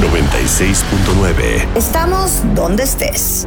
96.9. Estamos donde estés.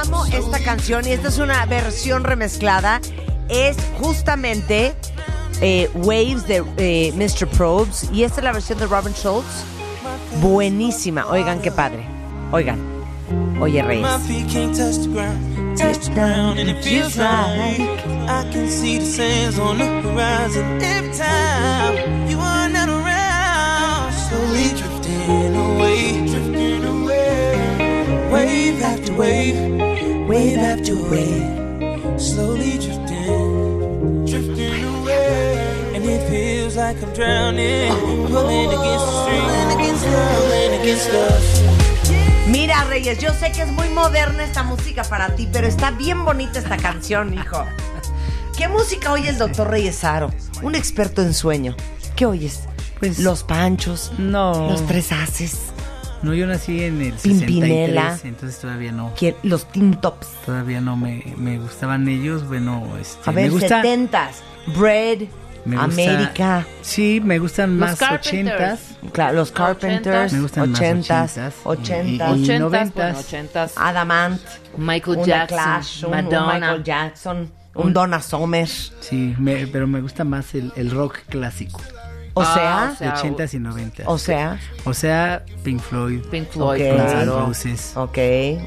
Amo esta canción y esta es una versión remezclada. Es justamente eh, Waves de eh, Mr. Probes y esta es la versión de Robin Schultz. Buenísima. Oigan qué padre. Oigan. Oye, Reyes. My feet can't touch the ground, touch the ground, and it feels like I can see the sands on the horizon every time wave after wave, wave after wave, slowly drifting, drifting away, and it feels like I'm drowning, pulling against the stream, pulling against the, pulling against the. Mira, Reyes, yo sé que es muy moderna esta música para ti, pero está bien bonita esta canción, hijo. ¿Qué música oye el doctor Reyes Aro? Un experto en sueño. ¿Qué oyes? Pues- Los Panchos, No. los Tres Haces, No, yo nací en el Pimpinela. 63, entonces todavía no. ¿quién? los Teen Tops. Todavía no me, me gustaban ellos. Bueno, este, A ver, me gusta. 70s. Bread, me gusta- América, Sí, me gustan Los más Carpenters. ochentas. claro, los Carpenters, Me gustan más 80s, ochentas. 80s, Y- y- Ochentas, ochentas. Adamant, Michael una Jackson, Clash, un, un Madonna. Michael Jackson, un Donna Summer. Sí, me- pero me gusta más el, el rock clásico. O Ah, sea, o sea, de ochentas y noventas. o sea, O sea, Pink Floyd, Pink Floyd, Ok. Guns N' claro. Roses. ok,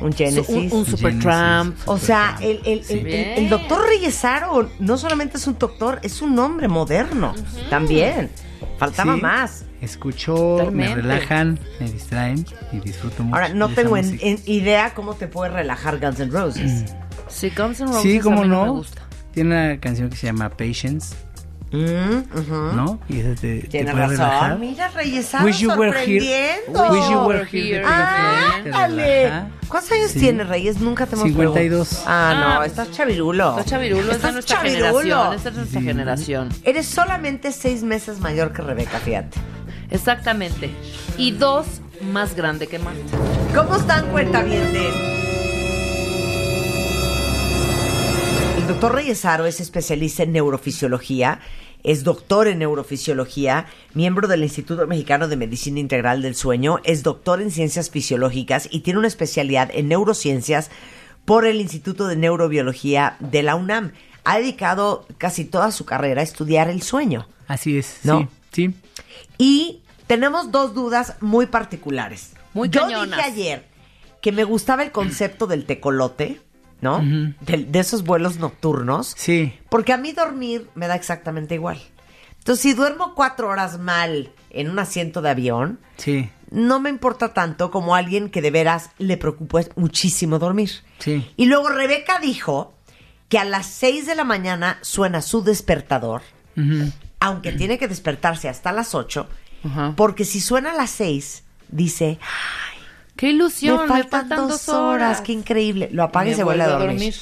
un Genesis. Un, un Supertramp. O sea, el, el, el- Bien. el- el doctor Reyesaro no solamente es un doctor, es un hombre moderno también. Faltaba Sí. más. Escucho, Totalmente. me relajan, me distraen y disfruto mucho. Ahora, no tengo en- música. en idea cómo te puede relajar Guns N' Roses. Sí, Guns N' Roses Sí, a cómo mí no. me gusta. Tiene una canción que se llama Patience, Mm, ujú. ¿no? Y esa te, te Tienes puede razón. relajar. Mira, Reyesaro Wish you were here. Wish you were here. Ah. ¿Cuántos años Sí. tienes, Reyes? Nunca te hemos 52. preguntado. Ah, no, Ah, estás chavirulo. Está chavirulo, es Estás nuestra chavirulo. generación. Esta es nuestra generación. Eres solamente seis meses mayor que Rebeca, fíjate. Exactamente. Y dos más grande que Marta. ¿Cómo están, cuentavientes? El doctor Reyesaro es especialista en neurofisiología, es doctor en neurofisiología, miembro del Instituto Mexicano de Medicina Integral del Sueño, es doctor en ciencias fisiológicas y tiene una especialidad en neurociencias por el Instituto de Neurobiología de la UNAM. Ha dedicado casi toda su carrera a estudiar el sueño. Así es, ¿No? sí, sí. Y tenemos dos dudas muy particulares. Muy Yo cañonas. dije ayer que me gustaba el concepto del tecolote, ¿no? De, esos vuelos nocturnos. Sí, Porque a mí dormir me da exactamente igual. Entonces, si duermo cuatro horas mal en un asiento de avión, sí, no me importa tanto como alguien que de veras le preocupa muchísimo dormir. sí. Y luego Rebeca dijo que a las seis de la mañana suena su despertador aunque tiene que despertarse hasta las 8, Ajá. porque si suena a las 6, dice, Qué ilusión, me faltan, dos horas, qué increíble. Lo apaga y se vuelve a a dormir. dormir.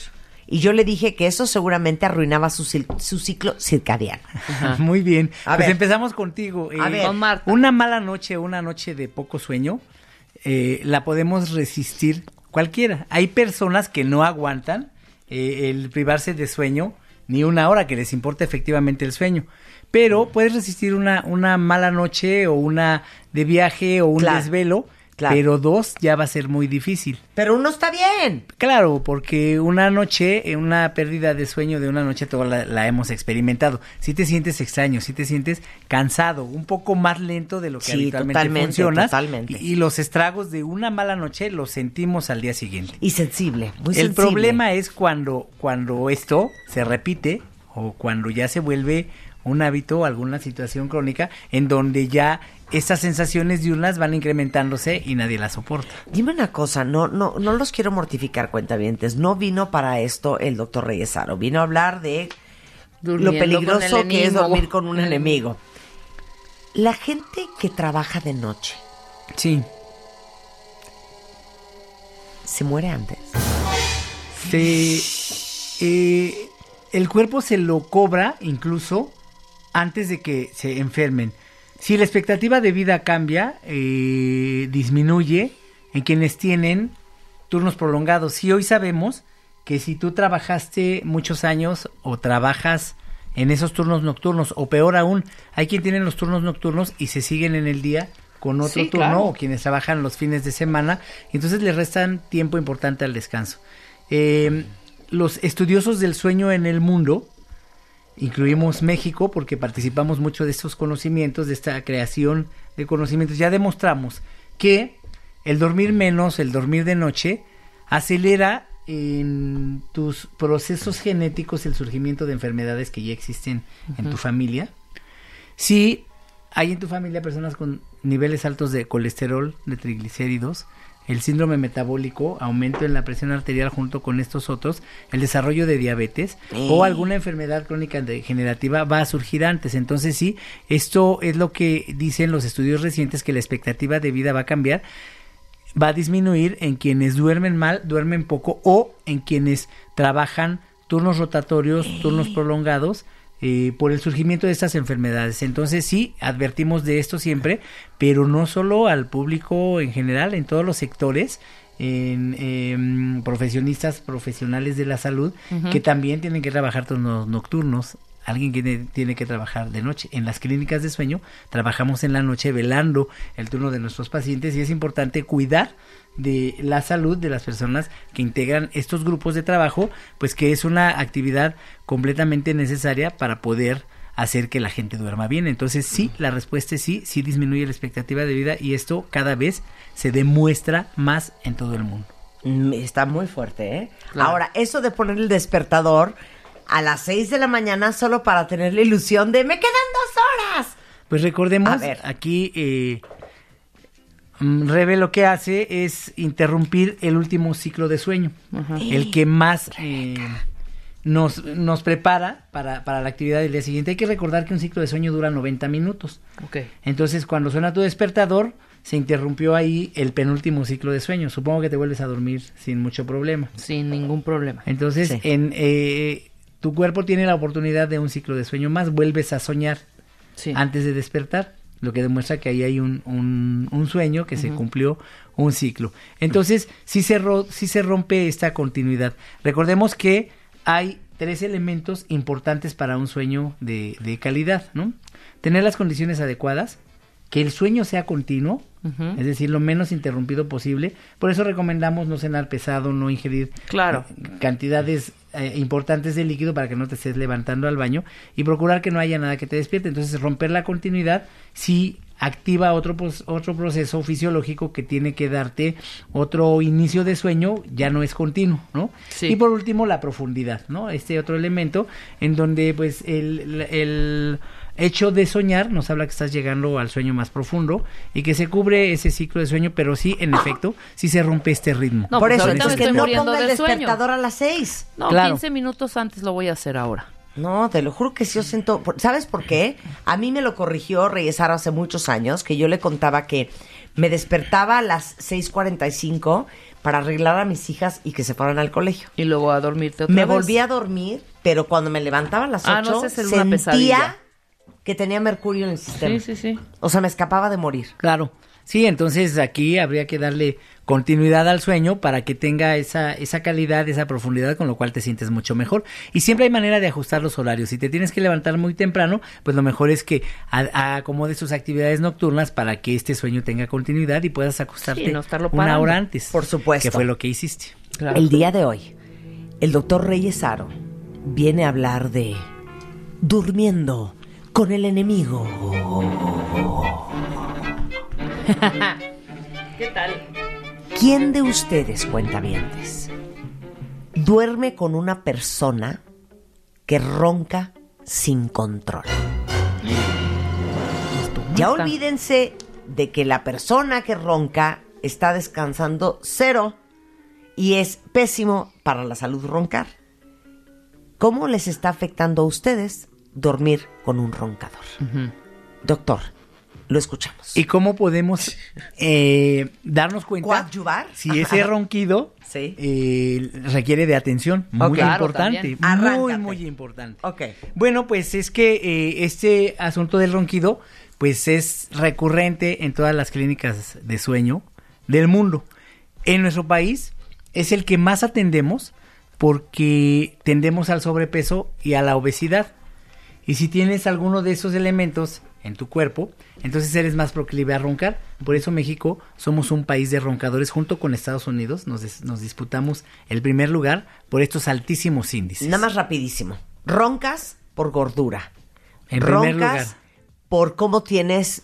y yo le dije que eso seguramente arruinaba su, su ciclo circadiano. Muy bien. A pues ver. empezamos contigo. A Eh, ver. Con Marta. Una mala noche, una noche de poco sueño, eh, la podemos resistir cualquiera. Hay personas que no aguantan eh, el privarse de sueño ni una hora, que les importa efectivamente el sueño. Pero puedes resistir una, una mala noche o una de viaje o un Claro, desvelo, claro. pero dos ya va a ser muy difícil. Pero uno está bien. Claro, porque una noche, eh, una pérdida de sueño de una noche, toda la, la hemos experimentado. Si te sientes extraño, si te sientes cansado, un poco más lento de lo que Sí, habitualmente totalmente, funciona. totalmente. Y, y los estragos de una mala noche los sentimos al día siguiente. Y sensible, muy El sensible. problema es cuando, cuando esto se repite o cuando ya se vuelve un hábito o alguna situación crónica en donde ya estas sensaciones diurnas van incrementándose y nadie las soporta. Dime una cosa, no, no, no los quiero mortificar, cuentavientes. No vino para esto el doctor Reyesaro. Vino a hablar de Durmiendo lo peligroso que es dormir con un enemigo. La gente que trabaja de noche Sí. se muere antes. se eh, el cuerpo se lo cobra incluso antes de que se enfermen. Si la expectativa de vida cambia, eh, disminuye en quienes tienen turnos prolongados. Si hoy sabemos que si tú trabajaste muchos años o trabajas en esos turnos nocturnos, o peor aún, hay quien tiene los turnos nocturnos y se siguen en el día con otro Sí, turno claro. o quienes trabajan los fines de semana, entonces les restan tiempo importante al descanso. Eh, los estudiosos del sueño en el mundo, incluimos México porque participamos mucho de estos conocimientos, de esta creación de conocimientos, ya demostramos que el dormir menos, el dormir de noche, acelera en tus procesos genéticos el surgimiento de enfermedades que ya existen en tu familia. Si hay en tu familia personas con niveles altos de colesterol, de triglicéridos, el síndrome metabólico, aumento en la presión arterial junto con estos otros, el desarrollo de diabetes o alguna enfermedad crónica degenerativa va a surgir antes. Entonces sí, esto es lo que dicen los estudios recientes que la expectativa de vida va a cambiar va a disminuir en quienes duermen mal, duermen poco o en quienes trabajan turnos rotatorios, turnos prolongados eh, por el surgimiento de estas enfermedades. Entonces sí, advertimos de esto siempre, pero no solo al público en general, en todos los sectores, en em, profesionistas, profesionales de la salud, que también tienen que trabajar turnos nocturnos. Alguien que tiene- tiene que trabajar de noche. En las clínicas de sueño trabajamos en la noche velando el turno de nuestros pacientes y es importante cuidar de la salud de las personas que integran estos grupos de trabajo, pues que es una actividad completamente necesaria para poder hacer que la gente duerma bien. Entonces sí, la respuesta es sí, sí disminuye la expectativa de vida y esto cada vez se demuestra más en todo el mundo. Mm, Está muy fuerte, ¿eh? Claro. Ahora, eso de poner el despertador a las 6 de la mañana solo para tener la ilusión de me quedan dos horas. Pues recordemos, A ver. aquí eh, Rebe lo que hace es interrumpir el último ciclo de sueño, el que más eh, nos, nos prepara para, para la actividad del día siguiente. Hay que recordar que un ciclo de sueño dura 90 minutos. Ok. Entonces, cuando suena tu despertador, se interrumpió ahí el penúltimo ciclo de sueño. Supongo que te vuelves a dormir sin mucho problema. Sin ningún problema. Entonces, Sí. en, eh, tu cuerpo tiene la oportunidad de un ciclo de sueño más, vuelves a soñar Sí. antes de despertar, lo que demuestra que ahí hay un, un- un sueño que se cumplió un ciclo. Entonces, sí se, ro- sí se rompe esta continuidad. Recordemos que hay tres elementos importantes para un sueño de, de calidad, ¿no? Tener las condiciones adecuadas, que el sueño sea continuo, Es decir, lo menos interrumpido posible. Por eso recomendamos no cenar pesado, no ingerir Claro. eh, cantidades eh, importantes de líquido para que no te estés levantando al baño y procurar que no haya nada que te despierte. Entonces, romper la continuidad sí activa otro, otro proceso fisiológico que tiene que darte otro inicio de sueño, ya no es continuo, ¿no? Sí. Y por último, la profundidad, ¿no? Este otro elemento en donde, pues, el, el hecho de soñar nos habla que estás llegando al sueño más profundo y que se cubre ese ciclo de sueño, pero sí, en efecto, sí se rompe este ritmo. No, Por pues eso, me entonces que no ponga el sueño. despertador a las 6. No, Claro. 15 minutos antes lo voy a hacer ahora. No, te lo juro que sí yo siento. por- ¿Sabes por qué? A mí me lo corrigió Reyesaro hace muchos años, que yo le contaba que me despertaba a las 6:45, para arreglar a mis hijas y que se fueran al colegio. Y luego a dormirte otra Me vez. volví a dormir, pero cuando me levantaba a las 8, Ah, no, sentía pesadilla. Que tenía mercurio en el sistema. Sí, sí, sí. O sea, me escapaba de morir. Claro. Sí, entonces aquí habría que darle continuidad al sueño para que tenga esa, esa calidad, esa profundidad, con lo cual te sientes mucho mejor. Y siempre hay manera de ajustar los horarios. Si te tienes que levantar muy temprano, pues lo mejor es que acomodes tus actividades nocturnas para que este sueño tenga continuidad y puedas acostarte Sí, no una hora antes. Por supuesto. Que fue lo que hiciste. Claro. El día de hoy, el doctor Reyes Aro viene a hablar de durmiendo con el enemigo. ¿Qué tal? ¿Quién de ustedes, cuentavientes, duerme con una persona que ronca sin control? Ya olvídense de que la persona que ronca está descansando cero y es pésimo para la salud roncar. ¿Cómo les está afectando a ustedes dormir con un roncador? Doctor, lo escuchamos. ¿Y cómo podemos eh, darnos cuenta ¿Coadyuvar? si ese ronquido Sí. eh, requiere de atención? Muy importante, muy, muy importante. Ok. Bueno, pues es que eh, este asunto del ronquido, pues es recurrente en todas las clínicas de sueño del mundo. En nuestro país es el que más atendemos porque tendemos al sobrepeso y a la obesidad. Y si tienes alguno de esos elementos en tu cuerpo, entonces eres más proclive a roncar. Por eso México somos un país de roncadores junto con Estados Unidos. Nos, dis- nos disputamos el primer lugar por estos altísimos índices. Nada más rapidísimo. Roncas por gordura. En primer Roncas lugar. por cómo tienes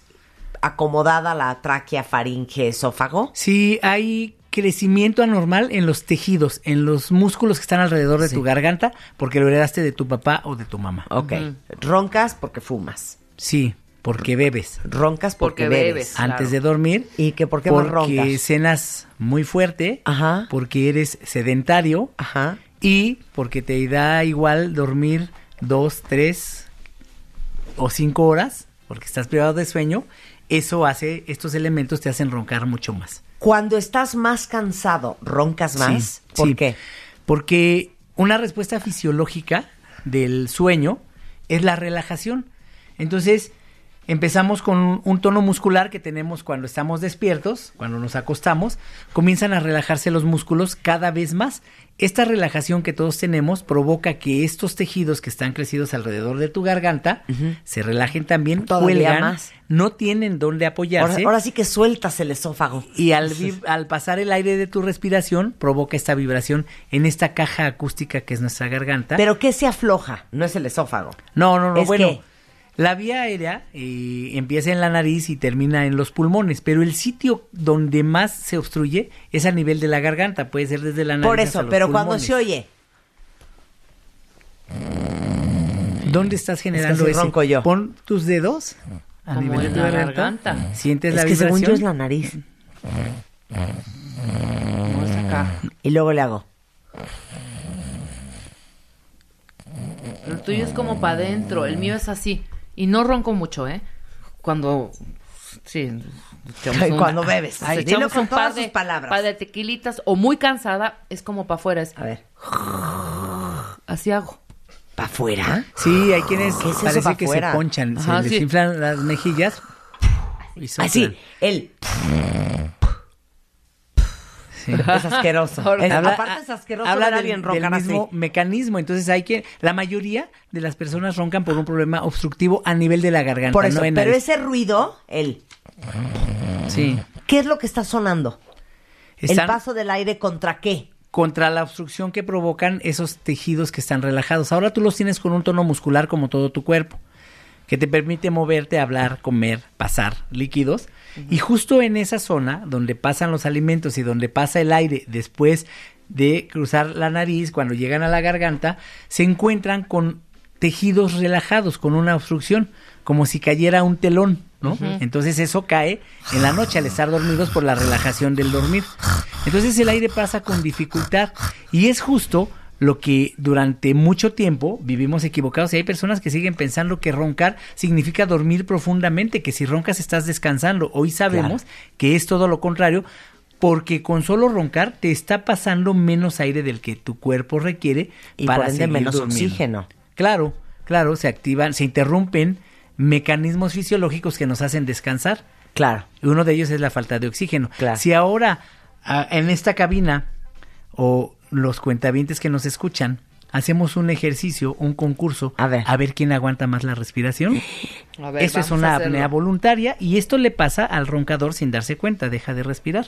acomodada la tráquea, faringe, esófago. Si hay crecimiento anormal en los tejidos, en los músculos que están alrededor de Sí. tu garganta, porque lo heredaste de tu papá o de tu mamá. Ok. Roncas porque fumas. Sí, porque bebes. Roncas porque, Porque bebes. bebes. Antes Claro. de dormir. ¿Y que por qué más Porque roncas? cenas muy fuerte. Ajá. Porque eres sedentario. Ajá. Y porque te da igual dormir dos, tres o cinco horas, porque estás privado de sueño. Eso hace, estos elementos te hacen roncar mucho más. Cuando estás más cansado, roncas más. Sí, ¿Por sí. qué? Porque una respuesta fisiológica del sueño es la relajación. Entonces, empezamos con un, un tono muscular que tenemos cuando estamos despiertos, cuando nos acostamos, comienzan a relajarse los músculos cada vez más. Esta relajación que todos tenemos provoca que estos tejidos que están crecidos alrededor de tu garganta se relajen también, cuelgan, más. no tienen dónde apoyarse. ahora sí que sueltas el esófago. Y al, al pasar el aire de tu respiración, provoca esta vibración en esta caja acústica que es nuestra garganta. ¿Pero qué se afloja? No es el esófago. no, no, no, ¿Es bueno. qué? La vía aérea eh, empieza en la nariz y termina en los pulmones, pero el sitio donde más se obstruye es a nivel de la garganta, puede ser desde la nariz. Por hasta eso, los pero cuando se oye, ¿Dónde estás generando así ese? ronco yo. Pon tus dedos a Como nivel de en tu la garganta. garganta. Sientes es la que vibración. según yo es la nariz. Es acá. Y luego le hago. El tuyo es como para adentro, el mío es así. Y no ronco mucho, ¿eh? Cuando. Sí. Cuando bebes. Ay, dilo con todas de- sus palabras. par de tequilitas o muy cansada, es como para afuera. Es, A ver. así hago. ¿Para afuera? Sí, hay quienes ¿Qué es eso parece pa' que fuera? se ponchan, Ajá, se les sí. inflan las mejillas. Y. Así, él. Sí. Es asqueroso. Es- Habla- aparte es asqueroso habla del, alguien del roncar así. mismo mecanismo. Entonces hay que, la mayoría de las personas roncan por un problema obstructivo a nivel de la garganta, Por eso, no en pero nariz. ese ruido, él, Sí. ¿qué es lo que está sonando? Están El paso del aire contra qué? contra la obstrucción que provocan esos tejidos que están relajados. Ahora tú los tienes con un tono muscular como todo tu cuerpo, que te permite moverte, hablar, comer, pasar líquidos. Y justo en esa zona donde pasan los alimentos y donde pasa el aire después de cruzar la nariz, cuando llegan a la garganta, se encuentran con tejidos relajados, con una obstrucción, como si cayera un telón, ¿no? Entonces eso cae en la noche al estar dormidos por la relajación del dormir. Entonces el aire pasa con dificultad y es justo lo que durante mucho tiempo vivimos equivocados y hay personas que siguen pensando que roncar significa dormir profundamente, que si roncas estás descansando. Hoy sabemos que es todo lo contrario. porque con solo roncar te está pasando menos aire del que tu cuerpo requiere Y para por ende menos durmiendo. oxígeno. Claro, claro, se activan, se interrumpen mecanismos fisiológicos que nos hacen descansar. Claro. Uno de ellos es la falta de oxígeno. Claro. Si ahora ah, en esta cabina o los cuentavientes que nos escuchan hacemos un ejercicio, un concurso, A ver. quién aguanta más la respiración. A ver, Eso es a una apnea voluntaria y esto le pasa al roncador sin darse cuenta, deja de respirar.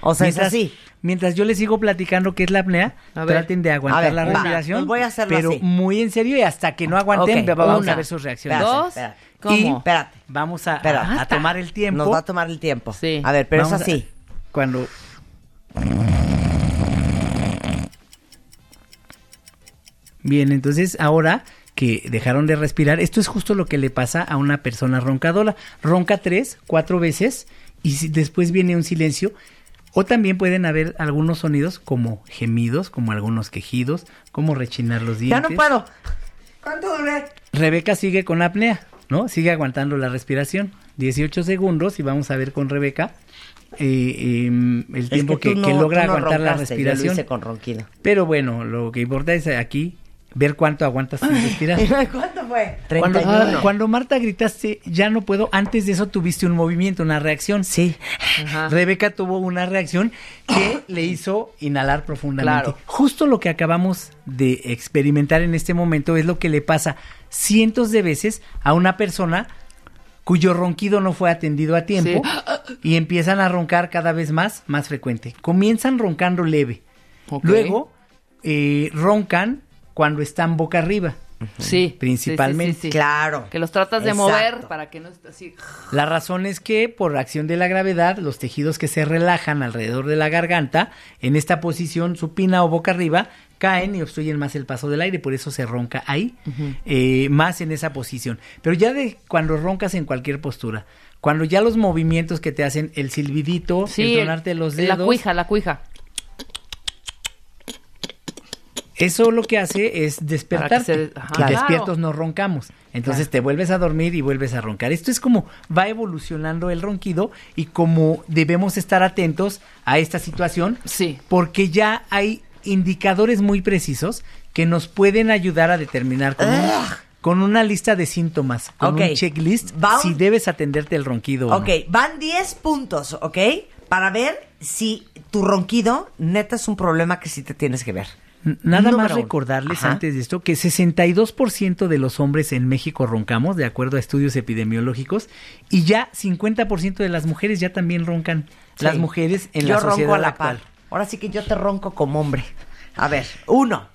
O sea, es así. Mientras yo les sigo platicando qué es la apnea, A ver. traten de aguantar A ver, la va, respiración, voy a hacerlo pero así. muy en serio y hasta que no aguanten vamos una. a ver sus reacciones. Espérate, Dos. espérate. ¿Cómo? Y Espérate. vamos a, Espérate. a- a tomar el tiempo. Nos va a tomar el tiempo. Sí. A ver, pero Vamos es a- así. cuando Bien, entonces ahora que dejaron de respirar, esto es justo lo que le pasa a una persona roncadora. Ronca tres, cuatro veces y si- después viene un silencio. O también pueden haber algunos sonidos como gemidos, como algunos quejidos, como rechinar los Ya dientes. no puedo. ¿Cuánto duré? Rebeca sigue con apnea, ¿no? Sigue aguantando la respiración. 18 segundos y vamos a ver con Rebeca eh, em, el Es tiempo que, logra no aguantar la Yo respiración. lo hice con ronquido. Pero bueno, lo que importa es aquí ver cuánto aguantas sin respirar. ¿Cuánto fue? Cuando, 31. cuando Marta gritaste, ya no puedo, antes de eso tuviste un movimiento, una reacción. Sí. Ajá. Rebeca tuvo una reacción que le hizo inhalar profundamente. Claro. Justo lo que acabamos de experimentar en este momento es lo que le pasa cientos de veces a una persona cuyo ronquido no fue atendido a tiempo y empiezan a roncar cada vez más, más frecuente. Comienzan roncando leve. Luego eh, roncan cuando están boca arriba. Sí. Principalmente. sí, sí, sí, sí. Claro. Que los tratas de Exacto. mover para que no esté así. La razón es que por acción de la gravedad, los tejidos que se relajan alrededor de la garganta, en esta posición supina o boca arriba, caen y obstruyen más el paso del aire, por eso se ronca ahí, eh, más en esa posición. Pero ya de cuando roncas en cualquier postura, cuando ya los movimientos que te hacen el silbidito, Sí. el tonarte los dedos, La cuija, la cuija. Eso lo que hace es que se- Claro. despiertos no roncamos. Entonces te vuelves a dormir y vuelves a roncar. Esto es como va evolucionando el ronquido y como debemos estar atentos a esta situación. Sí. Porque ya hay indicadores muy precisos que nos pueden ayudar a determinar con, un- con una lista de síntomas, con Ok. un checklist, si debes atenderte el ronquido o Ok, no. van 10 puntos, ¿ok? Para ver si tu ronquido neta es un problema que sí te tienes que ver. Nada más recordarles Ajá. antes de esto que 62% de los hombres en México roncamos, de acuerdo a estudios epidemiológicos, y ya 50% de las mujeres ya también roncan. Las mujeres en yo la ronco sociedad a la actual. par. Ahora sí que yo te ronco como hombre. A ver, uno.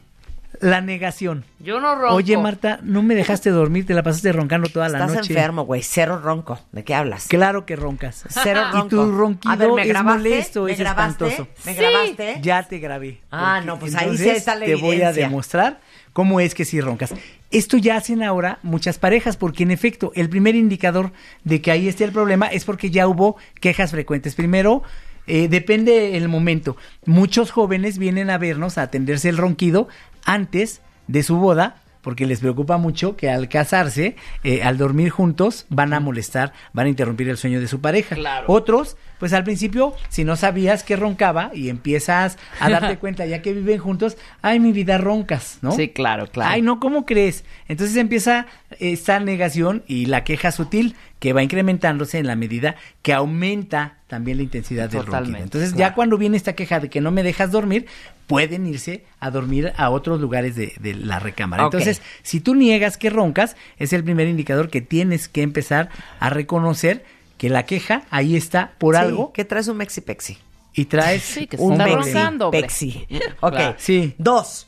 La negación. Yo no ronco. Oye, Marta, no me dejaste dormir, te la pasaste roncando toda la Estás noche. enfermo, güey. Cero ronco. ¿De qué hablas? Claro que roncas. Cero ronco. Y tu ronquido A ver, ¿me es grabaste? molesto, ¿Me es grabaste? espantoso. ¿Me Sí. grabaste? Ya te grabé. Ah, no, pues ahí sí está la Te voy a demostrar cómo es que sí roncas. Esto ya hacen ahora muchas parejas, porque en efecto, el primer indicador de que ahí esté el problema es porque ya hubo quejas frecuentes. Primero, eh, depende el momento. Muchos jóvenes vienen a vernos a atenderse el ronquido antes de su boda. Porque les preocupa mucho que al casarse, eh, al dormir juntos, van a molestar, van a interrumpir el sueño de su pareja. Claro. Otros, pues al principio, si no sabías que roncaba y empiezas a darte cuenta ya que viven juntos, ay, mi vida roncas, ¿no? Sí, claro, claro. Ay, no, ¿cómo crees? Entonces empieza esta negación y la queja sutil que va incrementándose en la medida que aumenta también la intensidad del ronquido. Entonces ya cuando viene esta queja de que no me dejas dormir, pueden irse a dormir a otros lugares de, de la recámara. Entonces, si tú niegas que roncas, es el primer indicador que tienes que empezar a reconocer que la queja ahí está por Sí, algo ¿Qué traes un mexi pexi? y traes Sí, que un está roncando. Ok. Claro. Sí. Dos.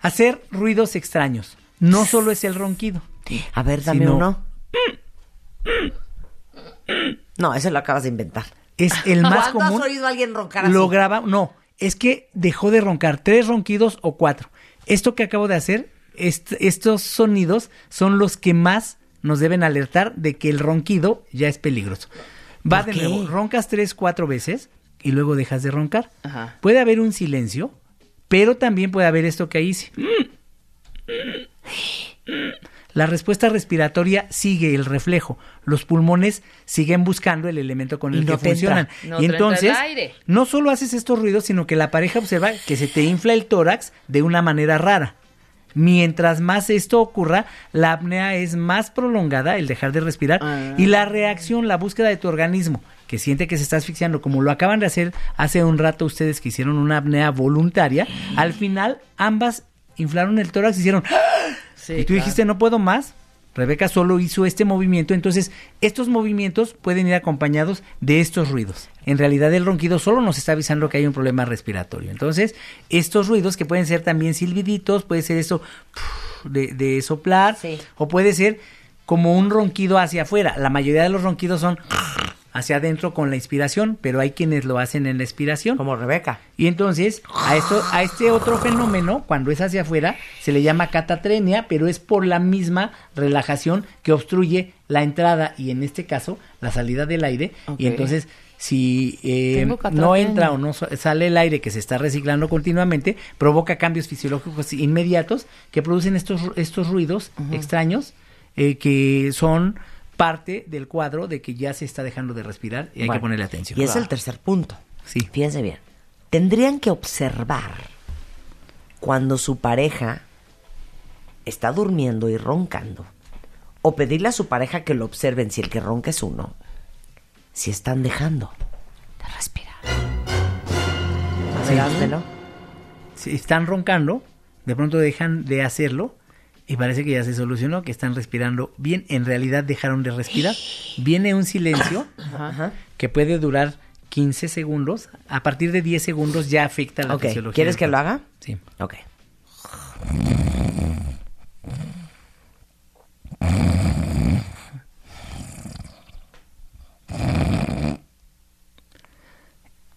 Hacer ruidos extraños. No solo es el ronquido. A ver, dame Sino- uno. No, ese lo acabas de inventar. Es el más ¿Cuándo común. has oído a alguien roncar así? Lo graba, no, es que dejó de roncar tres ronquidos o cuatro. Esto que acabo de hacer, est- estos sonidos son los que más nos deben alertar de que el ronquido ya es peligroso. Va ¿Por de qué? nuevo, roncas tres, cuatro veces y luego dejas de roncar. Ajá. Puede haber un silencio, pero también puede haber esto que hice. la respuesta respiratoria sigue el reflejo. Los pulmones siguen buscando el elemento con el no que te funcionan. No y te entonces, aire. no solo haces estos ruidos, sino que la pareja observa que se te infla el tórax de una manera rara. Mientras más esto ocurra, la apnea es más prolongada, el dejar de respirar, Ah. y la reacción, la búsqueda de tu organismo, que siente que se está asfixiando, como lo acaban de hacer hace un rato ustedes que hicieron una apnea voluntaria, al final ambas inflaron el tórax y hicieron... Sí, y tú claro. dijiste, no puedo más. Rebeca solo hizo este movimiento, entonces estos movimientos pueden ir acompañados de estos ruidos. En realidad el ronquido solo nos está avisando que hay un problema respiratorio. Entonces, estos ruidos que pueden ser también silbiditos, puede ser eso de, de soplar, Sí. o puede ser como un ronquido hacia afuera. La mayoría de los ronquidos son hacia adentro con la inspiración, pero hay quienes lo hacen en la expiración. Como Rebeca. Y entonces, a esto, a este otro fenómeno, cuando es hacia afuera, se le llama catatrenia, pero es por la misma relajación que obstruye la entrada y en este caso la salida del aire. Y entonces, si eh, no entra o no sale el aire que se está reciclando continuamente, provoca cambios fisiológicos inmediatos que producen estos, estos ruidos extraños eh, que son parte del cuadro de que ya se está dejando de respirar y hay Bueno, que ponerle atención. Y es el tercer punto. Sí. Fíjense bien. Tendrían que observar cuando su pareja está durmiendo y roncando. O pedirle a su pareja que lo observen si el que ronca es uno. Si están dejando de respirar. A ver, Sí. están roncando, de pronto dejan de hacerlo y parece que ya se solucionó, que están respirando bien. En realidad dejaron de respirar. Viene un silencio Ajá. que puede durar 15 segundos. A partir de 10 segundos ya afecta la Ok, fisiología. ¿quieres que lo haga? Sí. Ok.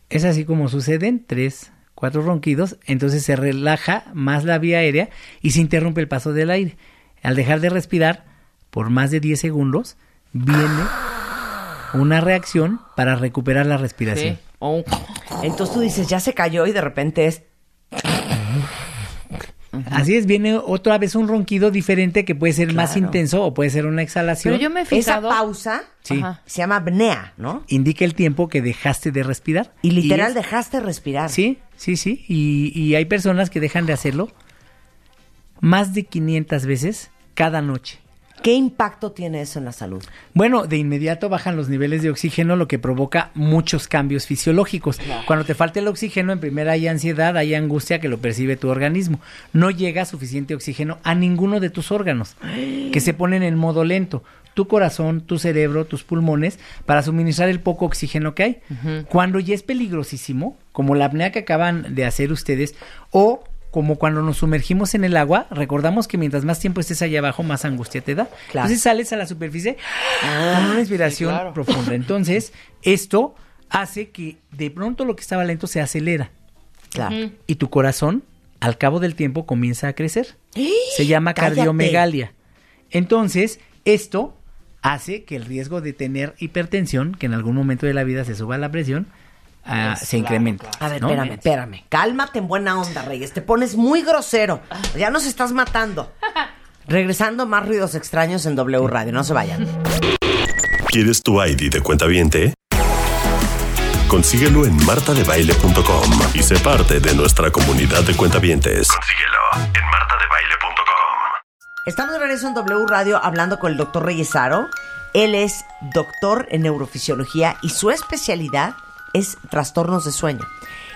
Es así como suceden tres, cuatro ronquidos, entonces se relaja más la vía aérea y se interrumpe el paso del aire. Al dejar de respirar por más de 10 segundos, viene una reacción para recuperar la respiración. Entonces tú dices, ya se cayó y de repente es... Así es, viene otra vez un ronquido diferente que puede ser más intenso o puede ser una exhalación. Pero yo me he Esa fijado. pausa Sí. Se llama apnea, ¿no? Indica el tiempo que dejaste de respirar. Y literal es- dejaste respirar. Sí, sí, sí. Y, y hay personas que dejan de hacerlo más de 500 veces cada noche. ¿Qué impacto tiene eso en la salud? Bueno, de inmediato bajan los niveles de oxígeno, lo que provoca muchos cambios fisiológicos. Cuando te falta el oxígeno, en primera hay ansiedad, hay angustia que lo percibe tu organismo. No llega suficiente oxígeno a ninguno de tus órganos, que se ponen en modo lento. Tu corazón, tu cerebro, tus pulmones, para suministrar el poco oxígeno que hay. Cuando ya es peligrosísimo, como la apnea que acaban de hacer ustedes, o como cuando nos sumergimos en el agua, recordamos que mientras más tiempo estés allá abajo, más angustia te da. Claro. Entonces sales a la superficie con una inspiración claro. profunda. Entonces, esto hace que de pronto lo que estaba lento se acelera Claro. y tu corazón, al cabo del tiempo, comienza a crecer. Se llama ¡Cállate! cardiomegalia. Entonces, esto hace que el riesgo de tener hipertensión, que en algún momento de la vida se suba la presión, ah, se incremente. A ver, ¿no? espérame, espérame. Cálmate en buena onda, Reyes. Te pones muy grosero. Ya nos estás matando. Regresando, más ruidos extraños en W Radio. No se vayan. ¿Quieres tu ID de cuenta viente? Consíguelo en martadebaile.com y sé parte de nuestra comunidad de cuentavientes. Consíguelo en martadebaile.com. Estamos de regreso en W Radio hablando con el doctor Reyesaro. Él es doctor en neurofisiología y su especialidad es trastornos de sueño.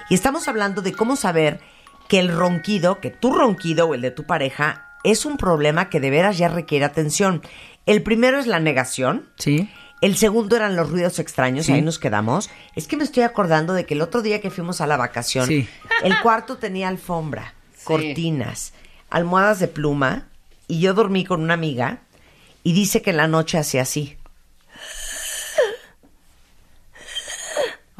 Y estamos hablando de cómo saber que el ronquido, que tu ronquido o el de tu pareja, es un problema que de veras ya requiere atención. El primero es la negación. Sí. El segundo eran los ruidos extraños, Sí. ahí nos quedamos. Es que me estoy acordando de que el otro día que fuimos a la vacación, Sí. el cuarto tenía alfombra, cortinas, almohadas de pluma, y yo dormí con una amiga, y dice que en la noche hacía así.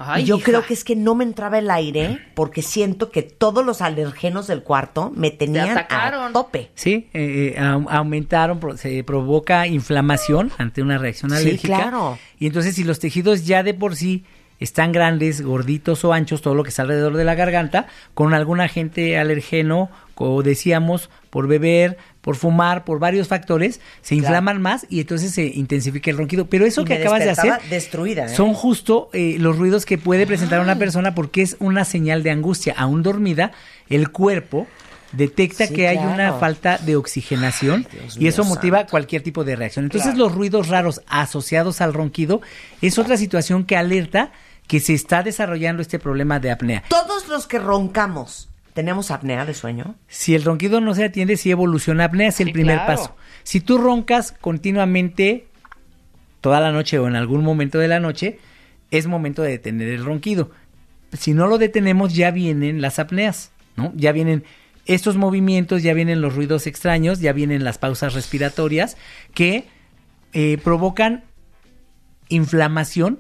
Ay, y yo hija. creo que es que no me entraba el aire porque siento que todos los alergenos del cuarto me tenían a tope. Sí, eh, eh, au- aumentaron, se provoca inflamación ante una reacción Sí, alérgica. claro. Y entonces si los tejidos ya de por sí están grandes, gorditos o anchos, todo lo que está alrededor de la garganta, con algún agente alergeno, como decíamos, por beber, por fumar, por varios factores, se inflaman más y entonces se intensifica el ronquido. Pero eso Y que acabas de hacer destruida, ¿eh? son justo eh, los ruidos que puede presentar una persona porque es una señal de angustia. Aún dormida, el cuerpo detecta Sí, que hay una falta de oxigenación y eso motiva santo. cualquier tipo de reacción. Entonces Claro. los ruidos raros asociados al ronquido es otra situación que alerta que se está desarrollando este problema de apnea. Todos los que roncamos, ¿tenemos apnea de sueño? Si el ronquido no se atiende, si evoluciona apnea es el Sí, primer claro. paso. Si tú roncas continuamente toda la noche o en algún momento de la noche, es momento de detener el ronquido. Si no lo detenemos, ya vienen las apneas, ¿no? Ya vienen estos movimientos, ya vienen los ruidos extraños, ya vienen las pausas respiratorias que eh, provocan inflamación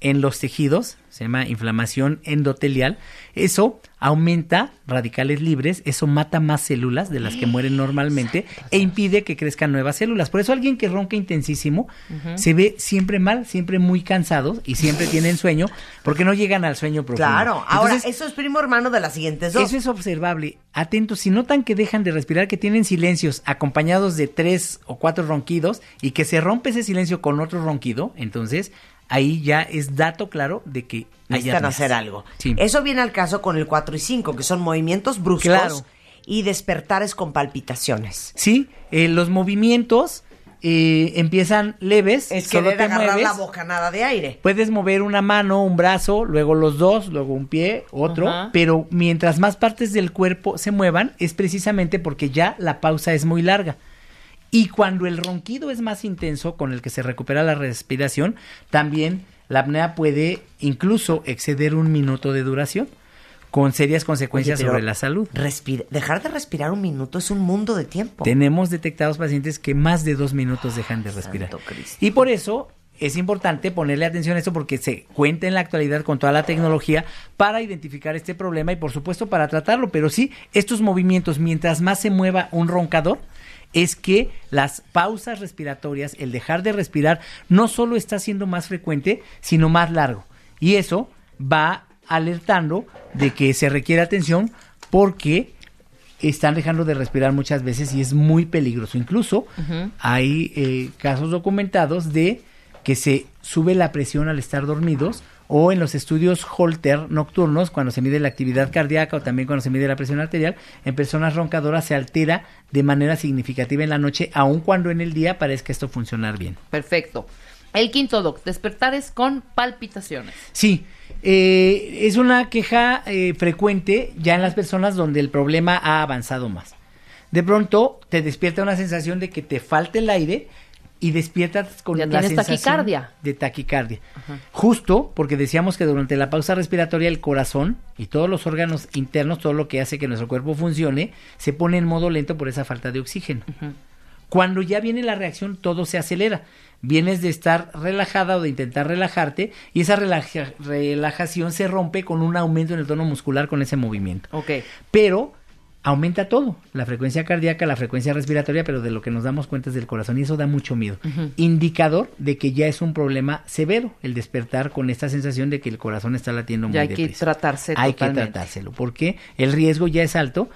en los tejidos, se llama inflamación endotelial. Eso aumenta radicales libres, eso mata más células de las que mueren normalmente e impide que crezcan nuevas células. Por eso alguien que ronca intensísimo se ve siempre mal, siempre muy cansados y siempre tienen sueño porque no llegan al sueño profundo. Claro. Ahora, eso es primo hermano de las siguientes dos. eso es observable. Atentos, si notan que dejan de respirar, que tienen silencios acompañados de tres o cuatro ronquidos y que se rompe ese silencio con otro ronquido, entonces ahí ya es dato claro de que Necesitan hacer algo. Sí. Eso viene al caso con el 4 y 5, que son movimientos bruscos Claro. y despertares con palpitaciones. Sí, eh, los movimientos eh, empiezan leves. Es que solo te agarrar mueves. la bocanada de aire. Puedes mover una mano, un brazo, luego los dos, luego un pie, otro, Ajá. pero mientras más partes del cuerpo se muevan es precisamente porque ya la pausa es muy larga. Y cuando el ronquido es más intenso, con el que se recupera la respiración, también la apnea puede incluso exceder un minuto de duración, con serias consecuencias Oye, sobre la salud. respira- dejar de respirar un minuto es un mundo de tiempo. Tenemos detectados pacientes que más de dos minutos dejan de respirar. Y por eso es importante ponerle atención a esto porque se cuenta en la actualidad con toda la tecnología para identificar este problema y por supuesto para tratarlo. Pero sí, estos movimientos, mientras más se mueva un roncador, es que las pausas respiratorias, el dejar de respirar, no solo está siendo más frecuente, sino más largo. Y eso va alertando de que se requiere atención porque están dejando de respirar muchas veces y es muy peligroso. Incluso hay eh, casos documentados de que se sube la presión al estar dormidos o en los estudios Holter nocturnos, cuando se mide la actividad cardíaca o también cuando se mide la presión arterial, en personas roncadoras se altera de manera significativa en la noche, aun cuando en el día parezca esto funcionar bien. Perfecto. El quinto doc, despertares con palpitaciones. Sí, eh, es una queja eh, frecuente ya en las personas donde el problema ha avanzado más. De pronto te despierta una sensación de que te falta el aire y despiertas con Ya la sensación taquicardia. de taquicardia. Justo porque decíamos que durante la pausa respiratoria el corazón y todos los órganos internos, todo lo que hace que nuestro cuerpo funcione, se pone en modo lento por esa falta de oxígeno. Cuando ya viene la reacción, todo se acelera. Vienes de estar relajada o de intentar relajarte y esa relaja- relajación se rompe con un aumento en el tono muscular con ese movimiento. Ok. Pero aumenta todo, la frecuencia cardíaca, la frecuencia respiratoria, pero de lo que nos damos cuenta es del corazón y eso da mucho miedo. Indicador de que ya es un problema severo el despertar con esta sensación de que el corazón está latiendo muy Ya hay que tratarse Hay totalmente. que tratárselo porque el riesgo ya es alto.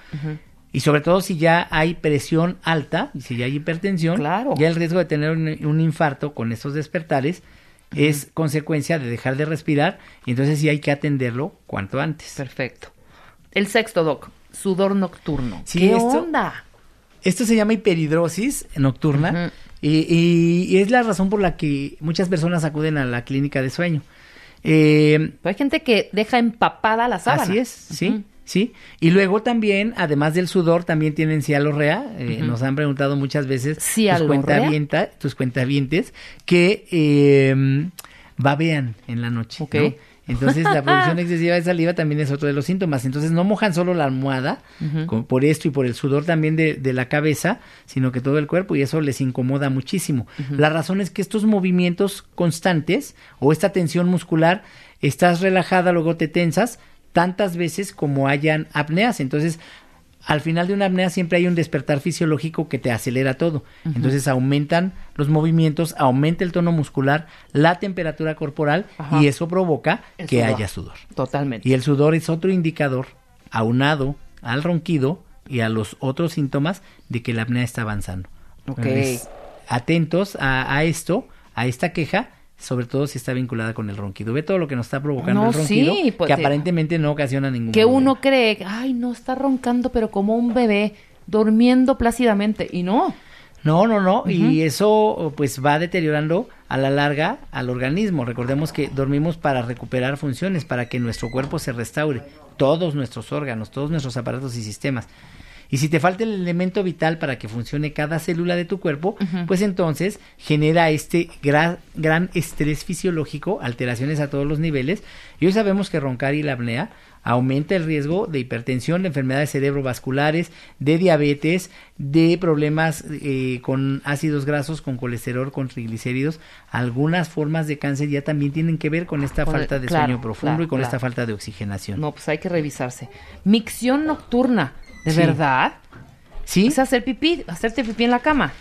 Y sobre todo si ya hay presión alta, y si ya hay hipertensión, Claro. ya el riesgo de tener un, un infarto con estos despertares es consecuencia de dejar de respirar y entonces sí hay que atenderlo cuanto antes. Perfecto. El sexto doc, sudor nocturno. Sí, ¿Qué esto- onda? Esto se llama hiperhidrosis nocturna y, y- y es la razón por la que muchas personas acuden a la clínica de sueño. Eh, Pero hay gente que deja empapada la sábana. Así es, sí, sí. Y luego también, además del sudor, también tienen cialorrea. Eh, Nos han preguntado muchas veces tus, cuentavienta- tus cuentavientes que eh, babean en la noche. Ok. ¿no? Entonces la producción excesiva de saliva también es otro de los síntomas. Entonces no mojan solo la almohada por esto y por el sudor también de, de la cabeza, sino que todo el cuerpo y eso les incomoda muchísimo. La razón es que estos movimientos constantes o esta tensión muscular, estás relajada, luego te tensas tantas veces como hayan apneas. Entonces al final de una apnea siempre hay un despertar fisiológico que te acelera todo. Entonces aumentan los movimientos, aumenta el tono muscular, la temperatura corporal Ajá. y eso provoca El que sudor. haya sudor. Totalmente. Y el sudor es otro indicador aunado al ronquido y a los otros síntomas de que la apnea está avanzando. Ok. Entonces, atentos a, a esto, a esta queja, sobre todo si está vinculada con el ronquido. Ve todo lo que nos está provocando No, el ronquido, sí, pues, que sí. aparentemente no ocasiona ningún que problema. uno cree, ay, no está roncando, pero como un bebé, durmiendo plácidamente. Y no. No, no, no, y eso pues va deteriorando a la larga al organismo. Recordemos que dormimos para recuperar funciones, para que nuestro cuerpo se restaure, todos nuestros órganos, todos nuestros aparatos y sistemas. Y si te falta el elemento vital para que funcione cada célula de tu cuerpo, pues entonces genera este gran, gran estrés fisiológico, alteraciones a todos los niveles. Y hoy sabemos que roncar y la apnea aumenta el riesgo de hipertensión, de enfermedades cerebrovasculares, de diabetes, de problemas eh, con ácidos grasos, con colesterol, con triglicéridos. Algunas formas de cáncer ya también tienen que ver con esta Con falta de claro, sueño profundo claro, y con claro. esta falta de oxigenación. No, pues hay que revisarse. Micción nocturna. ¿De Sí. verdad? ¿Sí? Es hacer pipí, hacerte pipí en la cama.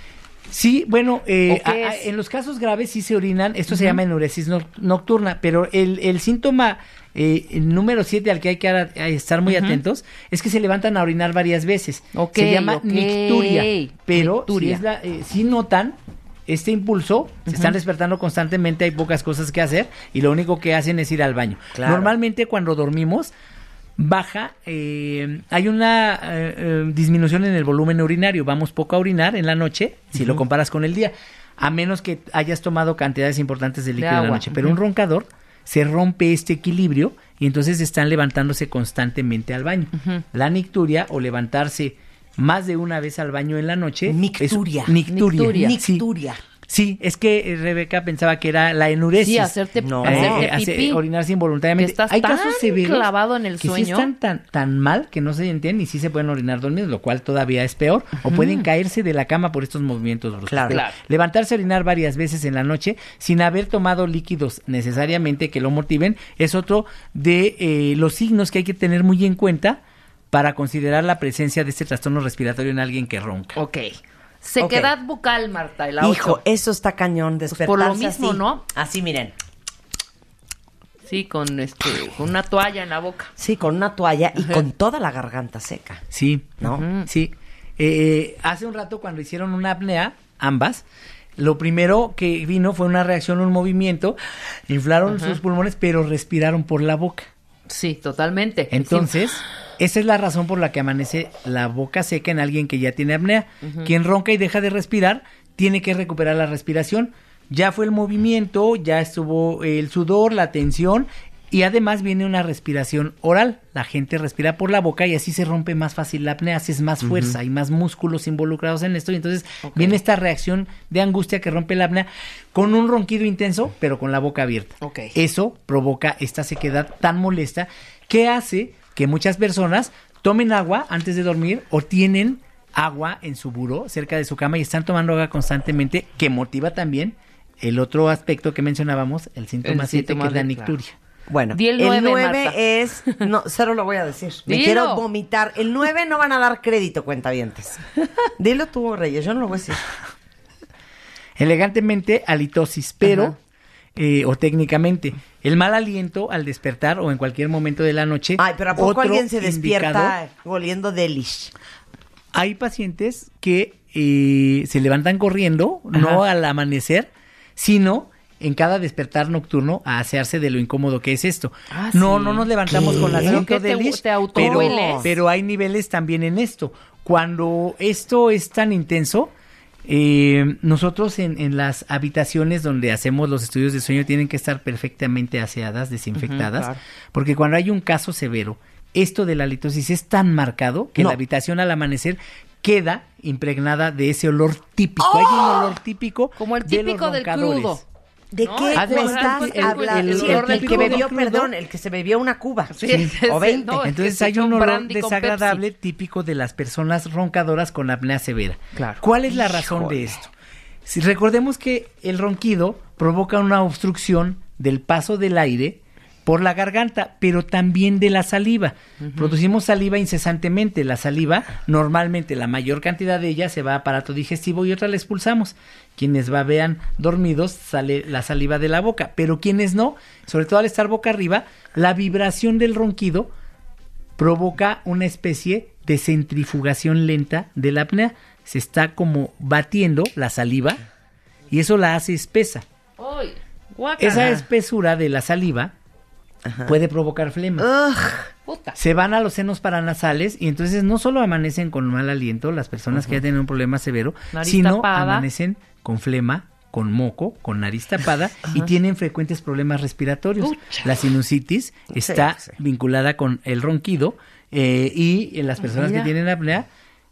Sí, bueno, eh, ¿O a- a- en los casos graves sí se orinan, esto se llama enuresis no- nocturna, pero el, el síntoma eh, el número 7 al que hay que a estar muy atentos es que se levantan a orinar varias veces. Ok, se llama nicturia, pero Nicturia. Si, es la- eh, si notan este impulso, se están despertando constantemente, hay pocas cosas que hacer y lo único que hacen es ir al baño. Claro. Normalmente cuando dormimos baja, eh, hay una eh, eh, disminución en el volumen urinario, vamos poco a orinar en la noche, si lo comparas con el día, a menos que hayas tomado cantidades importantes de líquido en la noche, pero un roncador se rompe este equilibrio y entonces están levantándose constantemente al baño. La nicturia o levantarse más de una vez al baño en la noche. es- Nicturia. nicturia. Nicturia. sí. Sí, es que eh, Rebeca pensaba que era la enuresis. Sí, hacerte, No. hacerte Eh, hace- pipí. orinarse involuntariamente. Que estás Hay tan casos severos clavado en el que sí sueño. están tan, tan mal que no se entienden y sí se pueden orinar dormidos, lo cual todavía es peor. O pueden caerse de la cama por estos movimientos bruscos. Claro. Levantarse a orinar varias veces en la noche sin haber tomado líquidos necesariamente que lo motiven es otro de eh, los signos que hay que tener muy en cuenta para considerar la presencia de este trastorno respiratorio en alguien que ronca. Ok. Sequedad bucal, Marta, y la Hijo, eso está cañón, despertarse por lo mismo, así. ¿no? Así, miren. Sí, con este, con una toalla en la boca. Sí, con una toalla y con toda la garganta seca, Sí, ¿no? Sí. Eh, hace un rato cuando hicieron una apnea, ambas, lo primero que vino fue una reacción, un movimiento, inflaron sus pulmones, pero respiraron por la boca. Sí, totalmente. Entonces, esa es la razón por la que amanece la boca seca en alguien que ya tiene apnea. Quien ronca y deja de respirar, tiene que recuperar la respiración. Ya fue el movimiento, ya estuvo el sudor, la tensión y además viene una respiración oral. La gente respira por la boca y así se rompe más fácil la apnea, haces más fuerza, hay más músculos involucrados en esto y entonces viene esta reacción de angustia que rompe la apnea con un ronquido intenso, pero con la boca abierta. Ok. Eso provoca esta sequedad tan molesta que hace que muchas personas tomen agua antes de dormir o tienen agua en su buró cerca de su cama y están tomando agua constantemente, que motiva también el otro aspecto que mencionábamos, el síntoma El 7, que es la nicturia. Bueno, Di el el nueve, 9 Marta. es. No, cero lo voy a decir. Me Dilo. quiero vomitar. El 9 no van a dar crédito, cuentavientes. Dilo tú, Reyes, yo no lo voy a decir. Elegantemente, halitosis, pero, Ajá. eh, o técnicamente, el mal aliento al despertar o en cualquier momento de la noche. Ay, pero ¿a poco alguien se despierta oliendo delish? hay pacientes que eh, se levantan corriendo, no al amanecer, sino en cada despertar nocturno a asearse de lo incómodo que es esto. Ah, no, sí. no nos levantamos ¿Qué? con ¿Que te- de lich, te pero, hay niveles también en esto. Cuando esto es tan intenso, eh, nosotros en, en las habitaciones donde hacemos los estudios de sueño tienen que estar perfectamente aseadas, desinfectadas, claro. porque cuando hay un caso severo, esto de la litosis es tan marcado que No. la habitación al amanecer queda impregnada de ese olor típico. Hay un olor típico ¡Oh! Como el de los típico del crudo. ¿De No, qué me estás hablando? el- Sí, el el, que bebió, perdón, el que se bebió una cuba. Sí, o es 20. el- no, Entonces hay un olor desagradable típico de las personas roncadoras con apnea severa. Claro. ¿Cuál es la razón de esto? Si recordemos que el ronquido provoca una obstrucción del paso del aire por la garganta, pero también de la saliva. Producimos saliva incesantemente. La saliva, normalmente la mayor cantidad de ella se va a aparato digestivo y otra la expulsamos. Quienes babean dormidos sale la saliva de la boca, pero quienes no, sobre todo al estar boca arriba, la vibración del ronquido provoca una especie de centrifugación lenta de la apnea. Se está como batiendo la saliva y eso la hace espesa. Esa espesura de la saliva puede provocar flema. Ugh. Puta. Se van a los senos paranasales y entonces no solo amanecen con mal aliento las personas que ya tienen un problema severo, Nariz sino tapada. amanecen con flema, con moco, con nariz tapada y tienen frecuentes problemas respiratorios. La sinusitis está sí. vinculada con el ronquido eh, y las personas Mira. que tienen apnea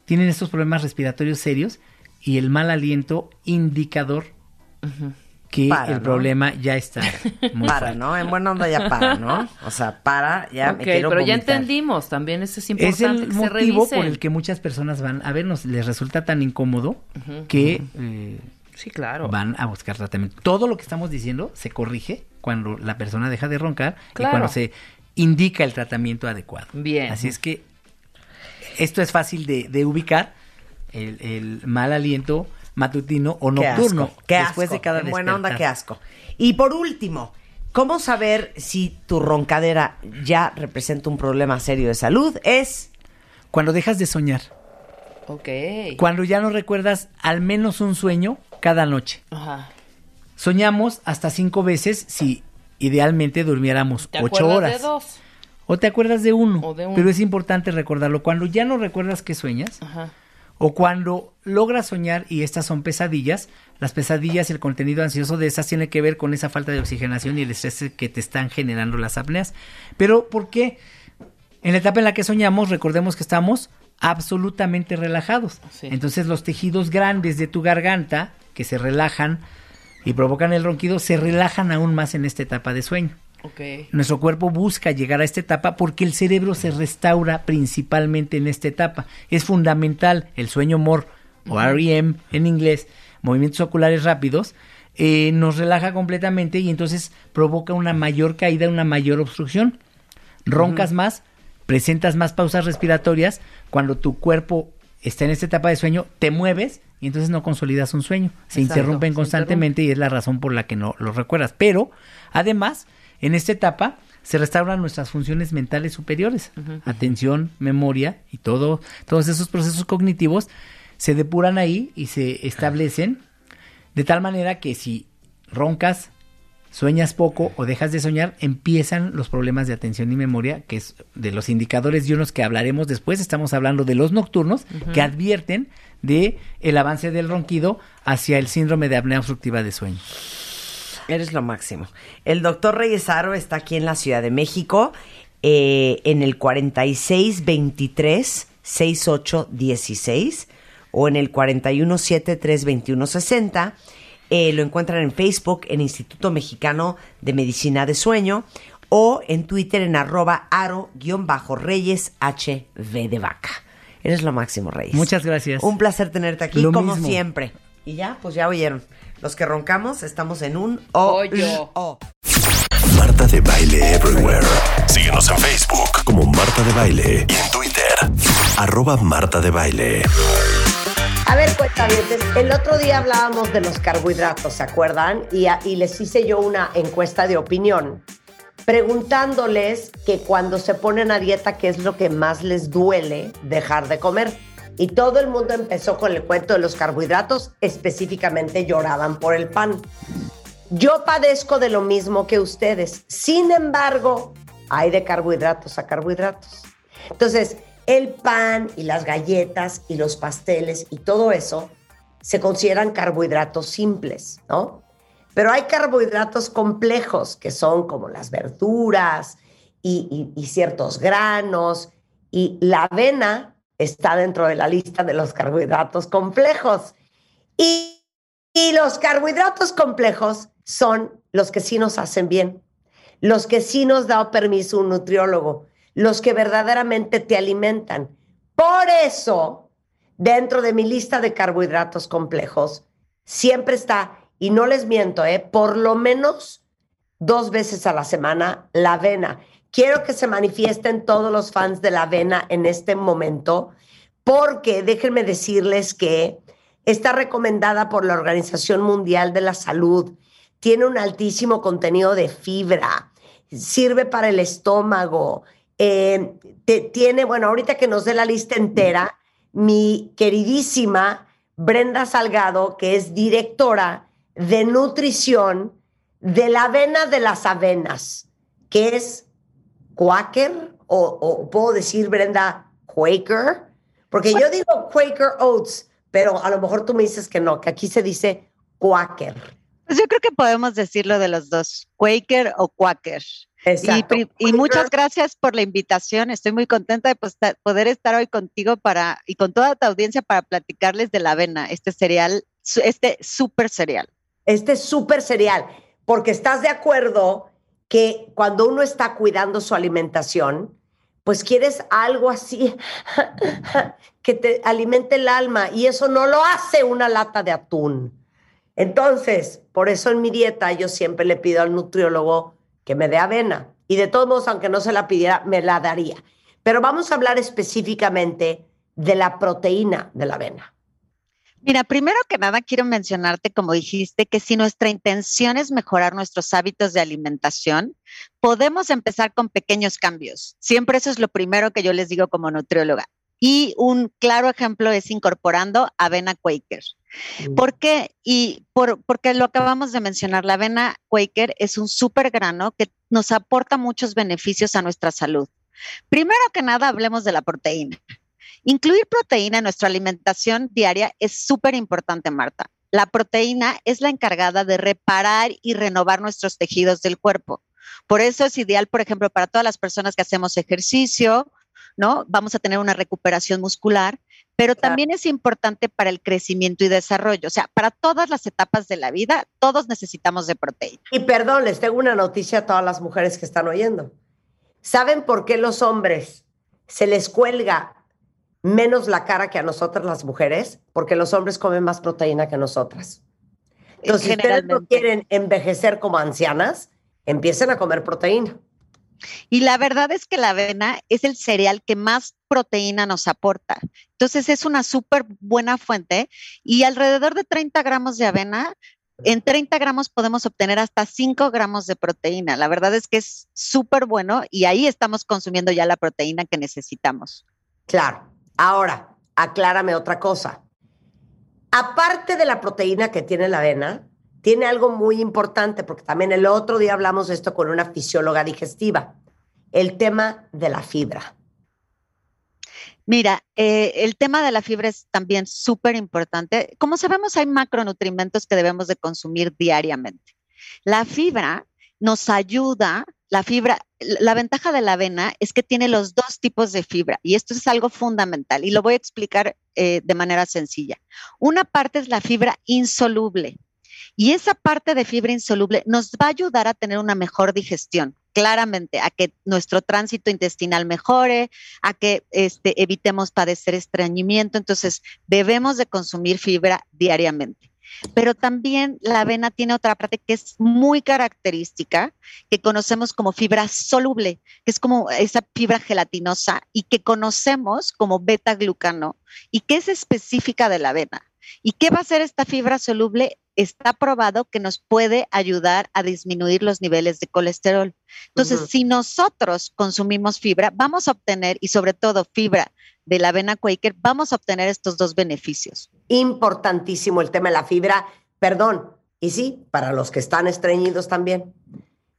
tienen estos problemas respiratorios serios y el mal aliento indicador que Para, el ¿no? problema ya está muy Para, fuerte. ¿no? En buena onda ya para, ¿no? O sea, para, ya ok, me quiero pero ya entendimos. También eso es Es importante el que se motivo por el que muchas personas van a vernos, les resulta tan incómodo que eh, Sí, claro. van a buscar tratamiento. Todo lo que estamos diciendo se corrige cuando la persona deja de roncar Claro. y cuando se indica el tratamiento adecuado. Bien. Así es que esto es fácil de, de ubicar, el, el mal aliento matutino o Qué nocturno. asco, qué después asco, de cada en buena onda, qué asco. Y por último, ¿cómo saber si tu roncadera ya representa un problema serio de salud? Es Cuando dejas de soñar, Ok. cuando ya no recuerdas al menos un sueño cada noche. Ajá. Soñamos hasta cinco veces si idealmente durmiéramos ¿Te ocho acuerdas horas. de dos? O te acuerdas de uno, O de uno. Pero es importante recordarlo. Cuando ya no recuerdas que sueñas, Ajá. O cuando logras soñar y estas son pesadillas, las pesadillas, el contenido ansioso de esas tiene que ver con esa falta de oxigenación y el estrés que te están generando las apneas. Pero ¿por qué? En la etapa en la que soñamos, recordemos que estamos absolutamente relajados. Sí. Entonces los tejidos grandes de tu garganta, que se relajan y provocan el ronquido, se relajan aún más en esta etapa de sueño. Nuestro cuerpo busca llegar a esta etapa porque el cerebro se restaura principalmente en esta etapa. Es fundamental el sueño MOR o REM en inglés, movimientos oculares rápidos, eh, nos relaja completamente y entonces provoca una mayor caída, una mayor obstrucción. Roncas más, presentas más pausas respiratorias. Cuando tu cuerpo está en esta etapa de sueño, te mueves y entonces no consolidas un sueño. Se Exacto, interrumpen se constantemente y es la razón por la que no lo recuerdas. Pero, además, en esta etapa se restauran nuestras funciones mentales superiores. Atención, memoria y todo, todos esos procesos cognitivos se depuran ahí y se establecen de tal manera que si roncas, sueñas poco o dejas de soñar, empiezan los problemas de atención y memoria, que es de los indicadores y unos que hablaremos después. Estamos hablando de los nocturnos que advierten de el avance del ronquido hacia el síndrome de apnea obstructiva de sueño. Eres lo máximo. El doctor Reyesaro está aquí en la Ciudad de México, eh, en el 4623-6816 o en el 417-321-60. Eh, lo encuentran en Facebook, en Instituto Mexicano de Medicina de Sueño o en Twitter en arroba aro-reyes HV de vaca. Eres lo máximo, Reyes. Muchas gracias. Un placer tenerte aquí, Lo como mismo. siempre. Y ya, pues ya oyeron. Los que roncamos estamos en un Hoyo. o. Marta de Baile Everywhere. Síguenos en Facebook como Marta de Baile y en Twitter, arroba Marta de Baile. A ver, cuentavientes, el otro día hablábamos de los carbohidratos, ¿se acuerdan? Y, a- y les hice yo una encuesta de opinión preguntándoles que cuando se ponen a dieta, ¿qué es lo que más les duele dejar de comer? Y todo el mundo empezó con el cuento de los carbohidratos, específicamente lloraban por el pan. Yo padezco de lo mismo que ustedes. Sin embargo, hay de carbohidratos a carbohidratos. Entonces, el pan y las galletas y los pasteles y todo eso se consideran carbohidratos simples, ¿no? Pero hay carbohidratos complejos que son como las verduras y, ciertos granos y la avena está dentro de la lista de los carbohidratos complejos. Y, y los carbohidratos complejos son los que sí nos hacen bien, los que sí nos da permiso un nutriólogo, los que verdaderamente te alimentan. Por eso, dentro de mi lista de carbohidratos complejos, siempre está, y no les miento, ¿eh? por lo menos dos veces a la semana la avena. Quiero que se manifiesten todos los fans de la avena en este momento, porque déjenme decirles que está recomendada por la Organización Mundial de la Salud. Tiene un altísimo contenido de fibra, sirve para el estómago. eh, tiene, bueno, ahorita que nos dé la lista entera, mi queridísima Brenda Salgado, que es directora de nutrición de la avena de las avenas, que es Quaker, o, o puedo decir, Brenda, Quaker, porque yo digo Quaker Oats, pero a lo mejor tú me dices que no, que aquí se dice Quaker. Pues yo creo que podemos decirlo de los dos, Quaker o Quaker. Exacto. y muchas gracias por la invitación. Estoy muy contenta de pues, poder estar hoy contigo para y con toda tu audiencia para platicarles de la avena, este cereal, este súper cereal. Este es súper cereal, porque estás de acuerdo que cuando uno está cuidando su alimentación, pues quieres algo así que te alimente el alma y eso no lo hace una lata de atún. Entonces, por eso en mi dieta yo siempre le pido al nutriólogo que me dé avena y de todos modos, aunque no se la pidiera, me la daría. Pero vamos a hablar específicamente de la proteína de la avena. Mira, primero que nada quiero mencionarte, como dijiste, que si nuestra intención es mejorar nuestros hábitos de alimentación, podemos empezar con pequeños cambios. Siempre eso es lo primero que yo les digo como nutrióloga. Y un claro ejemplo es incorporando avena Quaker. ¿Por qué? Y por, porque lo acabamos de mencionar, la avena Quaker es un súper grano que nos aporta muchos beneficios a nuestra salud. Primero que nada, hablemos de la proteína. Incluir proteína en nuestra alimentación diaria es súper importante, Marta. La proteína es la encargada de reparar y renovar nuestros tejidos del cuerpo. Por eso es ideal, por ejemplo, para todas las personas que hacemos ejercicio, ¿no? Vamos a tener una recuperación muscular, pero Claro. también es importante para el crecimiento y desarrollo. O sea, para todas las etapas de la vida, todos necesitamos de proteína. Y perdón, les tengo una noticia a todas las mujeres que están oyendo. ¿Saben por qué los hombres se les cuelga menos la cara que a nosotras las mujeres? Porque los hombres comen más proteína que nosotras. Entonces, si ustedes no quieren envejecer como ancianas, empiecen a comer proteína. Y la verdad es que la avena es el cereal que más proteína nos aporta. Entonces es una súper buena fuente y alrededor de 30 gramos de avena, en 30 gramos podemos obtener hasta 5 gramos de proteína. La verdad es que es súper bueno y ahí estamos consumiendo ya la proteína que necesitamos. Claro. Ahora, aclárame otra cosa. Aparte de la proteína que tiene la avena, tiene algo muy importante, porque también el otro día hablamos de esto con una fisióloga digestiva, el tema de la fibra. Mira, eh, el tema de la fibra es también súper importante. Como sabemos, hay macronutrientes que debemos de consumir diariamente. La fibra nos ayuda, la fibra, la ventaja de la avena es que tiene los dos tipos de fibra y esto es algo fundamental y lo voy a explicar eh, de manera sencilla. Una parte es la fibra insoluble y esa parte de fibra insoluble nos va a ayudar a tener una mejor digestión, claramente, a que nuestro tránsito intestinal mejore, a que este, evitemos padecer estreñimiento. Entonces, debemos de consumir fibra diariamente. Pero también la avena tiene otra parte que es muy característica, que conocemos como fibra soluble, que es como esa fibra gelatinosa y que conocemos como beta-glucano y que es específica de la avena. ¿Y qué va a hacer esta fibra soluble? Está probado que nos puede ayudar a disminuir los niveles de colesterol. Entonces, si nosotros consumimos fibra, vamos a obtener, y sobre todo fibra de la avena Quaker, vamos a obtener estos dos beneficios. Importantísimo el tema de la fibra. Perdón, y sí, para los que están estreñidos también,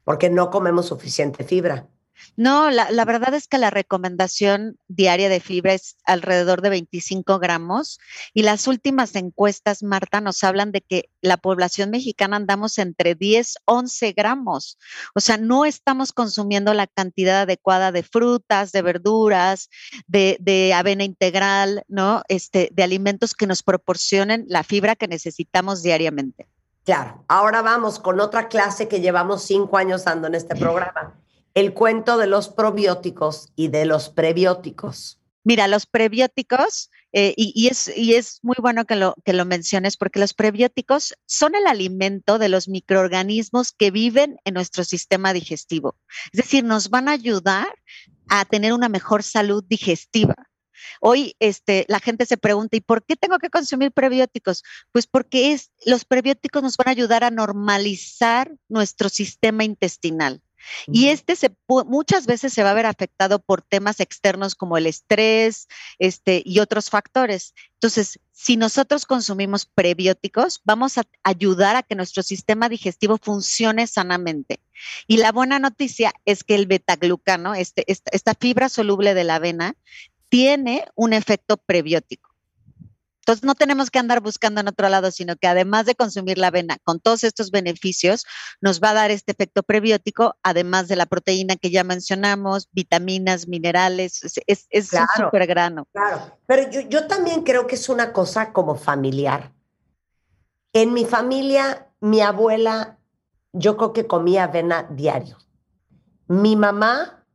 porque no comemos suficiente fibra. No, la, la verdad es que la recomendación diaria de fibra es alrededor de 25 gramos y las últimas encuestas, Marta, nos hablan de que la población mexicana andamos entre 10, 11 gramos. O sea, no estamos consumiendo la cantidad adecuada de frutas, de verduras, de, de avena integral, ¿no? Este, de alimentos que nos proporcionen la fibra que necesitamos diariamente. Claro, ahora vamos con otra clase que llevamos cinco años dando en este programa. El cuento de los probióticos y de los prebióticos. Mira, los prebióticos eh, y, es muy bueno que lo, que lo menciones porque los prebióticos son el alimento de los microorganismos que viven en nuestro sistema digestivo. Es decir, nos van a ayudar a tener una mejor salud digestiva. Hoy este, la gente se pregunta, ¿y por qué tengo que consumir prebióticos? Pues porque es, los prebióticos nos van a ayudar a normalizar nuestro sistema intestinal. Y este se, muchas veces se va a ver afectado por temas externos como el estrés este, y otros factores. Entonces, si nosotros consumimos prebióticos, vamos a ayudar a que nuestro sistema digestivo funcione sanamente. Y la buena noticia es que el betaglucano, este, esta, esta fibra soluble de la avena, tiene un efecto prebiótico. Entonces no tenemos que andar buscando en otro lado, sino que además de consumir la avena con todos estos beneficios, nos va a dar este efecto prebiótico, además de la proteína que ya mencionamos, vitaminas, minerales, es, es un super grano. Claro, pero yo, yo también creo que es una cosa como familiar. En mi familia, mi abuela, yo creo que comía avena diario. Mi mamá,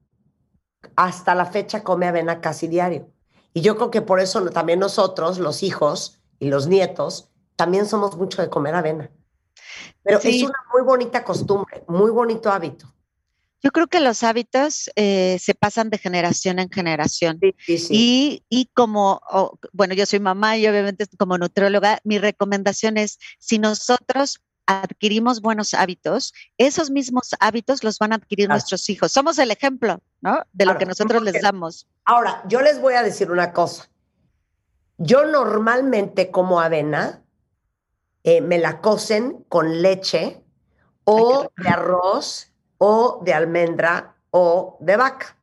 hasta la fecha, come avena casi diario. Y yo creo que por eso también nosotros, los hijos y los nietos, también somos mucho de comer avena. Pero es una muy bonita costumbre, muy bonito hábito. Yo creo que los hábitos eh, se pasan de generación en generación. Sí, sí. Y, y, como, oh, bueno, yo soy mamá y obviamente como nutrióloga, mi recomendación es, si nosotros adquirimos buenos hábitos, esos mismos hábitos los van a adquirir Claro. nuestros hijos. Somos el ejemplo, ¿no? De lo que nosotros les 100%. damos. Ahora, yo les voy a decir una cosa. Yo normalmente como avena, eh, me la cocen con leche o de arroz o de almendra o de vaca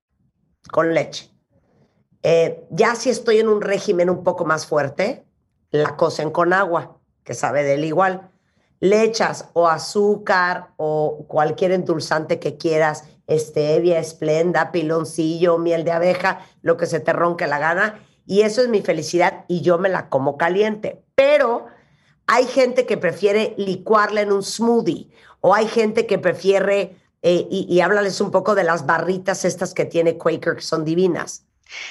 con leche. Eh, ya si estoy en un régimen un poco más fuerte, la cocen con agua, que sabe del igual. Le echas o azúcar o cualquier endulzante que quieras, stevia, esplenda, piloncillo, miel de abeja, lo que se te ronque la gana. Y eso es mi felicidad y yo me la como caliente. Pero hay gente que prefiere licuarla en un smoothie o hay gente que prefiere, eh, y, y háblales un poco de las barritas estas que tiene Quaker que son divinas.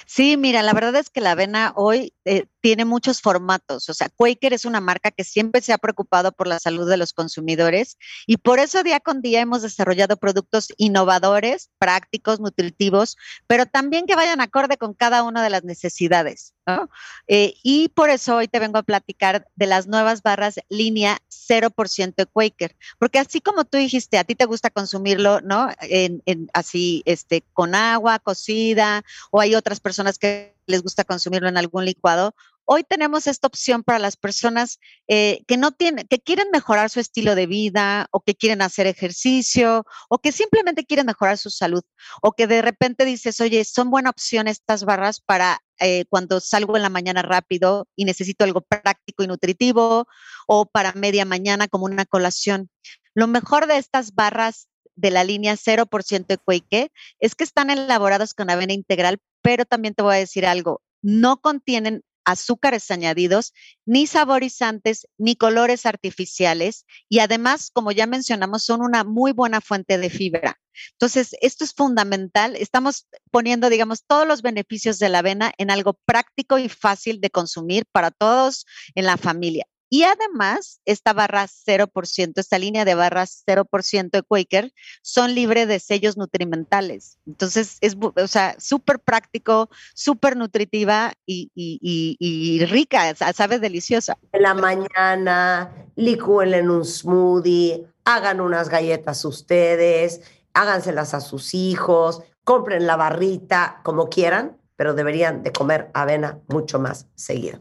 Sí, mira, la verdad es que la avena hoy eh, tiene muchos formatos. O sea, Quaker es una marca que siempre se ha preocupado por la salud de los consumidores y por eso día con día hemos desarrollado productos innovadores, prácticos, nutritivos, pero también que vayan acorde con cada una de las necesidades. ¿no? Eh, y por eso hoy te vengo a platicar de las nuevas barras línea 0% de Quaker, porque así como tú dijiste, a ti te gusta consumirlo, ¿no? En, en así, este, con agua cocida, o hay otras personas que les gusta consumirlo en algún licuado. Hoy tenemos esta opción para las personas eh, que no tienen, que quieren mejorar su estilo de vida, o que quieren hacer ejercicio, o que simplemente quieren mejorar su salud, o que de repente dices, oye, son buena opción estas barras para eh, cuando salgo en la mañana rápido y necesito algo práctico y nutritivo, o para media mañana como una colación. Lo mejor de estas barras de la línea 0% de Quake es que están elaborados con avena integral, pero también te voy a decir algo, no contienen azúcares añadidos, ni saborizantes, ni colores artificiales y además, como ya mencionamos, son una muy buena fuente de fibra. Entonces, esto es fundamental. Estamos poniendo, digamos, todos los beneficios de la avena en algo práctico y fácil de consumir para todos en la familia. Y además, esta barra 0%, esta línea de barras 0% de Quaker, son libres de sellos nutrimentales. Entonces, es, o sea, súper práctico, súper nutritiva y, y, y, y rica, sabe deliciosa. En la mañana, licúenla en un smoothie, hagan unas galletas ustedes, háganselas a sus hijos, compren la barrita, como quieran, pero deberían de comer avena mucho más seguido.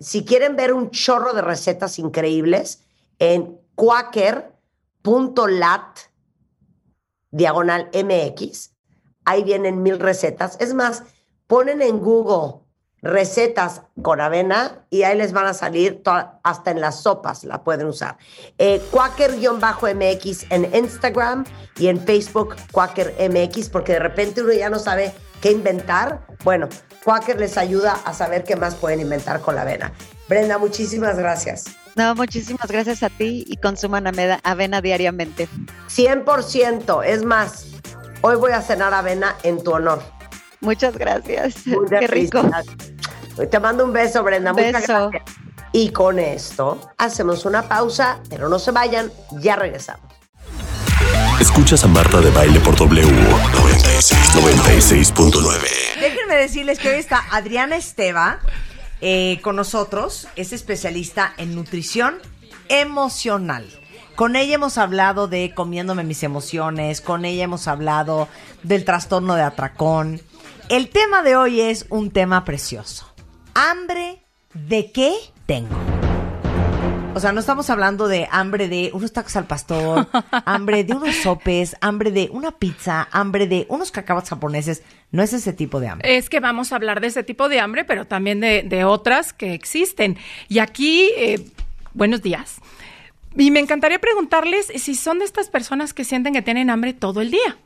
Si quieren ver un chorro de recetas increíbles, en quaker.lat diagonal MX, ahí vienen mil recetas. Es más, ponen en Google recetas con avena y ahí les van a salir hasta en las sopas la pueden usar. Eh, Quaker-MX en Instagram y en Facebook Quaker MX porque de repente uno ya no sabe qué inventar. Bueno, Quaker les ayuda a saber qué más pueden inventar con la avena. Brenda, muchísimas gracias. No, muchísimas gracias a ti y consuman avena, diariamente. 100%, es más, hoy voy a cenar avena en tu honor. Muchas gracias. Muy Qué rico. Te mando un beso, Brenda. Muchas gracias. Y con esto hacemos una pausa, pero no se vayan, ya regresamos. Escuchas a Marta de Baile por W 96, 96.9. Déjenme decirles que hoy está Adriana Esteva eh, con nosotros. Es especialista en nutrición emocional. Con ella hemos hablado de comiéndome mis emociones, con ella hemos hablado del trastorno de atracón. El tema de hoy es un tema precioso. ¿Hambre de qué tengo? O sea, no estamos hablando de hambre de unos tacos al pastor, hambre de unos sopes, hambre de una pizza, hambre de unos cacahuates japoneses. No es ese tipo de hambre. Es que vamos a hablar de ese tipo de hambre, pero también de, de otras que existen. Y aquí, eh, buenos días. Y me encantaría preguntarles si son de estas personas que sienten que tienen hambre todo el día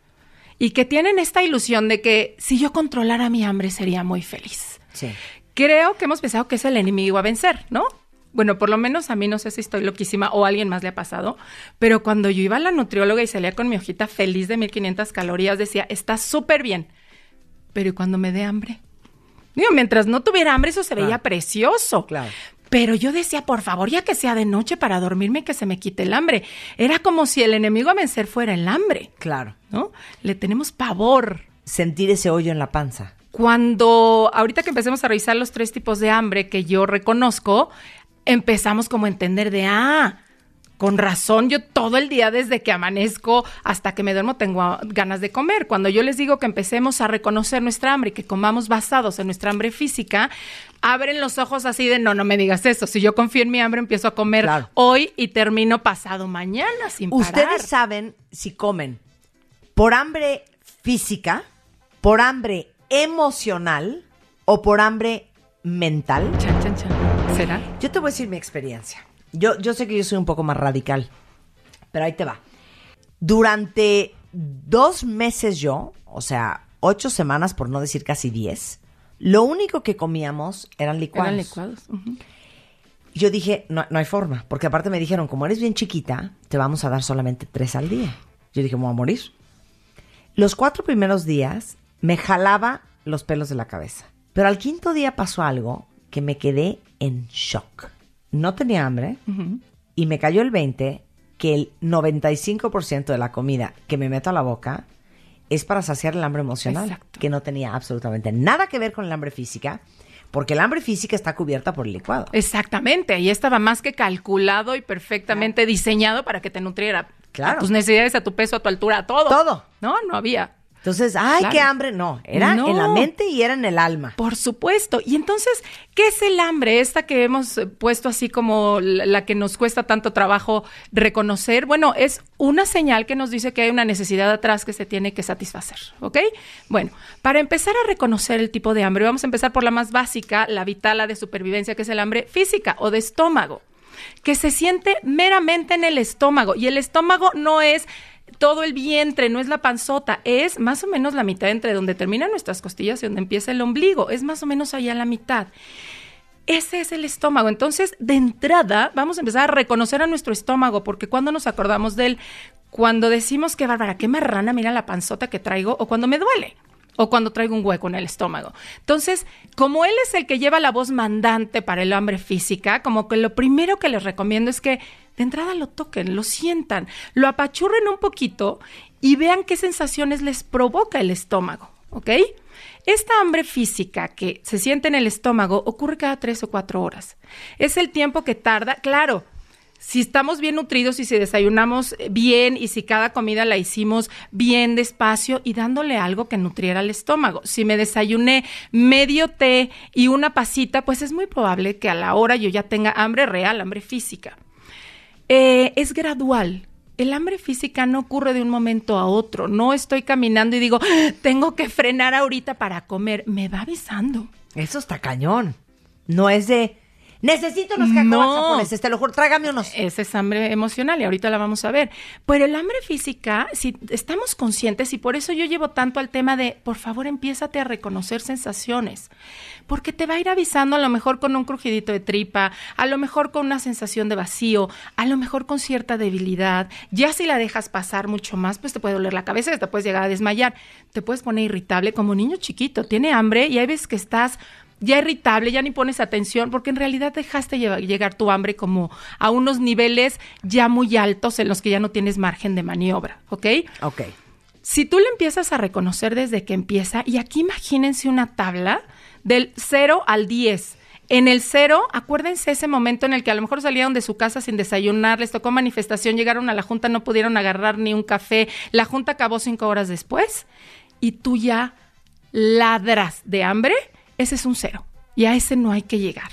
y que tienen esta ilusión de que si yo controlara mi hambre sería muy feliz. Sí. Creo que hemos pensado que es el enemigo a vencer, ¿no? Bueno, por lo menos a mí no sé si estoy loquísima o a alguien más le ha pasado, pero cuando yo iba a la nutrióloga y salía con mi hojita feliz de 1500 calorías, decía, está súper bien, pero ¿y cuando me dé hambre? Digo, mientras no tuviera hambre, eso se veía Claro. precioso. Claro. Pero yo decía, por favor, ya que sea de noche para dormirme y que se me quite el hambre. Era como si el enemigo a vencer fuera el hambre, Claro. ¿no? Le tenemos pavor. Sentir ese hoyo en la panza. Cuando, ahorita que empecemos a revisar los tres tipos de hambre que yo reconozco, empezamos como a entender de, ah, con razón, yo todo el día desde que amanezco hasta que me duermo tengo ganas de comer. Cuando yo les digo que empecemos a reconocer nuestra hambre y que comamos basados en nuestra hambre física, abren los ojos así de, no, no me digas eso. Si yo confío en mi hambre, empiezo a comer Claro. hoy y termino pasado mañana sin parar. Ustedes saben si comen por hambre física, por hambre emocional o por hambre mental. Chan, chan, chan. ¿Será? Yo te voy a decir mi experiencia. Yo, yo sé que yo soy un poco más radical, pero ahí te va. Durante dos meses yo, o sea, ocho semanas, por no decir casi diez, lo único que comíamos eran licuados. Eran licuados. ujú. Y Yo dije, no, no hay forma, porque aparte me dijeron, como eres bien chiquita, te vamos a dar solamente tres al día. Yo dije, me voy a morir. Los cuatro primeros días me jalaba los pelos de la cabeza. Pero al quinto día pasó algo que me quedé en shock. No tenía hambre y me cayó el 20 que el 95% de la comida que me meto a la boca es para saciar el hambre emocional, Exacto. que no tenía absolutamente nada que ver con el hambre física, porque el hambre física está cubierta por el licuado. Exactamente, ahí estaba más que calculado y perfectamente diseñado para que te nutriera. Claro. A tus necesidades, a tu peso, a tu altura, a todo. Todo. No, no había. Entonces, ay, Claro. qué hambre. No, era No. en la mente y era en el alma. Por supuesto. Y entonces, ¿qué es el hambre? Esta que hemos eh, puesto así como la que nos cuesta tanto trabajo reconocer. Bueno, es una señal que nos dice que hay una necesidad atrás que se tiene que satisfacer. ¿Ok? Bueno, para empezar a reconocer el tipo de hambre, vamos a empezar por la más básica, la vital, la de supervivencia, que es el hambre física o de estómago. Que se siente meramente en el estómago. Y el estómago no es todo el vientre, no es la panzota, es más o menos la mitad entre donde terminan nuestras costillas y donde empieza el ombligo, es más o menos allá la mitad. Ese es el estómago. Entonces, de entrada, vamos a empezar a reconocer a nuestro estómago, porque cuando nos acordamos de él, cuando decimos que bárbara, qué marrana, mira la panzota que traigo, o cuando me duele, o cuando traigo un hueco en el estómago. Entonces, como él es el que lleva la voz mandante para el hambre física, como que lo primero que les recomiendo es que de entrada lo toquen, lo sientan, lo apachurren un poquito y vean qué sensaciones les provoca el estómago, ¿ok? Esta hambre física que se siente en el estómago ocurre cada tres o cuatro horas. Es el tiempo que tarda, claro, si estamos bien nutridos y si desayunamos bien y si cada comida la hicimos bien despacio y dándole algo que nutriera el estómago. Si me desayuné medio té y una pasita, pues es muy probable que a la hora yo ya tenga hambre real, hambre física. Eh, es gradual. El hambre física no ocurre de un momento a otro. No estoy caminando y digo, "Ah, tengo que frenar ahorita para comer. Me va avisando. Eso está cañón. No es de, necesito unos cacahuates No. japoneses, te lo juro, trágame unos. Esa es hambre emocional y ahorita la vamos a ver. Pero el hambre física, si estamos conscientes, y por eso yo llevo tanto al tema de, por favor, empiézate a reconocer sensaciones. Porque te va a ir avisando a lo mejor con un crujidito de tripa, a lo mejor con una sensación de vacío, a lo mejor con cierta debilidad. Ya si la dejas pasar mucho más, pues te puede doler la cabeza, te puedes llegar a desmayar, te puedes poner irritable como niño chiquito, tiene hambre y hay veces que estás ya irritable, ya ni pones atención, porque en realidad dejaste llegar tu hambre como a unos niveles ya muy altos en los que ya no tienes margen de maniobra, ¿ok? Ok. Si tú le empiezas a reconocer desde que empieza, y aquí imagínense una tabla del 0 al 10. En el 0, acuérdense ese momento en el que a lo mejor salieron de su casa sin desayunar, les tocó manifestación, llegaron a la junta, no pudieron agarrar ni un café, la junta acabó cinco horas después, y tú ya ladras de hambre, ese es un 0. Y a ese no hay que llegar.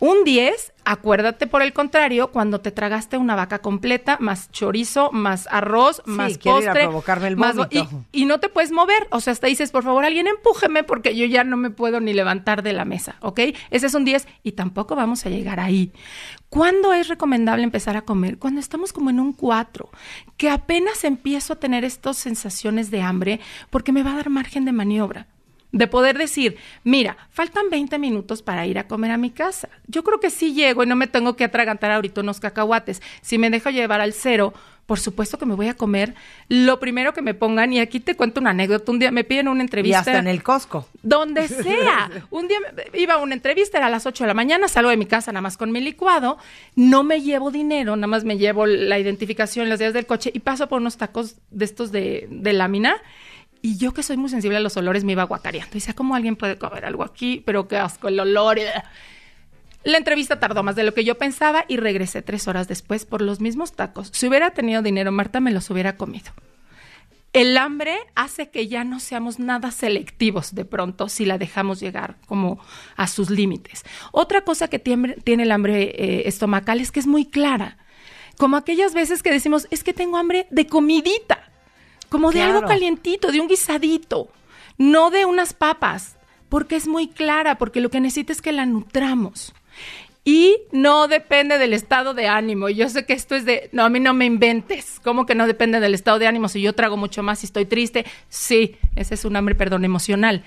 Un 10, acuérdate por el contrario, cuando te tragaste una vaca completa, más chorizo, más arroz, Sí, más postre. provocarme el más y, y no te puedes mover. O sea, hasta dices, por favor, alguien empújeme porque yo ya no me puedo ni levantar de la mesa, ¿ok? Ese es un 10 y tampoco vamos a llegar ahí. ¿Cuándo es recomendable empezar a comer? Cuando estamos como en un 4, que apenas empiezo a tener estas sensaciones de hambre porque me va a dar margen de maniobra. De poder decir, mira, faltan 20 minutos para ir a comer a mi casa. Yo creo que sí llego y no me tengo que atragantar ahorita unos cacahuates. Si me dejo llevar al cero, por supuesto que me voy a comer lo primero que me pongan. Y aquí te cuento una anécdota. Un día me piden una Y entrevista. hasta en el Costco. Donde sea. Un día iba a una entrevista, era a las 8 de la mañana, salgo de mi casa nada más con mi licuado, no me llevo dinero, nada más me llevo la identificación, las días del coche y paso por unos tacos de estos de, de lámina. Y yo que soy muy sensible a los olores me iba guacareando. Decía, ¿cómo alguien puede comer algo aquí? Pero qué asco el olor. La entrevista tardó más de lo que yo pensaba y regresé tres horas después por los mismos tacos. Si hubiera tenido dinero, Marta me los hubiera comido. El hambre hace que ya no seamos nada selectivos de pronto si la dejamos llegar como a sus límites. Otra cosa que tiene, tiene el hambre eh, estomacal es que es muy clara. Como aquellas veces que decimos, es que tengo hambre de comidita, como de algo calientito, de un guisadito, no de unas papas, porque es muy clara, porque lo que necesita es que la nutramos. Y no depende del estado de ánimo. Yo sé que esto es de, no, a mí no me inventes. ¿Cómo que no depende del estado de ánimo? Si yo trago mucho más y estoy triste, sí, ese es un hambre, perdón, emocional.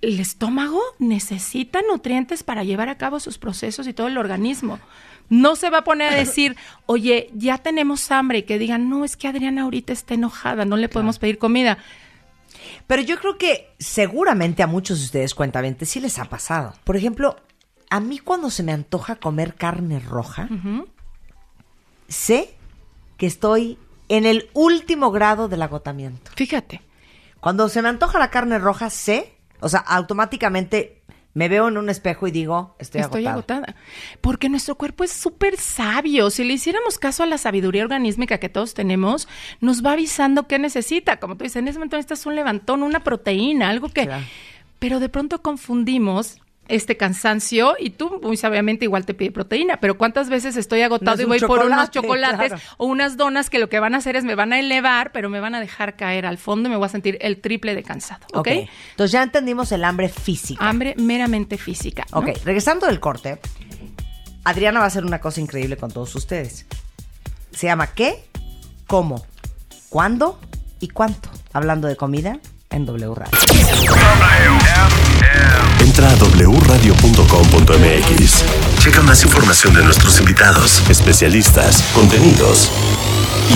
El estómago necesita nutrientes para llevar a cabo sus procesos y todo el organismo. No se va a poner a decir, oye, ya tenemos hambre y que digan, no, es que Adriana ahorita está enojada, no le podemos pedir comida. Pero yo creo que seguramente a muchos de ustedes, cuentamente, sí les ha pasado. Por ejemplo, a mí cuando se me antoja comer carne roja, sé que estoy en el último grado del agotamiento. Fíjate. Cuando se me antoja la carne roja, sé, o sea, automáticamente me veo en un espejo y digo, estoy, Estoy agotada. agotada. Porque nuestro cuerpo es súper sabio. Si le hiciéramos caso a la sabiduría organísmica que todos tenemos, nos va avisando qué necesita. Como tú dices, en ese momento necesitas un levantón, una proteína, algo que... Claro. Pero de pronto confundimos este cansancio y tú muy sabiamente igual te pide proteína, pero ¿cuántas veces estoy agotado No es y voy por unos chocolate, chocolates claro. o unas donas que lo que van a hacer es me van a elevar, pero me van a dejar caer al fondo y me voy a sentir el triple de cansado, ¿ok? ok. Entonces ya entendimos el hambre física. Hambre meramente física. ¿no? Ok, regresando del corte, Adriana va a hacer una cosa increíble con todos ustedes. Se llama ¿Qué? ¿Cómo? ¿Cuándo? ¿Y cuánto? Hablando de comida en W Radio. Entra a wradio.com.mx. Checa más información de nuestros invitados, especialistas, contenidos.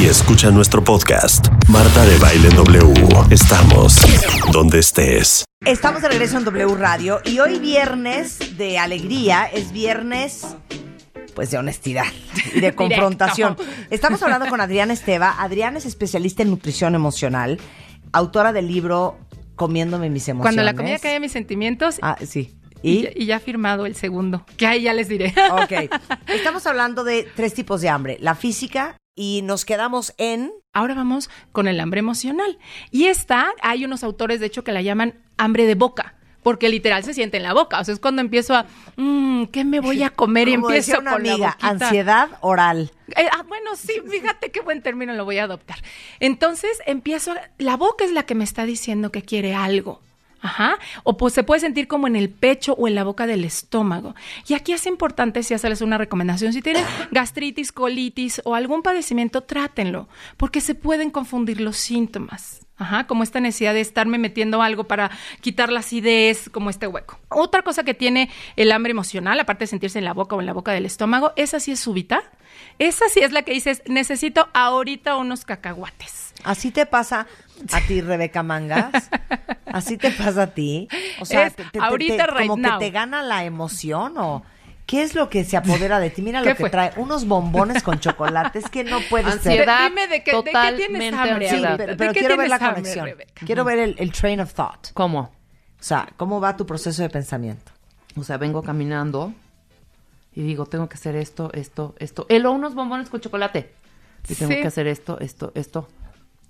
Y escucha nuestro podcast, Marta de Baile en W. Estamos donde estés. Estamos de regreso en W Radio y hoy viernes de alegría es viernes pues de honestidad y de confrontación. Estamos hablando con Adriana Esteva. Adriana es especialista en nutrición emocional, autora del libro Comiéndome mis emociones. Cuando la comida cae en mis sentimientos Ah, sí. y, y ya ha firmado el segundo, que ahí ya les diré. Ok. Estamos hablando de tres tipos de hambre. La física y nos quedamos en... Ahora vamos con el hambre emocional. Y esta, hay unos autores, de hecho, que la llaman hambre de boca. Porque literal se siente en la boca. O sea, es cuando empiezo a, mmm, ¿qué me voy a comer? Y empiezo decía una con la amiga, boquita. ansiedad oral. Eh, ah, bueno, sí, fíjate qué buen término lo voy a adoptar. Entonces empiezo, la boca es la que me está diciendo que quiere algo. Ajá. O pues se puede sentir como en el pecho o en la boca del estómago. Y aquí es importante si hacerles una recomendación. Si tienen gastritis, colitis o algún padecimiento, trátenlo, porque se pueden confundir los síntomas. Ajá, como esta necesidad de estarme metiendo algo para quitar la acidez, como este hueco. Otra cosa que tiene el hambre emocional, aparte de sentirse en la boca o en la boca del estómago, esa sí es súbita. Esa sí es la que dices, necesito ahorita unos cacahuates. Así te pasa a ti, Rebeca Mangas. Así te pasa a ti. O sea, Es te- te- te- ahorita, te- right como now. que te gana la emoción o ¿qué es lo que se apodera de ti? Mira lo ¿Qué que fue? trae, unos bombones con chocolate, es que no puede ser. Ansiedad. Dime de qué, de qué tienes hambre. Sí, pero, ¿De pero qué quiero ver la hambre, conexión. Rebeca? Quiero ver el, el train of thought. ¿Cómo? O sea, ¿cómo va tu proceso de pensamiento? O sea, vengo caminando y digo, tengo que hacer esto, esto, esto. El unos bombones con chocolate. Y tengo Sí. que hacer esto, esto, esto.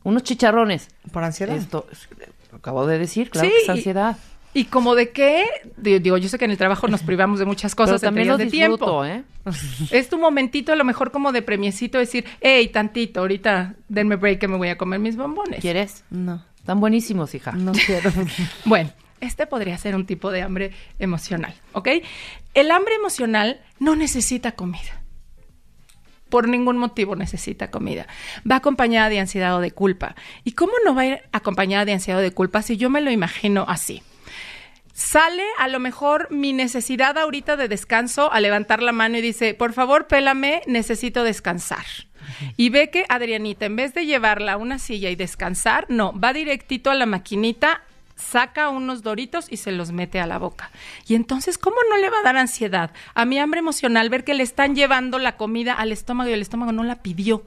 Unos chicharrones. ¿Por ansiedad? Esto, lo acabo de decir, claro Sí, que es ansiedad. Y como de qué, digo, yo sé que en el trabajo nos privamos de muchas Pero cosas, también entre lo de disfruto, tiempo. ¿eh? Es tu momentito, a lo mejor como de premiecito, decir, hey, tantito, ahorita denme break que me voy a comer mis bombones. ¿Quieres? No, Están buenísimos, hija. no quiero. Bueno, este podría ser un tipo de hambre emocional, ¿ok? El hambre emocional no necesita comida. Por ningún motivo necesita comida. Va acompañada de ansiedad o de culpa. ¿Y cómo no va a ir acompañada de ansiedad o de culpa si yo me lo imagino así? Sale a lo mejor mi necesidad ahorita de descanso a levantar la mano y dice, por favor, pélame, necesito descansar. Y ve que Adrianita, en vez de llevarla a una silla y descansar, no, va directito a la maquinita, saca unos doritos y se los mete a la boca. Y entonces, ¿cómo no le va a dar ansiedad a mi hambre emocional ver que le están llevando la comida al estómago y el estómago no la pidió?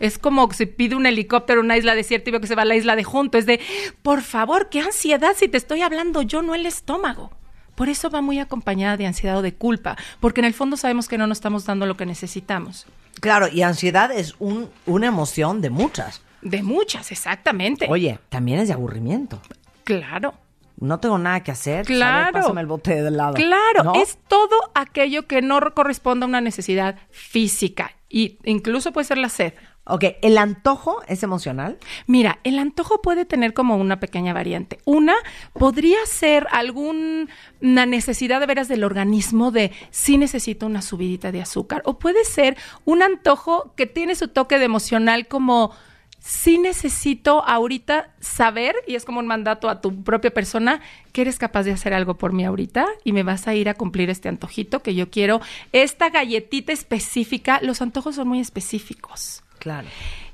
Es como que se pide un helicóptero a una isla desierta y veo que se va a la isla de junto. Es de, por favor, qué ansiedad si te estoy hablando yo, no el estómago. Por eso va muy acompañada de ansiedad o de culpa, porque en el fondo sabemos que no nos estamos dando lo que necesitamos. Claro, y ansiedad es un, una emoción de muchas. De muchas, exactamente. Oye, también es de aburrimiento. Claro. No tengo nada que hacer. ver, Claro. pásame el bote de lado. Claro, ¿No? es todo aquello que no corresponde a una necesidad física. Y incluso puede ser la sed. Ok, ¿el antojo es emocional? Mira, el antojo puede tener como una pequeña variante. Una podría ser alguna necesidad de veras del organismo de sí necesito una subidita de azúcar. O puede ser un antojo que tiene su toque de emocional como sí necesito ahorita saber, y es como un mandato a tu propia persona, que eres capaz de hacer algo por mí ahorita y me vas a ir a cumplir este antojito que yo quiero. Esta galletita específica, los antojos son muy específicos. Claro.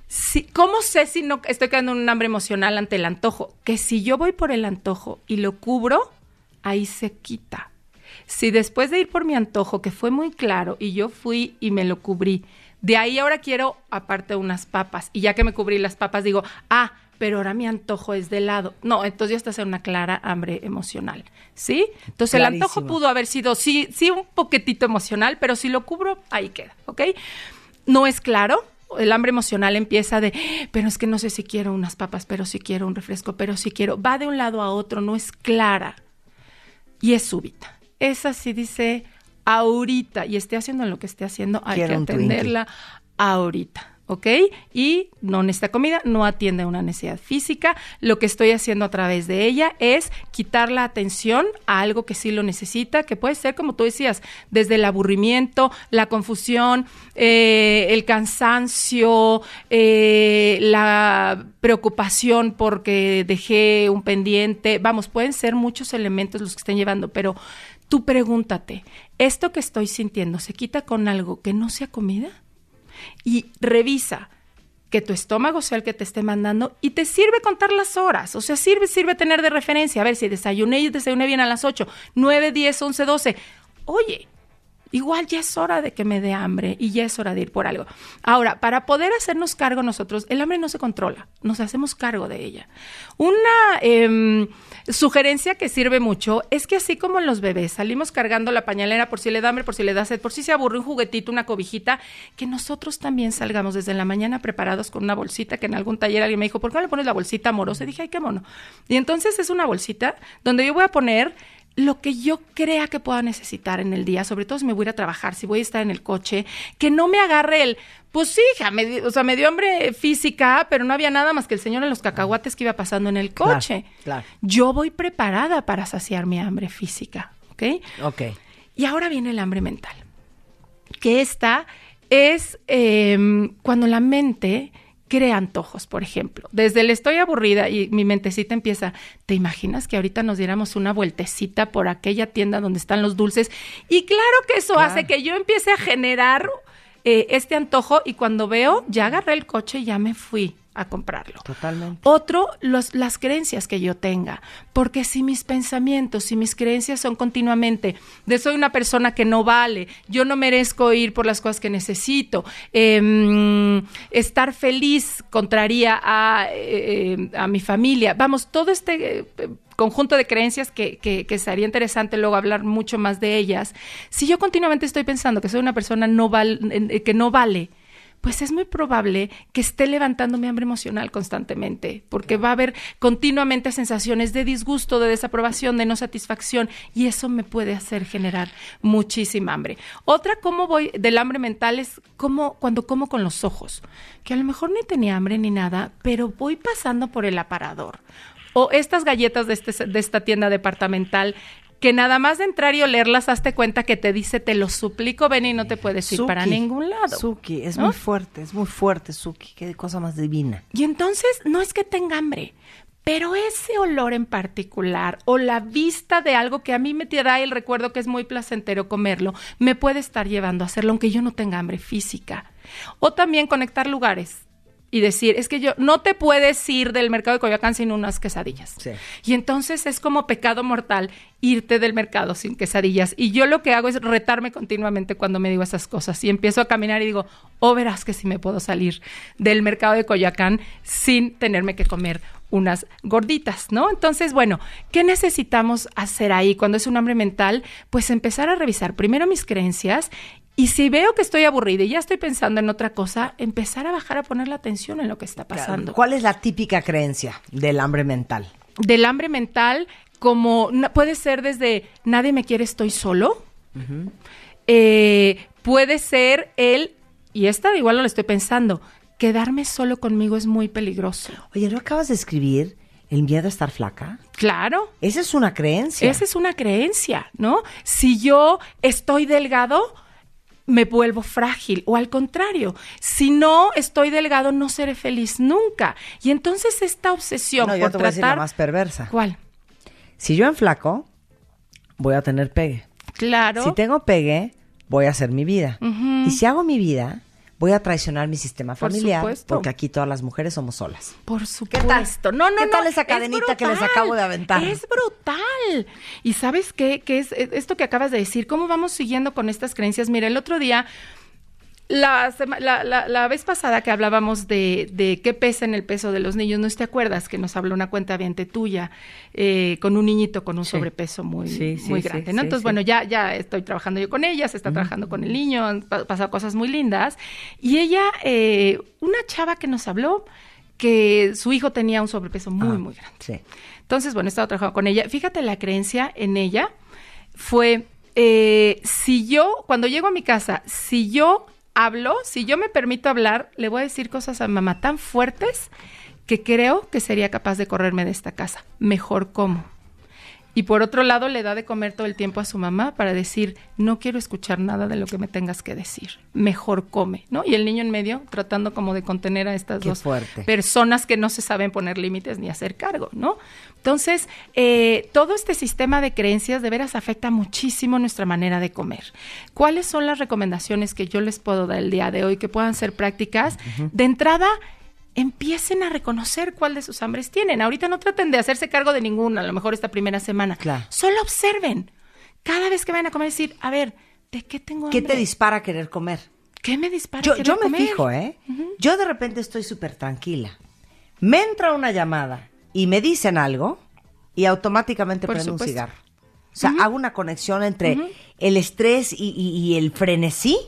Sí, ¿Cómo sé si no estoy quedando en un hambre emocional ante el antojo? Que si yo voy por el antojo y lo cubro, ahí se quita. Si después de ir por mi antojo, que fue muy claro, y yo fui y me lo cubrí, de ahí ahora quiero aparte unas papas, y ya que me cubrí las papas digo, ah, pero ahora mi antojo es de helado. No, entonces ya estás en una clara hambre emocional, ¿sí? Entonces el antojo pudo haber sido, sí, sí, un poquitito emocional, pero si lo cubro, ahí queda, ¿ok? No es claro, el hambre emocional empieza de, pero es que no sé si quiero unas papas, pero si quiero un refresco, pero si quiero, va de un lado a otro, no es clara y es súbita. Esa sí dice ahorita y esté haciendo lo que esté haciendo, hay Quiero que atenderla ahorita. ¿Ok? Y no necesita comida, no atiende a una necesidad física. Lo que estoy haciendo a través de ella es quitar la atención a algo que sí lo necesita, que puede ser, como tú decías, desde el aburrimiento, la confusión, eh, el cansancio, eh, la preocupación porque dejé un pendiente. Vamos, pueden ser muchos elementos los que estén llevando, pero tú pregúntate, ¿esto que estoy sintiendo se quita con algo que no sea comida? Y revisa que tu estómago sea el que te esté mandando y te sirve contar las horas. O sea, sirve, sirve tener de referencia. A ver, si desayuné y desayuné bien a las 8, 9, 10, 11, 12. Oye, igual ya es hora de que me dé hambre y ya es hora de ir por algo. Ahora, para poder hacernos cargo nosotros, el hambre no se controla, nos hacemos cargo de ella. Una em, sugerencia que sirve mucho es que así como los bebés salimos cargando la pañalera por si le da hambre, por si le da sed, por si se aburre un juguetito, una cobijita, que nosotros también salgamos desde la mañana preparados con una bolsita que en algún taller alguien me dijo, ¿por qué no le pones la bolsita amorosa? Y dije, ay, qué mono. Y entonces es una bolsita donde yo voy a poner lo que yo crea que pueda necesitar en el día, sobre todo si me voy a ir a trabajar, si voy a estar en el coche, que no me agarre el, pues sí, hija, me di- o sea, me dio hambre física, pero no había nada más que el señor en los cacahuates que iba pasando en el coche. claro. Yo voy preparada para saciar mi hambre física, ¿ok? Ok. Y ahora viene el hambre mental, que esta es em, cuando la mente crea antojos, por ejemplo. Desde el estoy aburrida y mi mentecita empieza, ¿te imaginas que ahorita nos diéramos una vueltecita por aquella tienda donde están los dulces? Y claro que eso hace que yo empiece a generar eh, este antojo y cuando veo, ya agarré el coche y ya me fui a comprarlo. Totalmente. Otro, los, las creencias que yo tenga. Porque si mis pensamientos, si mis creencias son continuamente de soy una persona que no vale, yo no merezco ir por las cosas que necesito, em, estar feliz contraría a, eh, a mi familia. Vamos, todo este eh, conjunto de creencias que, que, que sería interesante luego hablar mucho más de ellas. Si yo continuamente estoy pensando que soy una persona no val- eh, que no vale, pues es muy probable que esté levantando mi hambre emocional constantemente, porque va a haber continuamente sensaciones de disgusto, de desaprobación, de no satisfacción, y eso me puede hacer generar muchísima hambre. Otra, cómo voy del hambre mental es como cuando como con los ojos, que a lo mejor ni tenía hambre ni nada, pero voy pasando por el aparador. O estas galletas de, este- de esta tienda departamental que nada más de entrar y olerlas, hazte cuenta que te dice, te lo suplico, ven y no te puedes ir para ningún lado. Suki, es ¿no? muy fuerte, es muy fuerte, Suki. Qué cosa más divina. Y entonces no es que tenga hambre, pero ese olor en particular o la vista de algo que a mí me trae el recuerdo que es muy placentero comerlo, me puede estar llevando a hacerlo aunque yo no tenga hambre física. O también conectar lugares y decir, es que yo no te puedes ir del mercado de Coyoacán sin unas quesadillas. Sí. Y entonces es como pecado mortal irte del mercado sin quesadillas. Y yo lo que hago es retarme continuamente cuando me digo esas cosas. Y empiezo a caminar y digo, oh, verás que si me puedo salir del mercado de Coyoacán sin tenerme que comer unas gorditas, ¿no? Entonces, bueno, ¿qué necesitamos hacer ahí cuando es un hambre mental? Pues empezar a revisar primero mis creencias y si veo que estoy aburrida y ya estoy pensando en otra cosa, empezar a bajar a poner la atención en lo que está pasando ¿Cuál es la típica creencia del hambre mental? del hambre mental como puede ser desde nadie me quiere, estoy solo. Eh, puede ser el, y esta igual no lo estoy pensando, quedarme solo conmigo es muy peligroso. Oye, ¿no acabas de escribir el miedo a estar flaca? Claro. Esa es una creencia. Esa es una creencia, ¿no? Si yo estoy delgado, me vuelvo frágil. O al contrario, si no estoy delgado, no seré feliz nunca. Y entonces esta obsesión No, yo por te voy a decir la más perversa. ¿Cuál? Si yo enflaco, voy a tener pegue. Claro. Si tengo pegue, voy a hacer mi vida. Y si hago mi vida, voy a traicionar mi sistema Por familiar. supuesto. Porque aquí todas las mujeres somos solas. Por supuesto. tal? No, no, ¿Qué no. tal esa es cadenita que les acabo de aventar? Es brutal. Y sabes qué, ¿Qué es eh, esto que acabas de decir, cómo vamos siguiendo con estas creencias. Mira, el otro día, la, la, la- la vez pasada que hablábamos de, de qué pesa en el peso de los niños, ¿no te acuerdas que nos habló una cuenta viente tuya eh, con un niñito con un Sí. sobrepeso muy, Sí, sí, muy grande? Entonces, bueno, ya, ya estoy trabajando yo con ella, se está trabajando con el niño, han pa- pasado cosas muy lindas. Y ella, eh, una chava que nos habló, que su hijo tenía un sobrepeso muy, Ah, muy grande. Sí. Entonces, bueno, he estado trabajando con ella. Fíjate, la creencia en ella fue, eh, si yo, cuando llego a mi casa, si yo hablo, si yo me permito hablar, le voy a decir cosas a mamá tan fuertes que creo que sería capaz de correrme de esta casa. Mejor como. Y por otro lado, le da de comer todo el tiempo a su mamá para decir, no quiero escuchar nada de lo que me tengas que decir. Mejor come, ¿no? Y el niño en medio tratando como de contener a estas Qué dos fuerte. personas que no se saben poner límites ni hacer cargo, ¿no? Entonces, eh, todo este sistema de creencias de veras afecta muchísimo nuestra manera de comer. ¿Cuáles son las recomendaciones que yo les puedo dar el día de hoy que puedan ser prácticas? De entrada, empiecen a reconocer cuál de sus hambres tienen. Ahorita no traten de hacerse cargo de ninguna, a lo mejor esta primera semana. Claro. Solo observen. Cada vez que vayan a comer, decir, a ver, ¿de qué tengo ¿Qué hambre? te dispara a querer comer? ¿Qué me dispara? Yo, querer yo me comer? fijo, ¿eh? Yo de repente estoy súper tranquila. Me entra una llamada y me dicen algo y automáticamente Por prendo un cigarro. O sea, hago una conexión entre el estrés y, y- y el frenesí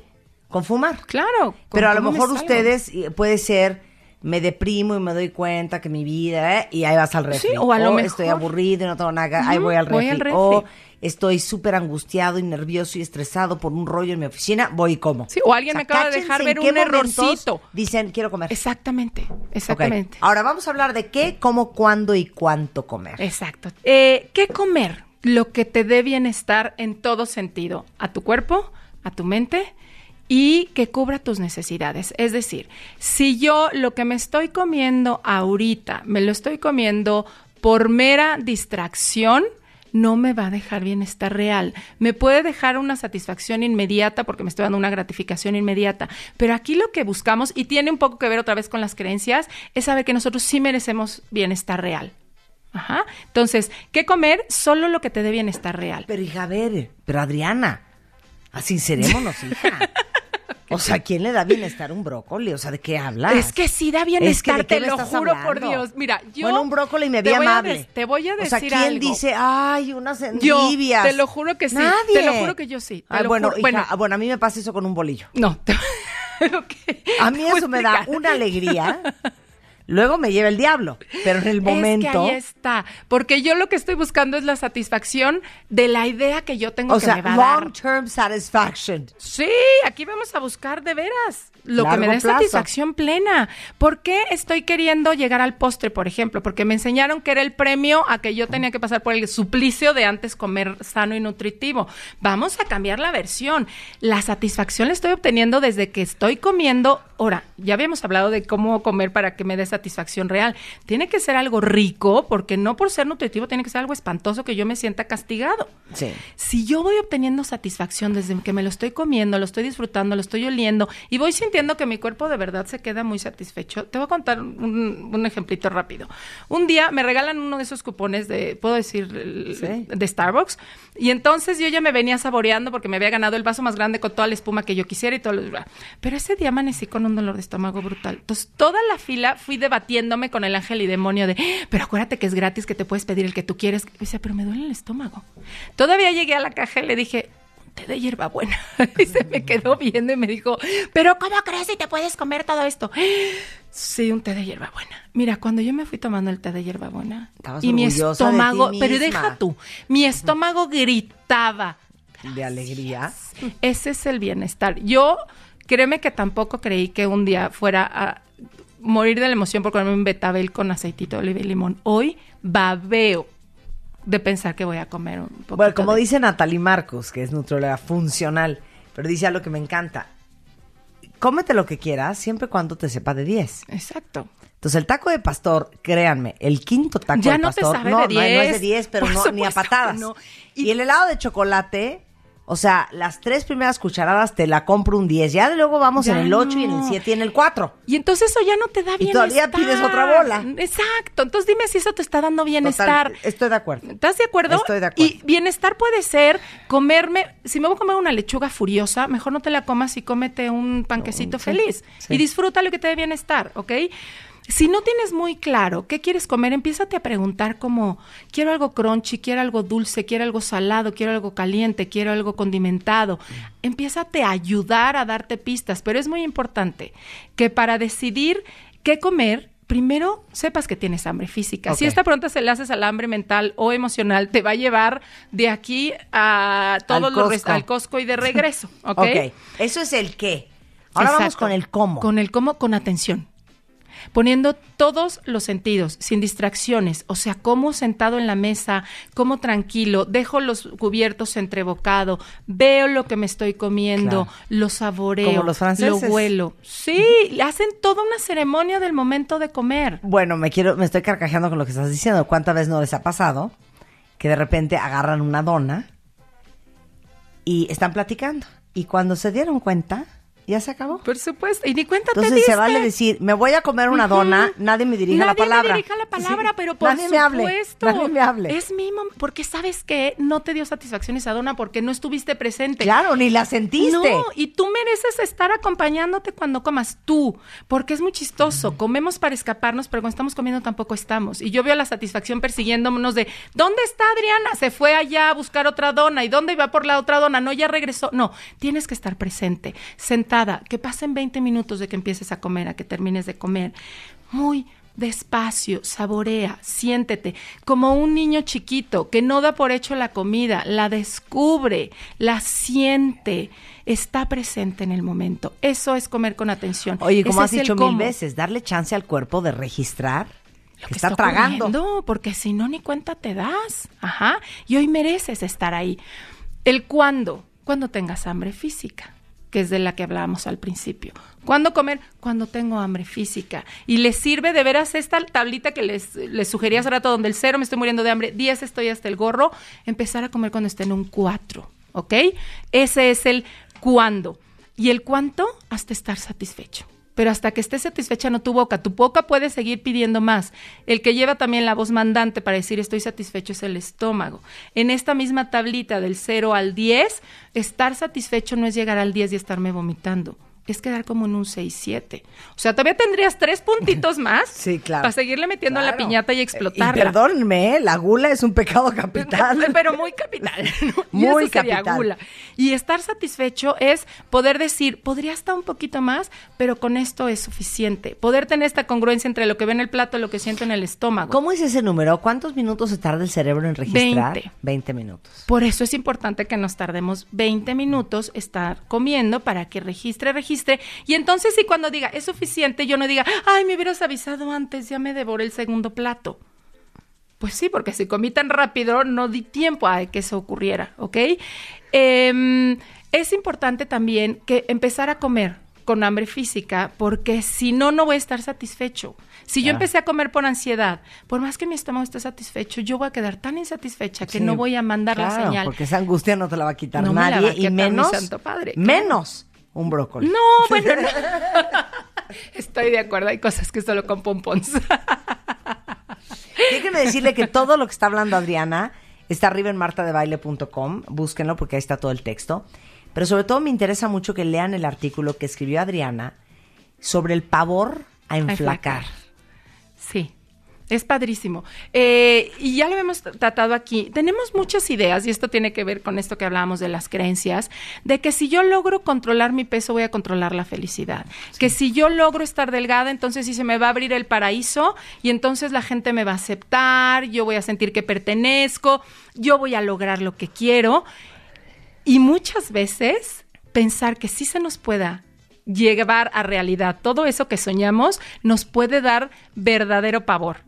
con fumar. Claro. ¿con Pero a lo mejor ustedes puede ser me deprimo y me doy cuenta que mi vida ¿eh? y ahí vas al refri. Sí, o a lo mejor- estoy aburrido y no tengo nada, ahí voy al refri. voy al refri. O estoy súper angustiado y nervioso y estresado por un rollo en mi oficina, voy y como. Sí, o alguien me acaba de dejar ver un errorcito. Dicen, quiero comer. Exactamente, exactamente. Ahora vamos a hablar de qué, cómo, cuándo y cuánto comer. Exacto. Eh, ¿Qué comer? Lo que te dé bienestar en todo sentido, a tu cuerpo, a tu mente y que cubra tus necesidades. Es decir, si yo lo que me estoy comiendo ahorita, me lo estoy comiendo por mera distracción, no me va a dejar bienestar real. Me puede dejar una satisfacción inmediata porque me estoy dando una gratificación inmediata. Pero aquí lo que buscamos, y tiene un poco que ver otra vez con las creencias, es saber que nosotros sí merecemos bienestar real. Ajá. Entonces, ¿qué comer? Solo lo que te dé bienestar real. Pero hija, a ver, pero Adriana, así seremos, hija. O sea, ¿quién le da bienestar un brócoli? O sea, ¿de qué hablas? Es que sí da bienestar, ¿de qué te lo juro por? Dios. Mira, yo. Bueno, un brócoli me vi amable. te voy a decir O sea, ¿quién algo. dice, ay, unas Yo, endivias? te lo juro que sí. Nadie. Te lo juro que yo sí. Ay, lo bueno, hija, bueno, a mí me pasa eso con un bolillo. no. te- Ok. A mí eso me da una alegría. Luego me lleva el diablo, pero en el momento... Es que ahí está. Porque yo lo que estoy buscando es la satisfacción de la idea que yo tengo o que sea, me va a dar. long term satisfaction. Sí, aquí vamos a buscar de veras lo que me plazo. satisfacción plena. ¿Por qué estoy queriendo llegar al postre, por ejemplo? Porque me enseñaron que era el premio a que yo tenía que pasar por el suplicio de antes comer sano y nutritivo. Vamos a cambiar la versión. La satisfacción la estoy obteniendo desde que estoy comiendo. Ahora, ya habíamos hablado de cómo comer para que me dé satisfacción real. Tiene que ser algo rico, porque no por ser nutritivo tiene que ser algo espantoso que yo me sienta castigado. Sí. Si yo voy obteniendo satisfacción desde que me lo estoy comiendo, lo estoy disfrutando, lo estoy oliendo y voy sintiendo que mi cuerpo de verdad se queda muy satisfecho, te voy a contar un, un ejemplito rápido. Un día me regalan uno de esos cupones de, puedo decir, el- Sí. de Starbucks y entonces yo ya me venía saboreando porque me había ganado el vaso más grande con toda la espuma que yo quisiera y todo lo Pero ese día amanecí con un dolor de estómago brutal. Entonces toda la fila fui debatiéndome con el ángel y demonio de, "Ah, pero acuérdate que es gratis, que te puedes pedir el que tú quieres. Y decía, pero me duele el estómago. Todavía llegué a la caja y le dije, té de hierbabuena. y se me quedó viendo y me dijo, pero ¿cómo crees si te puedes comer todo esto? Sí, un té de hierbabuena. Mira, cuando yo me fui tomando el té de hierbabuena Estabas y mi de estómago, pero deja tú, mi estómago gritaba. De alegría. Ese es el bienestar. Yo, créeme que tampoco creí que un día fuera a morir de la emoción por comerme un betabel con aceitito de oliva y limón. Hoy babeo de pensar que voy a comer un poquito Bueno, como de- dice Natalie Marcos, que es nutrióloga funcional, pero dice algo que me encanta. Cómete lo que quieras, siempre y cuando te sepa de 10. Exacto. Entonces, el taco de pastor, créanme, el quinto taco Ya de no te pastor, sabe no, de no, no es de 10, 10, pero no, ni a patadas. no. Y, Y- el helado de chocolate, o sea, las tres primeras cucharadas te la compro un 10. Ya de luego vamos Ya en el 8 y en el no. 7 y en el 4. Y entonces eso ya no te da Y bienestar. todavía pides otra bola. Exacto. Entonces dime si eso te está dando bienestar. Total, estoy de acuerdo. ¿Estás de acuerdo? Estoy de acuerdo. Y bienestar puede ser comerme, si me voy a comer una lechuga furiosa, mejor no te la comas y cómete un panquecito sí, feliz. sí. Y disfruta lo que te dé bienestar, ¿ok? Si no tienes muy claro qué quieres comer, empiézate a preguntar como, quiero algo crunchy, quiero algo dulce, quiero algo salado, quiero algo caliente, quiero algo condimentado. Empiézate a ayudar a darte pistas, pero es muy importante que para decidir qué comer, primero sepas que tienes hambre física. Si esta pregunta se le haces al hambre mental o emocional, te va a llevar de aquí a todos Al los Costco. al Costco y de regreso, ¿ok? ok, eso es el qué. Ahora vamos con el cómo. Con el cómo, con atención. Poniendo todos los sentidos, sin distracciones, o sea, como sentado en la mesa, como tranquilo, dejo los cubiertos entrebocado, veo lo que me estoy comiendo, Claro. lo saboreo, Como los franceses. lo huelo. Sí, hacen toda una ceremonia del momento de comer. Bueno, me quiero, me estoy carcajeando con lo que estás diciendo. ¿Cuántas veces no les ha pasado que de repente agarran una dona y están platicando? Y cuando se dieron cuenta, ya se acabó. Por supuesto, y ni cuenta te Entonces se diste. vale decir, me voy a comer una dona, nadie me dirija la Nadie palabra. me dirija la palabra, Sí, pero por nadie me hable, supuesto. nadie me hable. Es mi porque sabes que no te dio satisfacción esa dona porque no estuviste presente. Claro, ni la sentiste. No, y tú mereces estar acompañándote cuando comas tú, porque es muy chistoso. Comemos para escaparnos, pero cuando estamos comiendo tampoco estamos. Y yo veo la satisfacción persiguiéndonos de, ¿dónde está Adriana? Se fue allá a buscar otra dona. ¿Y dónde iba por la otra dona? No, ya regresó. No, tienes que estar presente, sentada, que pasen 20 minutos de que empieces a comer a que termines de comer. Muy despacio, saborea, siéntete, como un niño chiquito que no da por hecho la comida, la descubre, la siente, está presente en el momento. Eso es comer con atención. Oye, como has dicho mil cómo. veces, darle chance al cuerpo de registrar Lo que está está tragando. porque si no ni cuenta te das. Ajá. Y hoy mereces estar ahí. El cuándo, cuando tengas hambre física. Que es de la que hablábamos al principio. ¿Cuándo comer? Cuando tengo hambre física. Y les sirve de veras esta tablita que les, les sugerí hace rato, donde el cero me estoy muriendo de hambre, 10 estoy hasta el gorro, empezar a comer cuando esté en un 4, ¿ok? Ese es el cuándo. Y el cuánto hasta estar satisfecho. Pero hasta que estés satisfecha no tu boca. Tu boca puede seguir pidiendo más. El que lleva también la voz mandante para decir estoy satisfecho es el estómago. En esta misma tablita del 0 al 10, estar satisfecho no es llegar al 10 y estarme vomitando es quedar como en un 6-7. O sea, todavía tendrías tres puntitos más Sí, claro. para seguirle metiendo la Claro. piñata y Y explotarla. perdónenme, ¿eh? la gula es un pecado capital. Pero muy capital. ¿no? Y Muy capital. gula. Y estar satisfecho es poder decir, podría estar un poquito más, pero con esto es suficiente. Poder tener esta congruencia entre lo que ve en el plato y lo que siento en el estómago. ¿Cómo es ese número? ¿Cuántos minutos se tarda el cerebro en registrar? 20. 20 minutos. Por eso es importante que nos tardemos 20 minutos estar comiendo para que registre, registre. Y entonces, si cuando diga es suficiente, yo no diga, ay, me hubieras avisado antes, ya me devoré el segundo plato. Pues sí, porque si comí tan rápido, no di tiempo a que eso ocurriera, ¿ok? Em, es importante también que empezar a comer con hambre física, porque si no, no voy a estar satisfecho. Si yo empecé a comer por ansiedad, por más que mi estómago esté satisfecho, yo voy a quedar tan insatisfecha que Sí, no voy a mandar la señal. Porque esa angustia no te la va a quitar No me la nadie va a y mi menos, santo padre, menos un brócoli. No, bueno, no. Estoy de acuerdo, hay cosas que solo con pompons. Déjenme decirle que todo lo que está hablando Adriana está arriba en martadebaile.com. Búsquenlo porque ahí está todo el texto. Pero sobre todo me interesa mucho que lean el artículo que escribió Adriana sobre el pavor a enflacar. enflacar. Es padrísimo. Eh, y ya lo hemos tr- tratado aquí. Tenemos muchas ideas, y esto tiene que ver con esto que hablábamos de las creencias, de que si yo logro controlar mi peso, voy a controlar la felicidad. Que si yo logro estar delgada, entonces sí se me va a abrir el paraíso y entonces la gente me va a aceptar, yo voy a sentir que pertenezco, yo voy a lograr lo que quiero. Y muchas veces pensar que sí se nos pueda llevar a realidad todo eso que soñamos nos puede dar verdadero pavor.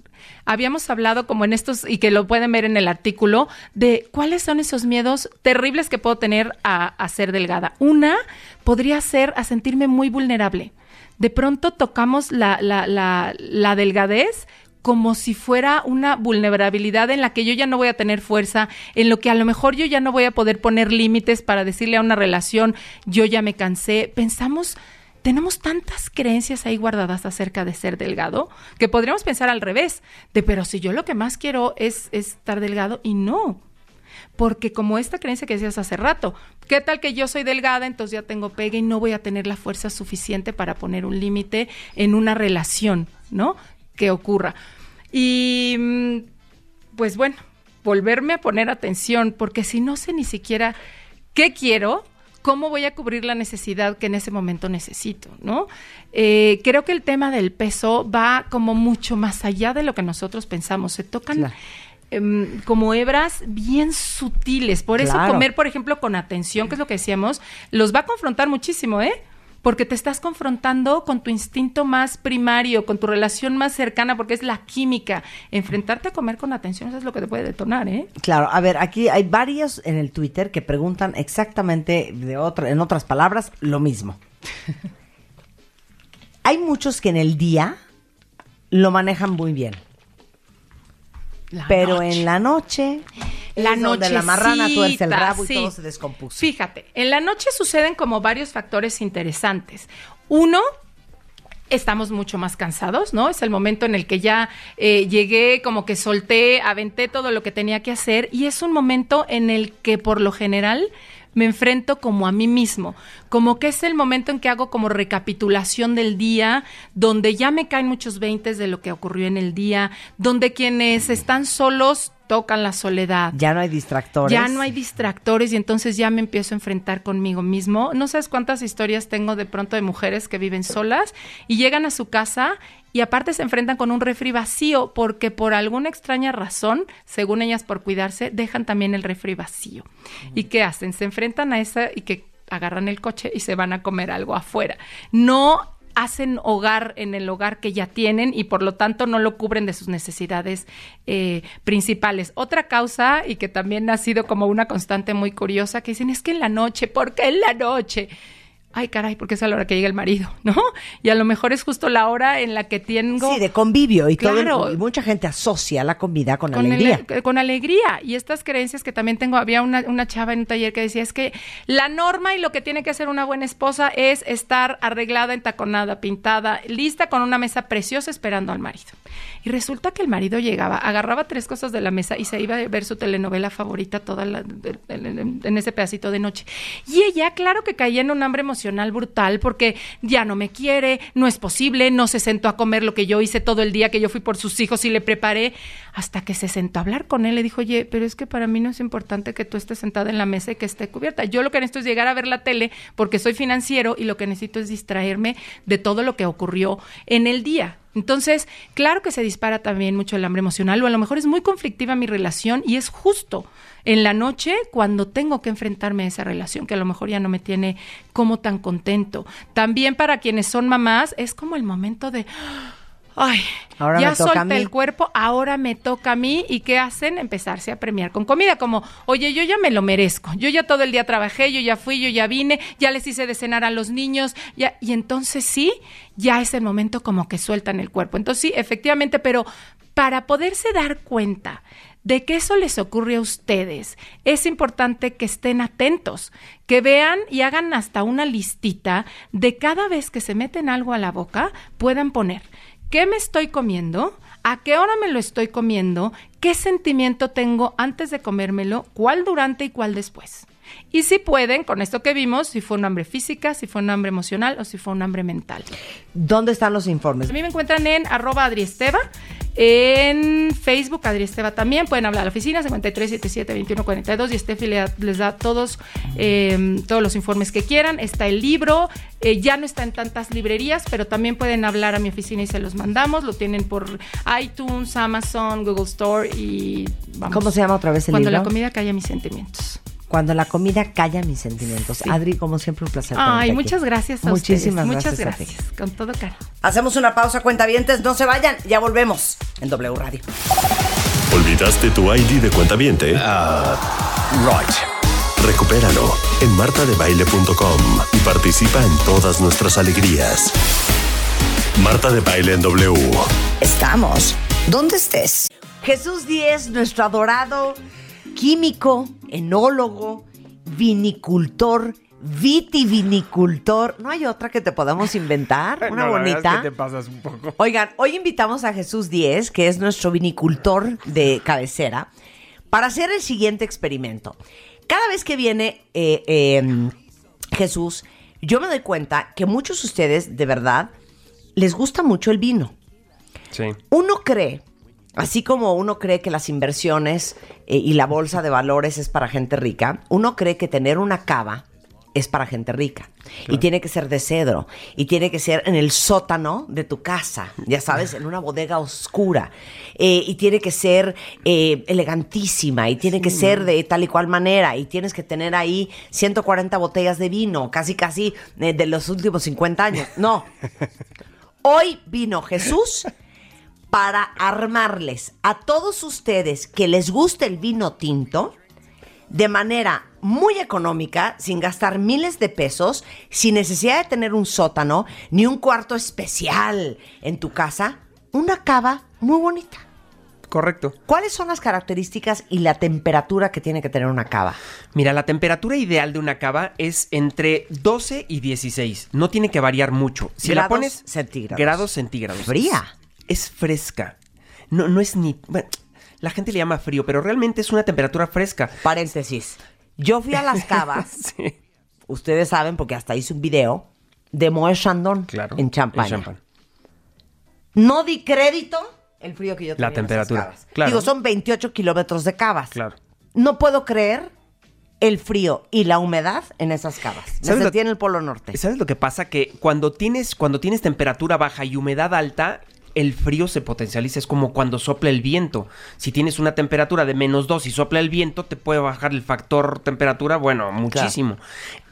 Habíamos hablado como en estos, y que lo pueden ver en el artículo, de cuáles son esos miedos terribles que puedo tener a, ser delgada. Una podría ser a sentirme muy vulnerable. De pronto tocamos la, la, la, la delgadez como si fuera una vulnerabilidad en la que yo ya no voy a tener fuerza, en lo que a lo mejor yo ya no voy a poder poner límites para decirle a una relación, yo ya me cansé. Pensamos, tenemos tantas creencias ahí guardadas acerca de ser delgado, que podríamos pensar al revés, de pero si yo lo que más quiero es, es estar delgado y no. Porque como esta creencia que decías hace rato, ¿qué tal que yo soy delgada, entonces ya tengo pegue y no voy a tener la fuerza suficiente para poner un límite en una relación, ¿no? Que ocurra. Y mm, pues bueno, volverme a poner atención, porque si no sé ni siquiera qué quiero, ¿cómo voy a cubrir la necesidad que en ese momento necesito? ¿no? Eh, creo que el tema del peso va como mucho más allá de lo que nosotros pensamos. Se tocan Claro. em, como hebras bien sutiles. Por eso Claro. comer, por ejemplo, con atención, que es lo que decíamos, los va a confrontar muchísimo, ¿eh? Porque te estás confrontando con tu instinto más primario, con tu relación más cercana, porque es la química. Enfrentarte a comer con atención, eso es lo que te puede detonar, ¿eh? Claro, a ver, aquí hay varios en el Twitter que preguntan exactamente, de otra, en otras palabras, lo mismo. hay muchos que en el día lo manejan muy bien, La pero noche. en la noche, La donde la marrana tuerce el rabo y todo se descompuso. Fíjate, en la noche suceden como varios factores interesantes. Uno, estamos mucho más cansados, ¿no? Es el momento en el que ya eh, llegué, como que solté, aventé todo lo que tenía que hacer y es un momento en el que por lo general me enfrento como a mí mismo, como que es el momento en que hago como recapitulación del día, donde ya me caen muchos veintes de lo que ocurrió en el día, donde quienes están solos tocan la soledad. Ya no hay distractores. Ya no hay distractores y entonces ya me empiezo a enfrentar conmigo mismo. No sabes cuántas historias tengo de pronto de mujeres que viven solas y llegan a su casa y aparte se enfrentan con un refri vacío porque por alguna extraña razón, según ellas por cuidarse, dejan también el refri vacío. ¿Y qué hacen? Se enfrentan a esa y que agarran el coche y se van a comer algo afuera. No hacen hogar en el hogar que ya tienen y por lo tanto no lo cubren de sus necesidades eh, principales. Otra causa y que también ha sido como una constante muy curiosa que dicen es que en la noche, ¿por qué en la noche? Ay caray, porque es a la hora que llega el marido, ¿no? Y a lo mejor es justo la hora en la que tengo... Sí, de convivio y todo. Claro. Y mucha gente asocia la comida con, con alegría. ele- con alegría. Y estas creencias que también tengo, había una, una chava en un taller que decía, es que la norma y lo que tiene que hacer una buena esposa es estar arreglada, entaconada, pintada, lista con una mesa preciosa esperando al marido. Y resulta que el marido llegaba, agarraba tres cosas de la mesa y se iba a ver su telenovela favorita toda la- en, en ese pedacito de noche. Y ella, claro que caía en un hambre emocional brutal porque ya no me quiere, no es posible, no se sentó a comer lo que yo hice todo el día que yo fui por sus hijos y le preparé, hasta que se sentó a hablar con él. Le dijo, oye, pero es que para mí no es importante que tú estés sentada en la mesa y que esté cubierta. Yo lo que necesito es llegar a ver la tele porque soy financiero y lo que necesito es distraerme de todo lo que ocurrió en el día. Entonces, claro que se dispara también mucho el hambre emocional o a lo mejor es muy conflictiva mi relación y es justo en la noche cuando tengo que enfrentarme a esa relación que a lo mejor ya no me tiene como tan contento. También para quienes son mamás es como el momento de Ay, Ahora ya me toca a solté mí. el cuerpo, ahora me toca a mí. ¿Y qué hacen? Empezarse a premiar con comida. Como, oye, yo ya me lo merezco. Yo ya todo el día trabajé, yo ya fui, yo ya vine, ya les hice de cenar a los niños. Ya, y entonces sí, ya es el momento como que sueltan el cuerpo. Entonces sí, efectivamente, pero para poderse dar cuenta de que eso les ocurre a ustedes, es importante que estén atentos, que vean y hagan hasta una listita de cada vez que se meten algo a la boca, puedan poner qué me estoy comiendo, a qué hora me lo estoy comiendo, qué sentimiento tengo antes de comérmelo, cuál durante y cuál después. Y si pueden, con esto que vimos, si fue un hambre física, si fue un hambre emocional o si fue un hambre mental. ¿Dónde están los informes? A mí me encuentran en arroba adriesteva, en Facebook adriesteva también, pueden hablar a la oficina 5377-2142 y Steffi les da todos, eh, todos los informes que quieran. Está el libro, eh, ya no está en tantas librerías, pero también pueden hablar a mi oficina y se los mandamos. Lo tienen por iTunes, Amazon, Google Store y vamos. ¿Cómo se llama otra vez el Cuando libro? la comida calla mis sentimientos. Cuando la comida calla mis sentimientos. Sí. Adri, como siempre, un placer. Ay, aquí. muchas gracias a Muchísimas ustedes. Muchas gracias. a ti. gracias. Con todo cariño. Hacemos una pausa, cuentavientes. No se vayan. Ya volvemos en W Radio. ¿Olvidaste tu ID de cuenta viente? right. Recupéralo en martadebaile.com y participa en todas nuestras alegrías. Marta de Baile en W. Estamos. ¿Dónde estés? Jesús Díez, nuestro adorado químico, enólogo, vinicultor, vitivinicultor. ¿No hay otra que te podamos inventar? Una No, la verdad es bonita. que te pasas un poco. Oigan, hoy invitamos a Jesús Díez, que es nuestro vinicultor de cabecera, para hacer el siguiente experimento. Cada vez que viene eh, eh, Jesús, yo me doy cuenta que muchos de ustedes, de verdad, les gusta mucho el vino. Sí. Uno cree, así como uno cree que las inversiones eh, y la bolsa de valores es para gente rica, uno cree que tener una cava es para gente rica. Y tiene que ser de cedro. Y tiene que ser en el sótano de tu casa, ya sabes, en una bodega oscura. Eh, y tiene que ser eh, elegantísima. Y tiene que ser de tal y cual manera. Y tienes que tener ahí 140 botellas de vino, casi, casi eh, de los últimos 50 años. No. Hoy vino Jesús para armarles a todos ustedes que les guste el vino tinto de manera muy económica, sin gastar miles de pesos, sin necesidad de tener un sótano ni un cuarto especial en tu casa, una cava muy bonita. Correcto. ¿Cuáles son las características y la temperatura que tiene que tener una cava? Mira, la temperatura ideal de una cava es entre 12 y 16. No tiene que variar mucho. Si la Grados pones centígrados. grados centígrados. Fría. Es, es fresca. No, no es ni. bueno, la gente le llama frío, pero realmente es una temperatura fresca. Paréntesis. Yo fui a las cavas, Sí. ustedes saben porque hasta hice un video, de Moët Chandon Claro. en Champaña. No di crédito el frío que yo tenía La en esas temperatura, cavas. claro. Digo, son 28 kilómetros de cavas. Claro. No puedo creer el frío y la humedad en esas cavas. Me ¿Sabes lo- sentí en el Polo Norte. ¿Sabes lo que pasa? Que cuando tienes, cuando tienes temperatura baja y humedad alta, el frío se potencializa. Es como cuando sopla el viento. Si tienes una temperatura de menos 2 y sopla el viento, te puede bajar el factor temperatura, bueno, muchísimo.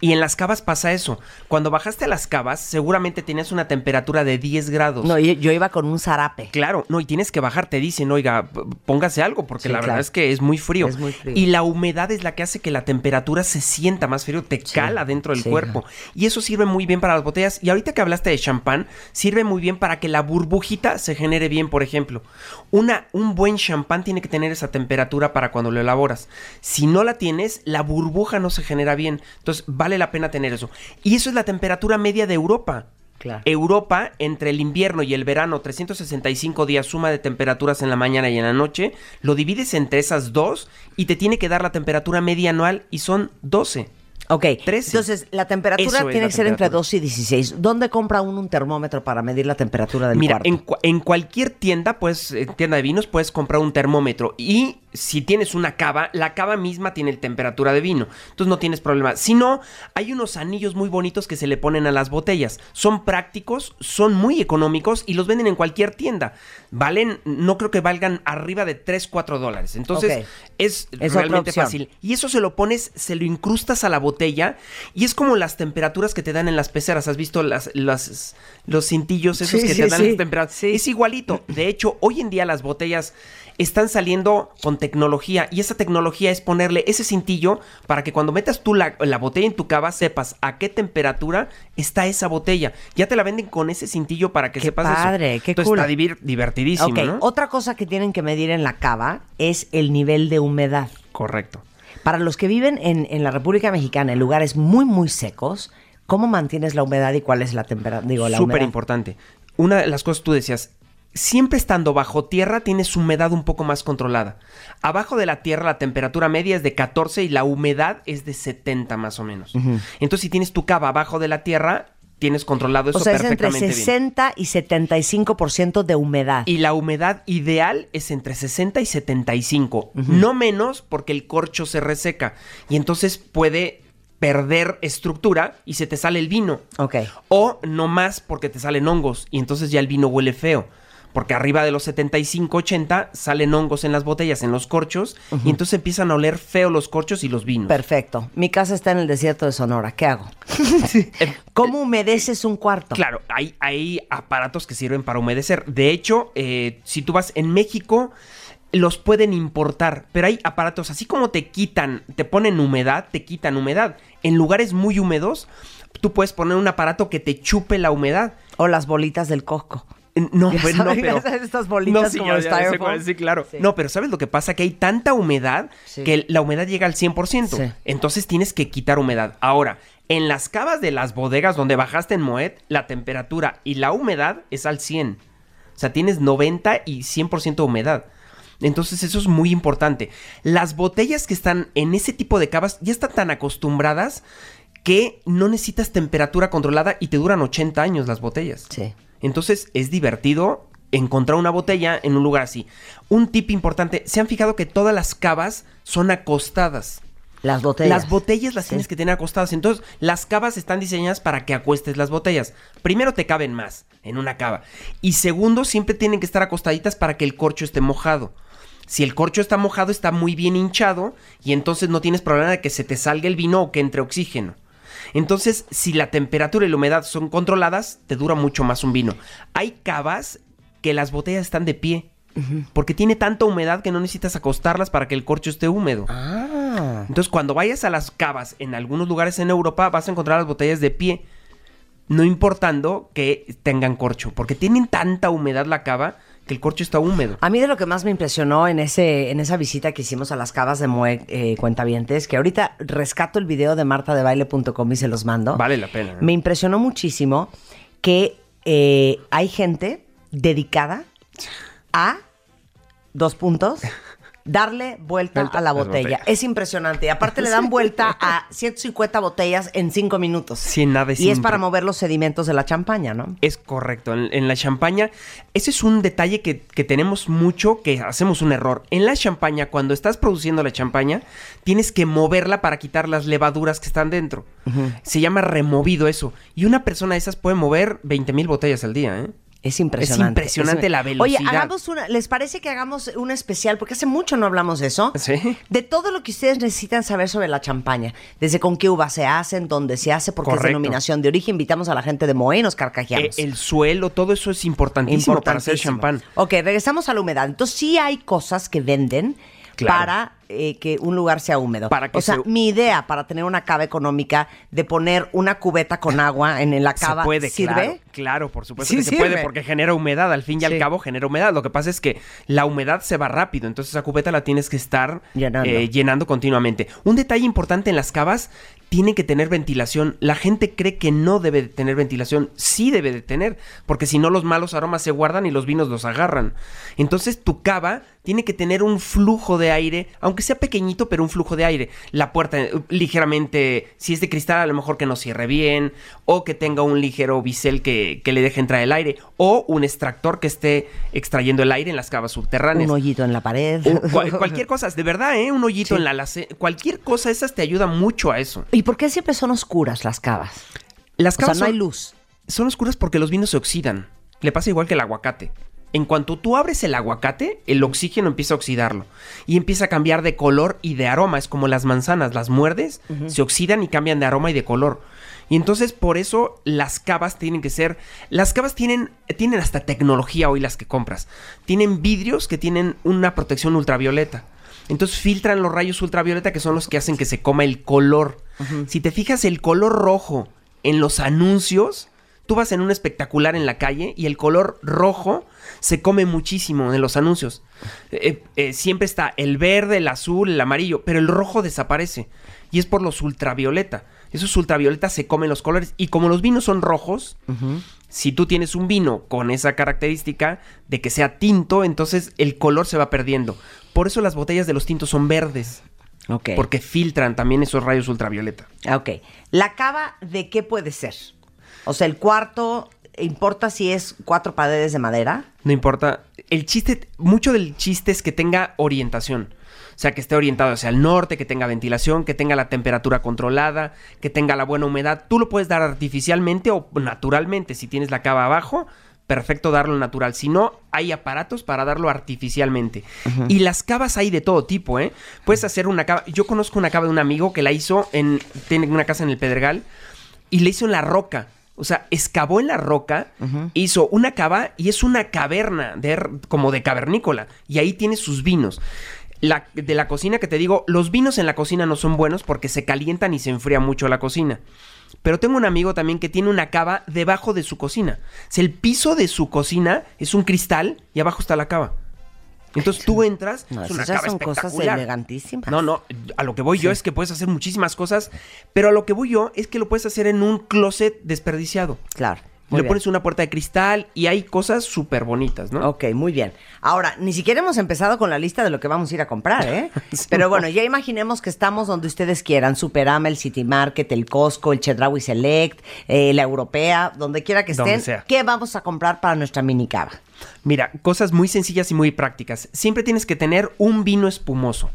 Y en las cavas pasa eso. Cuando bajaste a las cavas, seguramente tenías una temperatura de 10 grados. No, yo, iba con un zarape. Claro, no, y tienes que bajar, te dicen, oiga, póngase algo, porque Sí, la verdad es que es muy frío. Es muy frío. Y la humedad es la que hace que la temperatura se sienta más frío, te cala dentro del sí, cuerpo. Y eso sirve muy bien para las botellas. Y ahorita que hablaste de champán, sirve muy bien para que la burbujita se genere bien, por ejemplo. Una, un buen champán tiene que tener esa temperatura para cuando lo elaboras. Si no la tienes, la burbuja no se genera bien. Entonces, vale la pena tener eso. Y eso es la temperatura media de Europa. Claro. Europa, entre el invierno y el verano, 365 días suma de temperaturas en la mañana y en la noche, lo divides entre esas dos y te tiene que dar la temperatura media anual y son 12. Ok, 13. entonces la temperatura Eso tiene que ser entre temperatura. 2 y 16. ¿Dónde compra uno un termómetro para medir la temperatura del Mira, cuarto? en, cua- en cualquier tienda, pues, en tienda de vinos, puedes comprar un termómetro. Y si tienes una cava, la cava misma tiene temperatura de vino. Entonces no tienes problema. Si no, hay unos anillos muy bonitos que se le ponen a las botellas. Son prácticos, son muy económicos y los venden en cualquier tienda. Valen, no creo que valgan arriba de 3, 4 dólares. Entonces es, realmente fácil. Y eso se lo pones, se lo incrustas a la botella y es como las temperaturas que te dan en las peceras. ¿Has visto las, las- los cintillos esos Sí, que sí, te dan sí. las temperaturas? Es igualito. De hecho, hoy en día las botellas están saliendo con tecnología y esa tecnología es ponerle ese cintillo para que cuando metas tú la, la botella en tu cava sepas a qué temperatura está esa botella. Ya te la venden con ese cintillo para que Qué sepas eso. padre, qué Entonces cool. está divertidísimo, Ok, ¿no? otra cosa que tienen que medir en la cava es el nivel de humedad. Correcto. Para los que viven en, en la República Mexicana, en lugares muy, muy secos, ¿cómo mantienes la humedad y cuál es la temperatura? Súper importante. Una de las cosas tú decías, siempre estando bajo tierra tienes humedad un poco más controlada. Abajo de la tierra la temperatura media es de 14 y la humedad es de 70 más o menos. Entonces si tienes tu cava abajo de la tierra, tienes controlado eso O sea, es entre perfectamente bien. 60 y 75% de humedad. Y la humedad ideal es entre 60 y 75. No menos porque el corcho se reseca. Y entonces puede perder estructura y se te sale el vino. Ok. O no más porque te salen hongos y entonces ya el vino huele feo. Porque arriba de los 75, 80 salen hongos en las botellas, en los corchos, y entonces empiezan a oler feo los corchos y los vinos. Perfecto. Mi casa está en el desierto de Sonora. ¿Qué hago? ¿Cómo humedeces un cuarto? Claro, hay, hay aparatos que sirven para humedecer. De hecho, eh, si tú vas en México, los pueden importar, pero hay aparatos, así como te quitan, te ponen humedad, te quitan humedad. En lugares muy húmedos, tú puedes poner un aparato que te chupe la humedad. O las bolitas del Costco. No, Ya pues, no, sabes, pero... estas bolitas sí, como ya- de ya sé styrofoam. cuál, Sí, claro. Sí. No, pero ¿sabes lo que pasa? Que hay tanta humedad Sí. que la humedad llega al 100%. Sí. Entonces tienes que quitar humedad. Ahora, en las cavas de las bodegas donde bajaste en Moet, la temperatura y la humedad es al 100. O sea, tienes 90 y 100% de humedad. Entonces eso es muy importante. Las botellas que están en ese tipo de cavas ya están tan acostumbradas que no necesitas temperatura controlada y te duran 80 años las botellas. Sí. Entonces es divertido encontrar una botella en un lugar así. Un tip importante, ¿se han fijado que todas las cavas son acostadas? Las botellas. Las botellas las Sí. tienes que tener acostadas. Entonces, las cavas están diseñadas para que acuestes las botellas. Primero, te caben más en una cava. Y segundo, siempre tienen que estar acostaditas para que el corcho esté mojado. Si el corcho está mojado, está muy bien hinchado y entonces no tienes problema de que se te salga el vino o que entre oxígeno. Entonces, si la temperatura y la humedad son controladas, te dura mucho más un vino. Hay cavas que las botellas están de pie. Porque tiene tanta humedad que no necesitas acostarlas para que el corcho esté húmedo. Ah. Entonces, cuando vayas a las cavas en algunos lugares en Europa, vas a encontrar las botellas de pie. No importando que tengan corcho. Porque tienen tanta humedad la cava que el corcho está húmedo. A mí de lo que más me impresionó en ese en esa visita que hicimos a las cavas de Moe eh, Cuentavientes, que ahorita rescato el video de martadebaile.com y se los mando. Vale la pena. Me impresionó muchísimo que eh, hay gente dedicada a dos puntos. Darle vuelta, Vuelta a la botella. Es impresionante. Y aparte le dan vuelta a 150 botellas en cinco minutos. Sin nada Y es para mover los sedimentos de la champaña, ¿no? Es correcto. En, en la champaña, ese es un detalle que, que tenemos mucho, que hacemos un error. En la champaña, cuando estás produciendo la champaña, tienes que moverla para quitar las levaduras que están dentro. Se llama removido eso. Y una persona de esas puede mover 20 mil botellas al día, ¿eh? Es impresionante. impresionante Es- la velocidad. Oye, hagamos una, ¿les parece que hagamos un especial? Porque hace mucho no hablamos de eso. Sí. De todo lo que ustedes necesitan saber sobre la champaña. Desde con qué uva se hacen, dónde se hace, porque es denominación de origen. Invitamos a la gente de Moe y nos Eh, carcajeamos. el suelo, todo eso es importantísimo, para hacer Importantísimo. champán. Ok, regresamos a la humedad. Entonces, sí hay cosas que venden Claro. para eh, que un lugar sea húmedo. Para que o sea, se- mi idea para tener una cava económica de poner una cubeta con agua en la cava se puede, sirve. claro, claro, por supuesto Sí que se sirve. puede porque genera humedad, al fin y Sí. al cabo genera humedad. Lo que pasa es que la humedad se va rápido, entonces esa cubeta la tienes que estar Llenando. eh, llenando continuamente. Un detalle importante en las cavas, tienen que tener ventilación. La gente cree que no debe de tener ventilación, sí debe de tener, porque si no los malos aromas se guardan y los vinos los agarran. Entonces tu cava tiene que tener un flujo de aire, aunque sea pequeñito, pero un flujo de aire. La puerta eh, ligeramente, si es de cristal, a lo mejor que no cierre bien, o que tenga un ligero bisel que, que le deje entrar el aire, o un extractor que esté extrayendo el aire en las cavas subterráneas. Un hoyito en la pared. Cual- cualquier cosa, de verdad, ¿eh? Un hoyito Sí. en la alace- Cualquier cosa, esas te ayuda mucho a eso. ¿Y por qué siempre son oscuras las cavas? Las O sea, cavas no hay luz. son oscuras porque los vinos se oxidan. Le pasa igual que el aguacate. En cuanto tú abres el aguacate, el oxígeno empieza a oxidarlo y empieza a cambiar de color y de aroma. Es como las manzanas, las muerdes, se oxidan y cambian de aroma y de color. Y entonces por eso las cavas tienen que ser... Las cavas tienen, tienen hasta tecnología hoy las que compras. Tienen vidrios que tienen una protección ultravioleta. Entonces filtran los rayos ultravioleta que son los que hacen que se coma el color. Si te fijas el color rojo en los anuncios, tú vas en un espectacular en la calle y el color rojo se come muchísimo en los anuncios. Eh, eh, siempre está el verde, el azul, el amarillo, pero el rojo desaparece. Y es por los ultravioleta. Esos ultravioleta se comen los colores. Y como los vinos son rojos, si tú tienes un vino con esa característica de que sea tinto, entonces el color se va perdiendo. Por eso las botellas de los tintos son verdes. Porque filtran también esos rayos ultravioleta. Ok. ¿La cava de qué puede ser? O sea, el cuarto, ¿importa si es cuatro paredes de madera? No importa. El chiste, mucho del chiste es que tenga orientación. O sea, que esté orientado hacia el norte, que tenga ventilación, que tenga la temperatura controlada, que tenga la buena humedad. Tú lo puedes dar artificialmente o naturalmente. Si tienes la cava abajo, perfecto darlo natural. Si no, hay aparatos para darlo artificialmente. Y las cavas hay de todo tipo, ¿eh? Puedes hacer una cava. Yo conozco una cava de un amigo que la hizo en. Tiene una casa en el Pedregal y le hizo en la roca. O sea, excavó en la roca, hizo una cava y es una caverna de, como de cavernícola. Y ahí tiene sus vinos. La, de la cocina que te digo, los vinos en la cocina no son buenos porque se calientan y se enfría mucho la cocina. Pero tengo un amigo también que tiene una cava debajo de su cocina. O sea, el piso de su cocina es un cristal y abajo está la cava. Entonces tú entras, No, es esas una cava son cosas elegantísimas. No, no, a lo que voy yo es que puedes hacer muchísimas cosas, pero a lo que voy yo es que lo puedes hacer en un closet desperdiciado. Claro. Le bien. pones una puerta de cristal y hay cosas súper bonitas, ¿no? Ok, muy bien. Ahora, ni siquiera hemos empezado con la lista de lo que vamos a ir a comprar, ¿eh? Sí, Pero no. bueno, ya imaginemos que estamos donde ustedes quieran. Superama, el City Market, el Costco, el Chedraui Select, eh, la Europea, donde quiera que estén. ¿Qué vamos a comprar para nuestra mini cava? Mira, cosas muy sencillas y muy prácticas. Siempre tienes que tener un vino espumoso.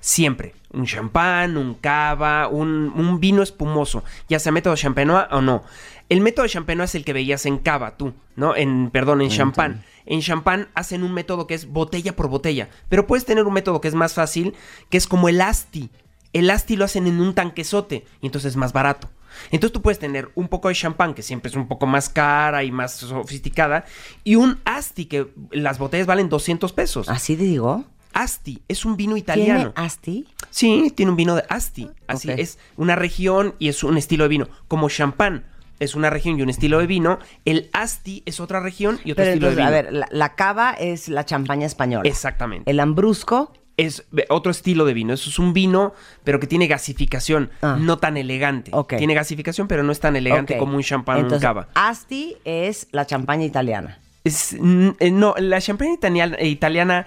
Siempre. Un champán, un cava, un, un vino espumoso. Ya sea método champenois o no. El método champenois es el que veías en cava, tú, ¿no? En, perdón, en champán. En champán hacen un método que es botella por botella. Pero puedes tener un método que es más fácil, que es como el asti. El asti lo hacen en un tanquesote y entonces es más barato. Entonces tú puedes tener un poco de champán, que siempre es un poco más cara y más sofisticada, y un asti, que las botellas valen 200 pesos. ¿Así te digo? Asti es un vino ¿Tiene italiano. Asti? Sí, tiene un vino de Asti. Así es una región y es un estilo de vino. Como champán es una región y un estilo de vino, el Asti es otra región y otro Pero estilo entonces, de vino. a ver, la, la cava es la champaña española. Exactamente. El ambrusco, Es otro estilo de vino. Eso es un vino, pero que tiene gasificación, Ah. no tan elegante. Tiene gasificación, pero no es tan elegante como un champán o un cava. Asti es la champaña italiana. Es- eh, no, la champaña italiana, italiana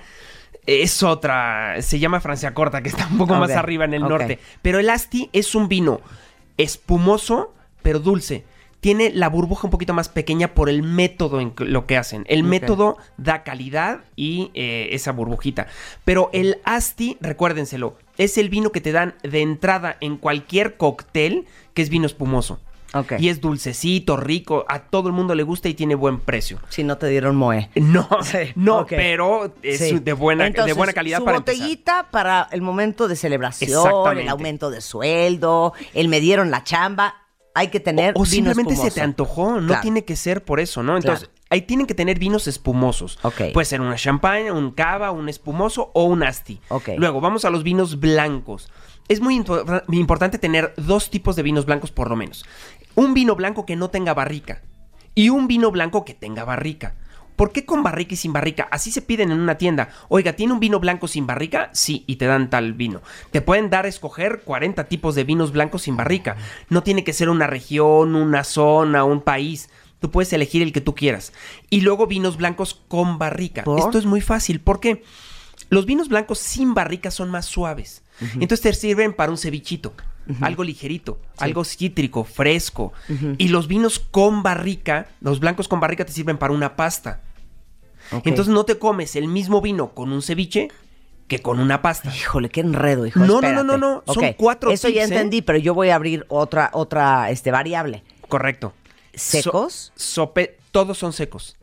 es otra. Se llama Francia Corta, que está un poco más arriba en el norte. Pero el Asti es un vino espumoso, pero dulce. Tiene la burbuja un poquito más pequeña por el método en lo que hacen. El método da calidad y eh, esa burbujita. Pero el Asti, recuérdenselo, es el vino que te dan de entrada en cualquier cóctel que es vino espumoso. Ok. Y es dulcecito, rico, a todo el mundo le gusta y tiene buen precio. Si no te dieron moe. No, Sí, no, pero es Sí. de buena, de Entonces, buena calidad su para empezar. botellita para el momento de celebración, el aumento de sueldo, el me dieron la chamba. Hay que tener O, o vino simplemente se te antojó, no Claro. tiene que ser por eso, ¿no? Entonces, Claro. ahí tienen que tener vinos espumosos. Ok. Puede ser una champaña, un cava, un espumoso o un asti. Ok. Luego, vamos a los vinos blancos. Es muy impo- importante tener dos tipos de vinos blancos por lo menos. Un vino blanco que no tenga barrica y un vino blanco que tenga barrica. ¿Por qué con barrica y sin barrica? Así se piden en una tienda. Oiga, ¿tiene un vino blanco sin barrica? Sí, y te dan tal vino. Te pueden dar a escoger 40 tipos de vinos blancos sin barrica. No tiene que ser una región, una zona, un país. Tú puedes elegir el que tú quieras. Y luego vinos blancos con barrica. ¿Por? Esto es muy fácil. ¿Por qué? Los vinos blancos sin barrica son más suaves. Entonces te sirven para un cevichito. Algo ligerito, algo cítrico, fresco. Y los vinos con barrica, los blancos con barrica te sirven para una pasta. Entonces no te comes el mismo vino con un ceviche que con una pasta. Híjole, qué enredo, hijo. No, no, no, no, no, son Ok, cuatro Eso ya ¿eh? entendí, pero yo voy a abrir otra, otra este, variable. Correcto. ¿Secos? So- sope- todos son secos.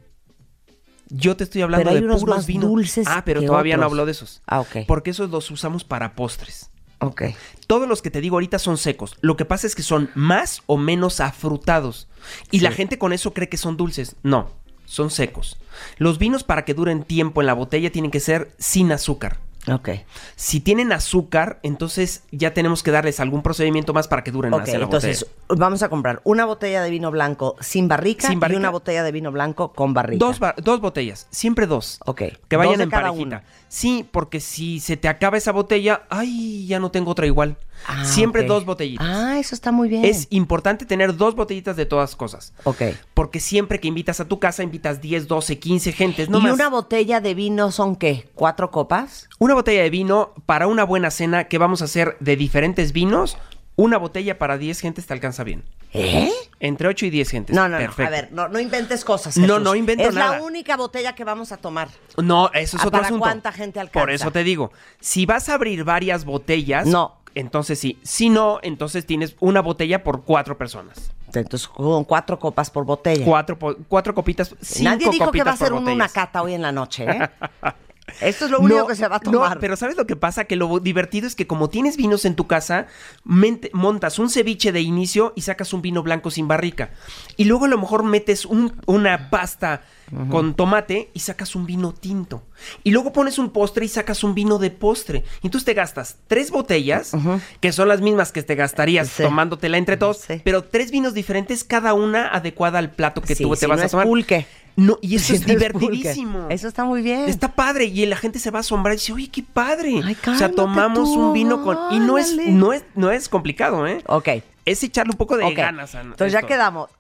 Yo te estoy hablando Pero hay de unos puros más vinos. dulces Ah, pero todavía no hablo de esos. Ah, ok. Porque esos los usamos para postres. Ok. Todos los que te digo ahorita son secos. Lo que pasa es que son más o menos afrutados. Y la gente con eso cree que son dulces. No, son secos. Los vinos para que duren tiempo en la botella tienen que ser sin azúcar. Ok. Si tienen azúcar, entonces ya tenemos que darles algún procedimiento más para que duren Ok, más en la entonces botella. vamos a comprar una botella de vino blanco sin barrica, Sin barrica. y una botella de vino blanco con barrica. Dos, ba- dos botellas, siempre dos. Ok. Que vayan Dos en cada parejita. una. Sí, porque si se te acaba esa botella, ay, ya no tengo otra igual. Ah, siempre dos botellitas. Ah, eso está muy bien. Es importante tener dos botellitas de todas cosas. Ok. Porque siempre que invitas a tu casa, invitas 10, 12, 15 gentes. No ¿Y más. una botella de vino son qué? ¿Cuatro copas? Una botella de vino para una buena cena que vamos a hacer de diferentes vinos. Una botella para 10 gentes te alcanza bien. ¿Eh? Entre 8 y 10 gentes. No, no, no. Perfecto. A ver, no, no inventes cosas. No, Jesús. no invento es nada. la única botella que vamos a tomar. No, eso es ¿Ah, otro para asunto. cuánta gente alcanza? Por eso te digo, si vas a abrir varias botellas, No. entonces sí. Si no, entonces tienes una botella por cuatro personas. Entonces, con cuatro copas por botella. Cuatro, cuatro copitas, cinco Nadie dijo que va a ser una cata hoy en la noche, ¿eh? Esto es lo único No, que se va a no, tomar. pero ¿sabes lo que pasa? Que lo divertido es que como tienes vinos en tu casa, mente- montas un ceviche de inicio y sacas un vino blanco sin barrica. Y luego a lo mejor metes un- una pasta con tomate y sacas un vino tinto. Y luego pones un postre y sacas un vino de postre. Y entonces te gastas tres botellas, que son las mismas que te gastarías Sí. tomándotela entre todos, Sí. pero tres vinos diferentes, cada una adecuada al plato que Sí, tú te si vas no a es tomar. pulque. No, y eso es divertidísimo. Eso está muy bien. Está padre y la gente se va a asombrar y dice, oye, qué padre. Ay, o sea, tomamos tú, un vino con... Y no es, no, es, no es complicado, ¿eh? Ok. Es echarle un poco de ganas a Entonces ya quedamos.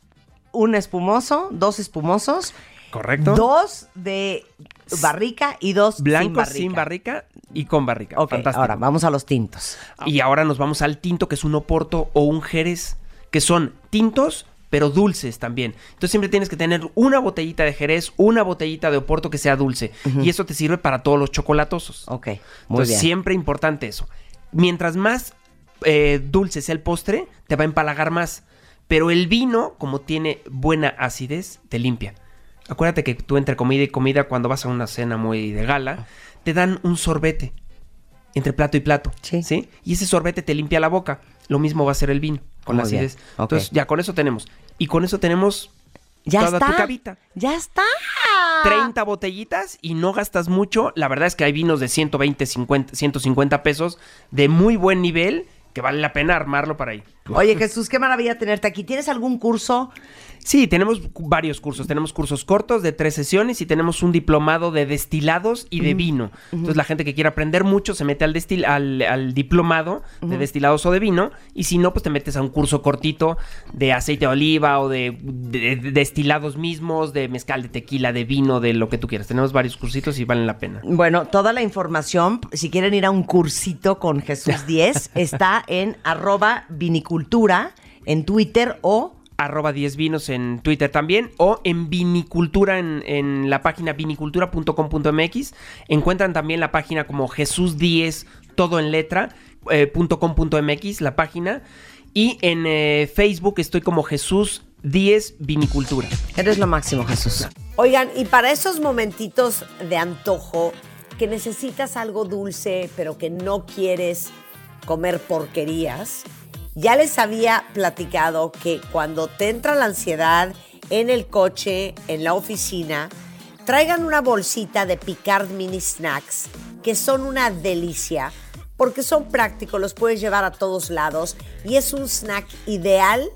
Un espumoso, dos espumosos, Correcto. dos de barrica y dos Blancos sin sin barrica. barrica y con barrica. Ok, Fantástico. ahora vamos a los tintos. Y ahora nos vamos al tinto, que es un oporto o un jerez, que son tintos, pero dulces también. Entonces siempre tienes que tener una botellita de jerez, una botellita de oporto que sea dulce. Y eso te sirve para todos los chocolatosos. Ok, muy Entonces, bien. siempre importante eso. Mientras más eh, dulce sea el postre, te va a empalagar más. Pero el vino, como tiene buena acidez, te limpia. Acuérdate que tú entre comida y comida, cuando vas a una cena muy de gala, te dan un sorbete entre plato y plato. Sí. Y ese sorbete te limpia la boca. Lo mismo va a ser el vino, con la Muy bien, acidez. Entonces, ya con eso tenemos. Y con eso tenemos Ya toda está. tu cabita. Ya está. 30 botellitas y no gastas mucho. La verdad es que hay vinos de 120, 50, 150 pesos de muy buen nivel que vale la pena armarlo para ahí. Oye, Jesús, qué maravilla tenerte aquí. ¿Tienes algún curso? Sí, tenemos varios cursos. Tenemos cursos cortos de tres sesiones y tenemos un diplomado de destilados y de vino. Entonces la gente que quiere aprender mucho se mete al, destil al, al diplomado de destilados o de vino y si no, pues te metes a un curso cortito de aceite de oliva o de, de- de destilados mismos, de mezcal, de tequila, de vino, de lo que tú quieras. Tenemos varios cursitos y valen la pena. Bueno, toda la información, si quieren ir a un cursito con Jesús 10, está en arroba vinicultura en Twitter o arroba 10 vinos en Twitter también o en vinicultura en, en la página vinicultura.com.mx encuentran también la página como Jesús 10 todo en letra eh, punto com punto mx la página Y en eh, Facebook estoy como Jesús 10 Vinicultura. Eres lo máximo, Jesús. Oigan, y para esos momentitos de antojo que necesitas algo dulce, pero que no quieres comer porquerías, ya les había platicado que cuando te entra la ansiedad en el coche, en la oficina, traigan una bolsita de Picard Mini Snacks, que son una delicia, porque son prácticos, los puedes llevar a todos lados y es un snack ideal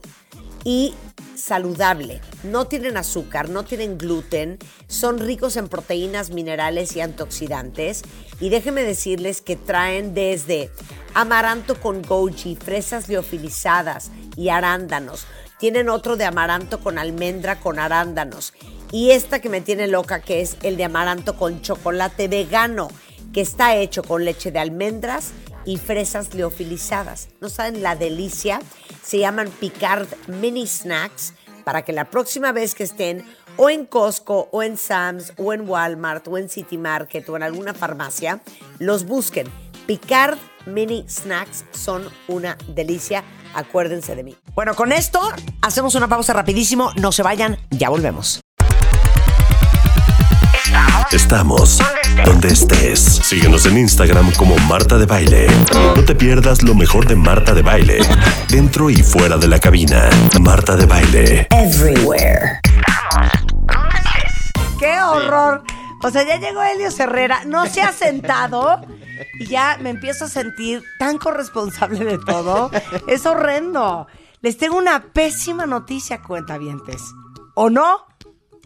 y saludable. No tienen azúcar, no tienen gluten, son ricos en proteínas, minerales y antioxidantes. Y déjenme decirles que traen desde amaranto con goji, fresas liofilizadas y arándanos. Tienen otro de amaranto con almendra con arándanos. Y esta que me tiene loca, que es el de amaranto con chocolate vegano, que está hecho con leche de almendras y fresas liofilizadas. ¿No saben la delicia? Se llaman Picard Mini Snacks para que la próxima vez que estén o en Costco o en Sam's o en Walmart o en City Market o en alguna farmacia, los busquen. Picard Mini Snacks son una delicia. Acuérdense de mí. Bueno, con esto hacemos una pausa rapidísimo. No se vayan, ya volvemos. Estamos donde estés. Síguenos en Instagram como Marta de Baile. No te pierdas lo mejor de Marta de Baile. Dentro y fuera de la cabina. Marta de Baile. Everywhere. ¡Qué horror! O sea, ya llegó Helio Herrera, no se ha sentado y ya me empiezo a sentir tan corresponsable de todo. Es horrendo. Les tengo una pésima noticia, cuentavientes. ¿O no?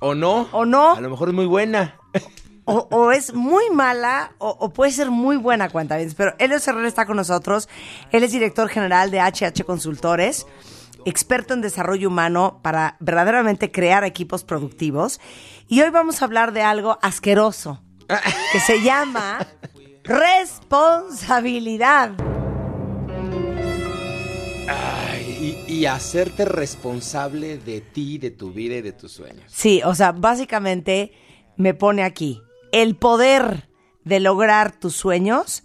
¿O no? ¿O no? A lo mejor es muy buena. O, o es muy mala o, o puede ser muy buena cuentavientes. Pero Helio Herrera está con nosotros. Él es director general de HH Consultores experto en desarrollo humano para verdaderamente crear equipos productivos. Y hoy vamos a hablar de algo asqueroso que se llama responsabilidad. Ay, y, y hacerte responsable de ti, de tu vida y de tus sueños. Sí, o sea, básicamente me pone aquí, el poder de lograr tus sueños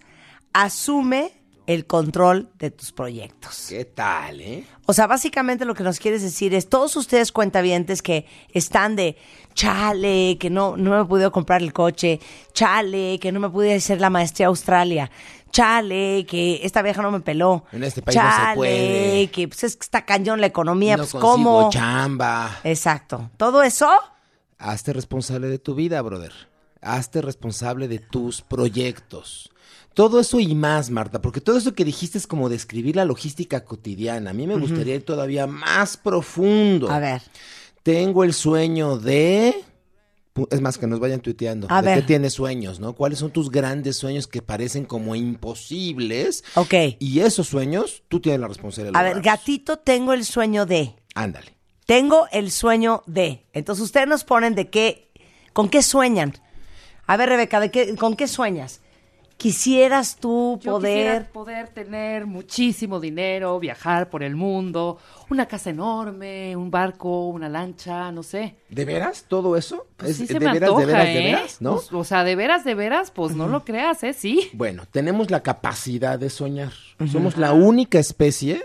asume el control de tus proyectos. ¿Qué tal, eh? O sea, básicamente lo que nos quieres decir es, todos ustedes cuentavientes que están de, chale, que no, no me he podido comprar el coche, chale, que no me pude hacer la maestría a Australia, chale, que esta vieja no me peló, En este país no se puede. que pues es que está cañón la economía, no pues consigo cómo. chamba. Exacto. Todo eso, Hazte responsable de tu vida, brother. Hazte responsable de tus proyectos. Todo eso y más, Marta, porque todo eso que dijiste es como describir la logística cotidiana. A mí me gustaría ir todavía más profundo. a ver, Tengo el sueño de... Es más, que nos vayan tuiteando. A ¿De ver. qué tienes sueños, no? ¿Cuáles son tus grandes sueños que parecen como imposibles? ok. Y esos sueños, tú tienes la responsabilidad de A ver, gatito, tengo el sueño de. Ándale. Tengo el sueño de. Entonces ustedes nos ponen de qué, con qué sueñan. A ver, Rebeca, ¿de qué, ¿con qué sueñas? Quisieras tú Yo poder. poder tener muchísimo dinero, viajar por el mundo, una casa enorme, un barco, una lancha, no sé. ¿De veras todo eso? Pues ¿Es sí de me veras, antoja, de veras, ¿eh? de veras, no? Pues, o sea, de veras, de veras, pues no lo creas, ¿eh? Sí. Bueno, tenemos la capacidad de soñar. Somos la única especie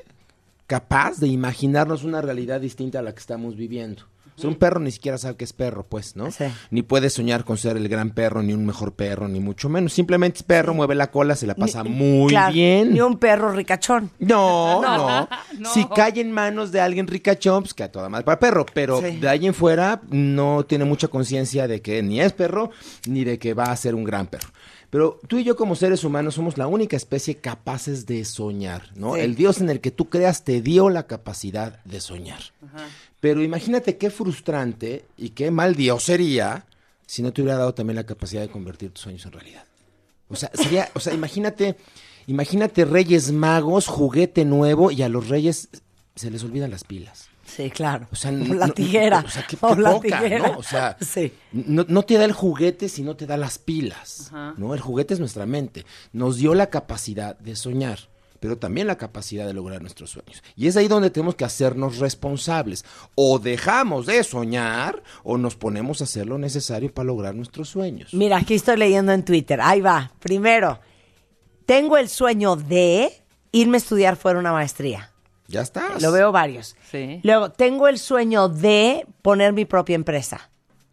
capaz de imaginarnos una realidad distinta a la que estamos viviendo. O sea, un perro ni siquiera sabe que es perro, pues, ¿no? Sí. Ni puede soñar con ser el gran perro, ni un mejor perro, ni mucho menos. Simplemente es perro, mueve la cola, se la pasa Ni- muy claro, bien. Ni un perro ricachón. No, no, No. Si cae en manos de alguien ricachón, pues que a toda madre para perro. Pero Sí. de ahí en fuera no tiene mucha conciencia de que ni es perro, ni de que va a ser un gran perro. Pero tú y yo como seres humanos somos la única especie capaces de soñar, ¿no? Sí. El Dios en el que tú creas te dio la capacidad de soñar. Pero imagínate qué frustrante y qué mal Dios sería si no te hubiera dado también la capacidad de convertir tus sueños en realidad. O sea, sería, o sea, imagínate, imagínate Reyes Magos, juguete nuevo y a los Reyes se les olvidan las pilas. Sí, claro. O sea, no- la no- tijera. o sea, qué, O la poca, tijera. ¿no? O sea, Sí. no, no te da el juguete si no te da las pilas, ¿no? El juguete es nuestra mente. Nos dio la capacidad de soñar, pero también la capacidad de lograr nuestros sueños. Y es ahí donde tenemos que hacernos responsables. O dejamos de soñar o nos ponemos a hacer lo necesario para lograr nuestros sueños. Mira, aquí estoy leyendo en Twitter. Ahí va. Primero, tengo el sueño de irme a estudiar fuera una maestría. Ya estás. Lo veo varios. Sí. Luego, tengo el sueño de poner mi propia empresa.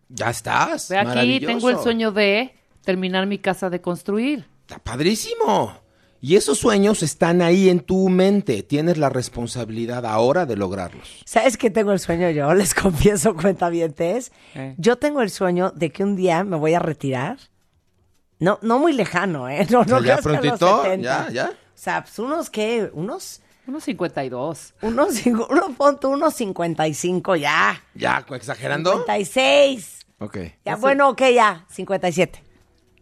Ya estás. Ve aquí, tengo el sueño de terminar mi casa de construir. Está padrísimo. Y esos sueños están ahí en tu mente. Tienes la responsabilidad ahora de lograrlos. ¿Sabes qué tengo el sueño yo? Les confieso, cuentavientes. Eh. Yo tengo el sueño de que un día me voy a retirar. No, no muy lejano, ¿eh? No, no ya que prontito, 70. ya, ya. O sea, pues unos, ¿qué? Unos... Unos 52. Unos, cinco- uno, pon tú unos 55 ya. ¿Ya exagerando? 56. Ok. Ya, bueno, ok, ya. 57.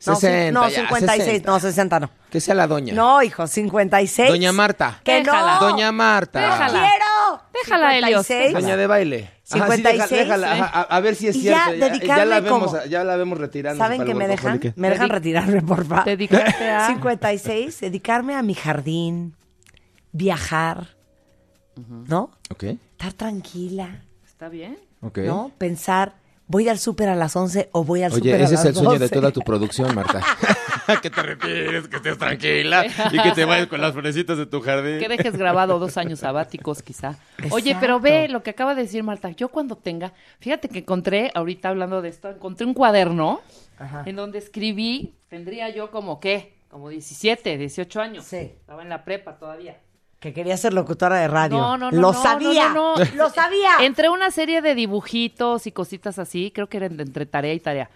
No, 60, sí, no, ya, 56. 60. No, 60 no. Que sea la doña. No, hijo, 56. Doña Marta. Que Déjala. no. Doña Marta. Déjala. quiero. Déjala, Helios, 56. Doña de baile. Ajá, sí, 56, déjala, déjala, a, a ver si es Y ya, cierto. Ya, dedicarme la vemos, como- ya la vemos retirando. ¿Saben que me dejan? Me dejan retirarme, por favor. Dedicarte a... 56, dedicarme a mi jardín, viajar, ¿no? Ok, Estar tranquila, ¿Está bien? ok. ¿no? Pensar, voy al súper a las 11 o voy al Oye, súper a las ese es el sueño de 12. toda tu producción, Marta. que te retires, que estés tranquila y que te vayas con las florecitas de tu jardín. Que dejes grabado dos años sabáticos, quizá. Oye, pero ve lo que acaba de decir Marta. Yo cuando tenga, fíjate que encontré, ahorita hablando de esto, encontré un cuaderno en donde escribí, tendría yo como qué, como 17, 18 años. Sí. Estaba en la prepa todavía. Que quería ser locutora de radio. No, no, no. Lo no, sabía. no, no, no. Lo sabía. Entre una serie de dibujitos y cositas así, creo que eran de entre tarea y tarea.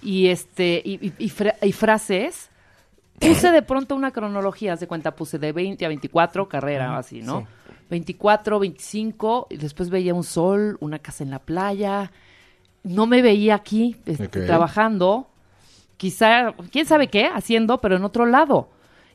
Y este, y, y- y fra- y frases. Puse de pronto una cronología, de cuenta, puse de 20 a 24, carrera así, ¿no? 24, 25, y después veía un sol, una casa en la playa. No me veía aquí este, trabajando, quizá, quién sabe qué, haciendo, pero en otro lado.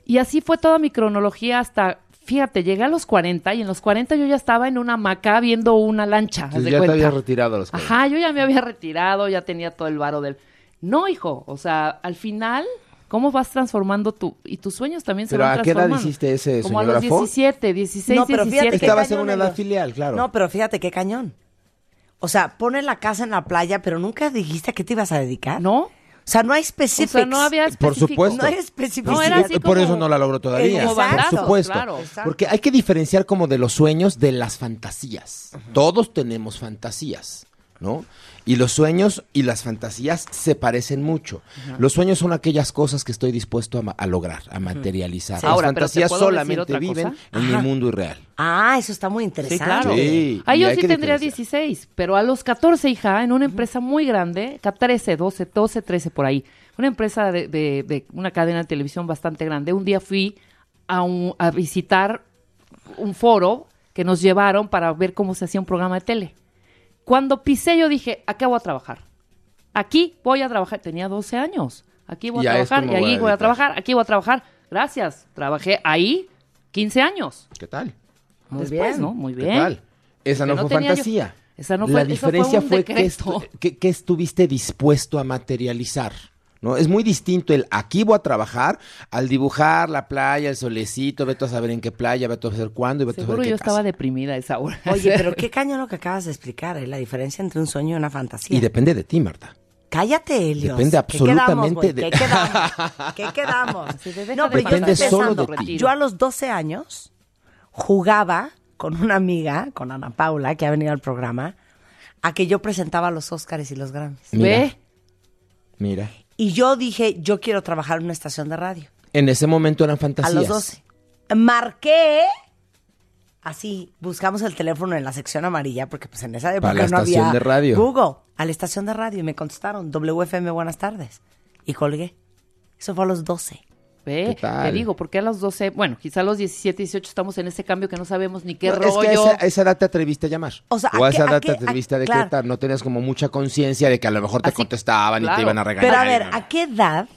Y así fue toda mi cronología hasta, fíjate, llegué a los 40 y en los 40 yo ya estaba en una hamaca viendo una lancha. de ya te cuenta. habías retirado a los cuarenta. Ajá, yo ya me había retirado, ya tenía todo el varo del... No, hijo, o sea, al final, ¿cómo vas transformando tu... Y tus sueños también se Pero van ¿a qué edad transformando. hiciste ese Como a los soñógrafo? 17, 16, No, pero fíjate 17. que Estabas en una edad filial, claro. No, pero fíjate qué cañón. O sea, pone la casa en la playa, pero nunca dijiste a qué te ibas a dedicar. ¿No? O sea, no hay O specifics. sea, no había Por específico. supuesto. No hay específicos. No, era Sí, así por como- eso no la logró todavía. Por supuesto. claro. Porque hay que diferenciar como de los sueños de las fantasías. Todos tenemos fantasías, ¿no? Y los sueños y las fantasías se parecen mucho. Los sueños son aquellas cosas que estoy dispuesto a, lograr, a materializar. Sí. Ahora, las pero ¿te fantasías solamente viven cosa? en mi mundo irreal. Ah, eso está muy Sí, interesante. claro. Sí, Ah, yo sí tendría diferenciar. 16, pero a los 14, hija, en una empresa muy grande, 13, 12, 12, 13 por ahí, una empresa de, de- de una cadena de televisión bastante grande, un día fui a, un- a visitar un foro que nos llevaron para ver cómo se hacía un programa de tele. Cuando pisé yo dije, aquí voy a trabajar. Aquí voy a trabajar. Tenía 12 años. Aquí voy a trabajar y voy a aquí voy a trabajar. Aquí voy a trabajar. Gracias. Trabajé ahí 15 años. ¿Qué tal? Muy Después, bien. ¿no? Muy ¿Qué bien. tal? Esa no, no fue yo- fantasía. Esa no fue- La fue diferencia un fue, que, estu- que- que estuviste dispuesto a materializar. ¿No? Es muy distinto el aquí voy a trabajar al dibujar la playa, el solecito, vete a saber en qué playa, vete a saber cuándo y vete a Seguro saber qué yo casa. estaba deprimida a esa hora. Oye, pero qué cañón lo que acabas de explicar, ¿eh? la diferencia entre un sueño y una fantasía. Y depende de ti, Marta. Cállate, Helios. Depende ¿Qué quedamos, absolutamente de- ¿Qué quedamos? ¿Qué quedamos? No, pero yo Depende estoy solo pensando, de ti. Yo a los 12 años jugaba con una amiga, con Ana Paula, que ha venido al programa, a que yo presentaba los Óscares y los Grammys. Mira, Ve, mira. Y yo dije, yo quiero trabajar en una estación de radio. En ese momento eran A fantasías. los 12. Marqué. Así, buscamos el teléfono en la sección amarilla, porque pues en esa época Para la no estación había de radio. Google, a la estación de radio y me contestaron, WFM, buenas tardes. Y colgué. Eso fue a los 12. Ve, ¿Qué te digo, porque a los 12, bueno, quizá a los 17, 18 estamos en ese cambio que no sabemos ni qué No, rollo. es que a esa, edad te atreviste a llamar. O sea, o ¿a a qué- esa a edad qué- te atreviste a claro. decretar. No tenías como mucha conciencia de que a lo mejor te Así, contestaban y te iban a regañar. Pero a ver. ¿a qué edad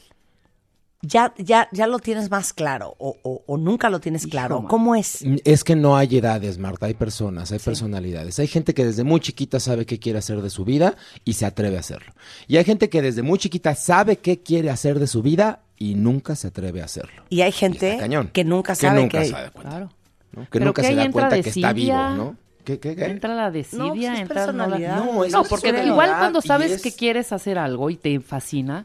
ya, ya, ya lo tienes más claro o, o- o nunca lo tienes claro? ¿Cómo es? Es que no hay edades, Marta, hay personas, hay personalidades. Hay gente que desde muy chiquita sabe qué quiere hacer de su vida y se atreve a hacerlo. Y hay gente que desde muy chiquita sabe qué quiere hacer de su vida y nunca se atreve a hacerlo. Y hay gente que nunca sabe nunca que... se da cuenta, Claro. ¿no? Que Pero nunca que se da cuenta que está vivo. ¿no? ¿Qué, qué, qué? Entra la desidia, No, pues es entra no, la- personalidad. No, es No, porque igual cuando sabes es- que quieres hacer algo y te fascina,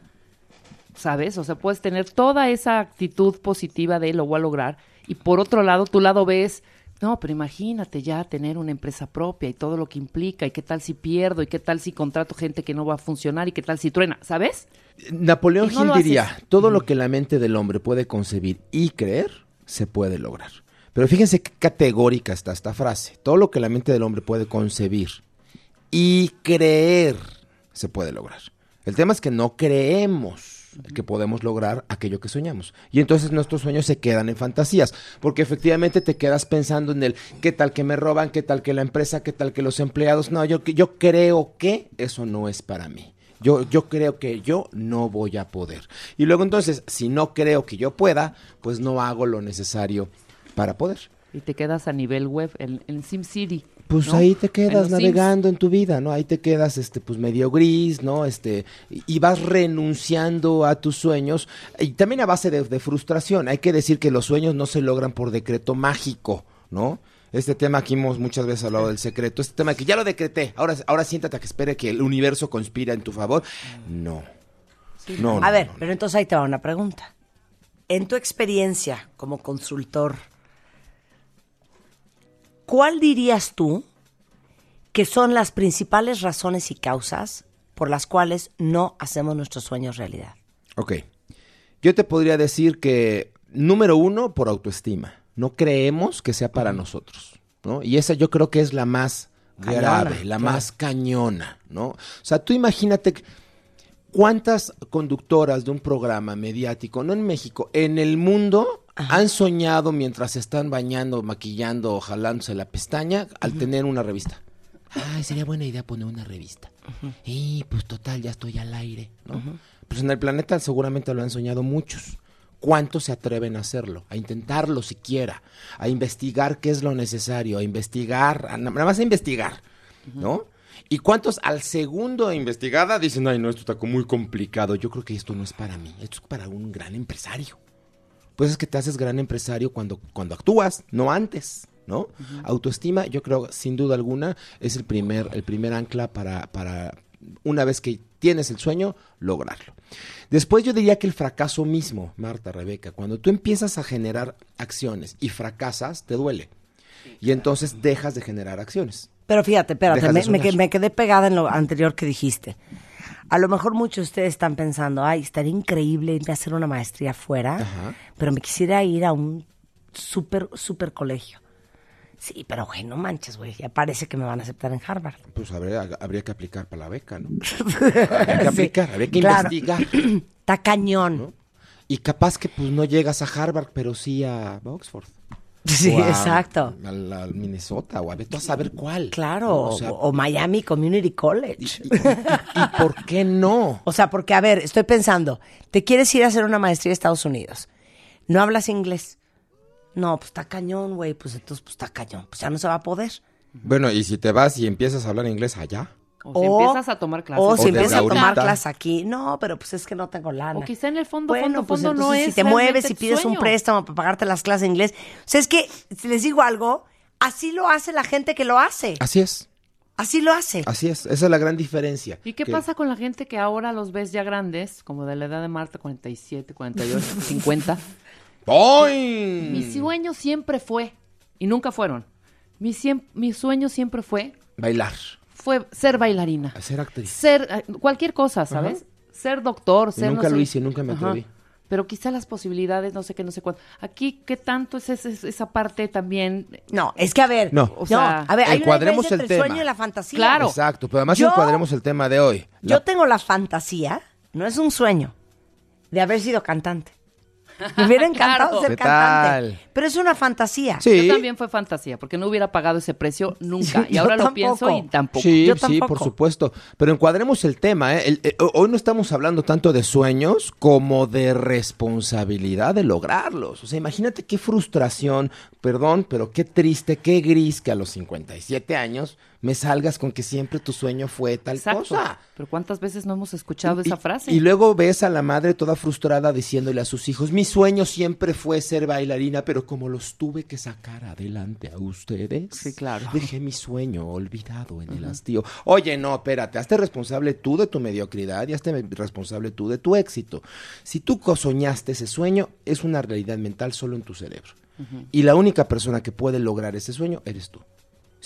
¿sabes? O sea, puedes tener toda esa actitud positiva de lo voy a lograr y por otro lado, tu lado ves No, pero imagínate ya tener una empresa propia y todo lo que implica, y qué tal si pierdo, y qué tal si contrato gente que no va a funcionar, y qué tal si truena, ¿sabes? Napoleón no Hill lo diría, haces. todo lo que la mente del hombre puede concebir y creer, se puede lograr. Pero fíjense qué categórica está esta frase. Todo lo que la mente del hombre puede concebir y creer, se puede lograr. El tema es que no creemos que podemos lograr aquello que soñamos. Y entonces nuestros sueños se quedan en fantasías, porque efectivamente te quedas pensando en el qué tal que me roban, qué tal que la empresa, qué tal que los empleados. No, yo, yo creo que eso no es para mí. Yo, yo creo que yo no voy a poder. Y luego entonces, si no creo que yo pueda, pues no hago lo necesario para poder. Y te quedas a nivel web en, en SimCity. Pues ¿no? ahí te quedas navegando en tu vida, ¿no? Ahí te quedas, este, pues medio gris, ¿no? Este, y vas renunciando a tus sueños y también a base de, de frustración. Hay que decir que los sueños no se logran por decreto mágico, ¿no? Este tema aquí hemos muchas veces hablado del secreto, este tema que ya lo decreté, ahora, ahora siéntate a que espere que el universo conspira en tu favor. No. No, no, A ver, no. pero entonces ahí te va una pregunta. En tu experiencia como consultor, ¿cuál dirías tú que son las principales razones y causas por las cuales no hacemos nuestros sueños realidad? Ok. Yo te podría decir que, número uno, por autoestima. No creemos que sea para nosotros, ¿no? Y esa yo creo que es la más Cañona, grave, la claro. más cañona, ¿no? O sea, tú imagínate que- cuántas conductoras de un programa mediático, no en México, en el mundo, han soñado mientras se están bañando, maquillando o jalándose la pestaña al tener una revista. Ay, sería buena idea poner una revista. Y pues total, ya estoy al aire, ¿no? Pues en el planeta seguramente lo han soñado muchos. ¿Cuántos se atreven a hacerlo? A intentarlo siquiera, a investigar qué es lo necesario, a investigar, a- nada más a investigar, ¿no? ¿Y cuántos al segundo de investigada dicen, ay, no, esto está muy complicado, yo creo que esto no es para mí, esto es para un gran empresario? Pues es que te haces gran empresario cuando, cuando actúas, no antes, ¿no? Autoestima, yo creo, sin duda alguna, es el primer, el primer ancla para, para, una vez que tienes el sueño, lograrlo. Después yo diría que el fracaso mismo, Marta, Rebeca, cuando tú empiezas a generar acciones y fracasas, te duele. Y entonces dejas de generar acciones. Pero fíjate, espérate, me, me quedé pegada en lo anterior que dijiste. A lo mejor muchos de ustedes están pensando, ay, estaría increíble irme a hacer una maestría afuera, Ajá. pero me quisiera ir a un súper, súper colegio. Sí, pero güey, no manches, güey, ya parece que me van a aceptar en Harvard. Pues habría, habría que aplicar para la beca, ¿no? habría que Sí, aplicar, habría que claro. investigar. Está cañón. ¿no? Y capaz que pues no llegas a Harvard, pero sí a Oxford. Sí, O a- exacto. A, la- a Minnesota, o a ver, tú a saber cuál. Claro, ¿no? o, O sea, o Miami Community College. ¿y por qué no? O sea, porque, a ver, estoy pensando, te quieres ir a hacer una maestría a Estados Unidos, no hablas inglés. No, pues está cañón, güey, pues entonces, pues está cañón, pues ya no se va a poder. Bueno, y si te vas y empiezas a hablar inglés allá. O, si empiezas a tomar clases. O O si empiezas a tomar clases aquí. No, pero pues es que no tengo lana. O quizá en el fondo, Bueno, fondo, pues fondo no entonces es si te mueves y pides un préstamo para pagarte las clases de inglés. O sea, es que, si les digo algo, así lo hace la gente que lo hace. Así es, Así lo hace. así es. Esa es la gran diferencia. ¿Y qué Que- pasa con la gente que ahora los ves ya grandes, como de la edad de Marta, 47, 48, 50? ¡Ay! Mi sueño siempre fue, y nunca fueron, mi, siem- mi sueño siempre fue, Bailar, fue ser bailarina. ser actriz. Ser eh, cualquier cosa, ¿sabes? Ser doctor, Y ser nunca no lo sé- hice, nunca me Ajá. atreví. Pero quizá las posibilidades, no sé qué, no sé cuánto. Aquí, ¿qué tanto es ese- esa parte también? No, es que a ver, No. o sea, a ver, hay una encuadremos el entre el tema. sueño y la fantasía. Claro. Exacto, pero además Yo- encuadremos el tema de hoy. La- Yo tengo la fantasía, no es un sueño, de haber sido cantante. Me hubiera encantado Claro. ser ¿Qué cantante. tal? Pero es una fantasía. Sí. Yo también fue fantasía, porque no hubiera pagado ese precio nunca. Y Yo ahora lo pienso y tampoco. Sí, Yo sí, tampoco. por supuesto. Pero encuadremos el tema. ¿eh? El- eh, hoy no estamos hablando tanto de sueños como de responsabilidad de lograrlos. O sea, imagínate qué frustración, perdón, pero qué triste, qué gris que a los 57 años me salgas con que siempre tu sueño fue tal Exacto. cosa. Pero ¿cuántas veces no hemos escuchado Y- esa frase? Y luego ves a la madre toda frustrada diciéndole a sus hijos, mi sueño siempre fue ser bailarina, pero como los tuve que sacar adelante a ustedes, Sí, claro. dejé mi sueño olvidado en el hastío. Oye, no, espérate, hazte responsable tú de tu mediocridad y hazte responsable tú de tu éxito. Si tú soñaste ese sueño, es una realidad mental solo en tu cerebro. Y la única persona que puede lograr ese sueño eres tú.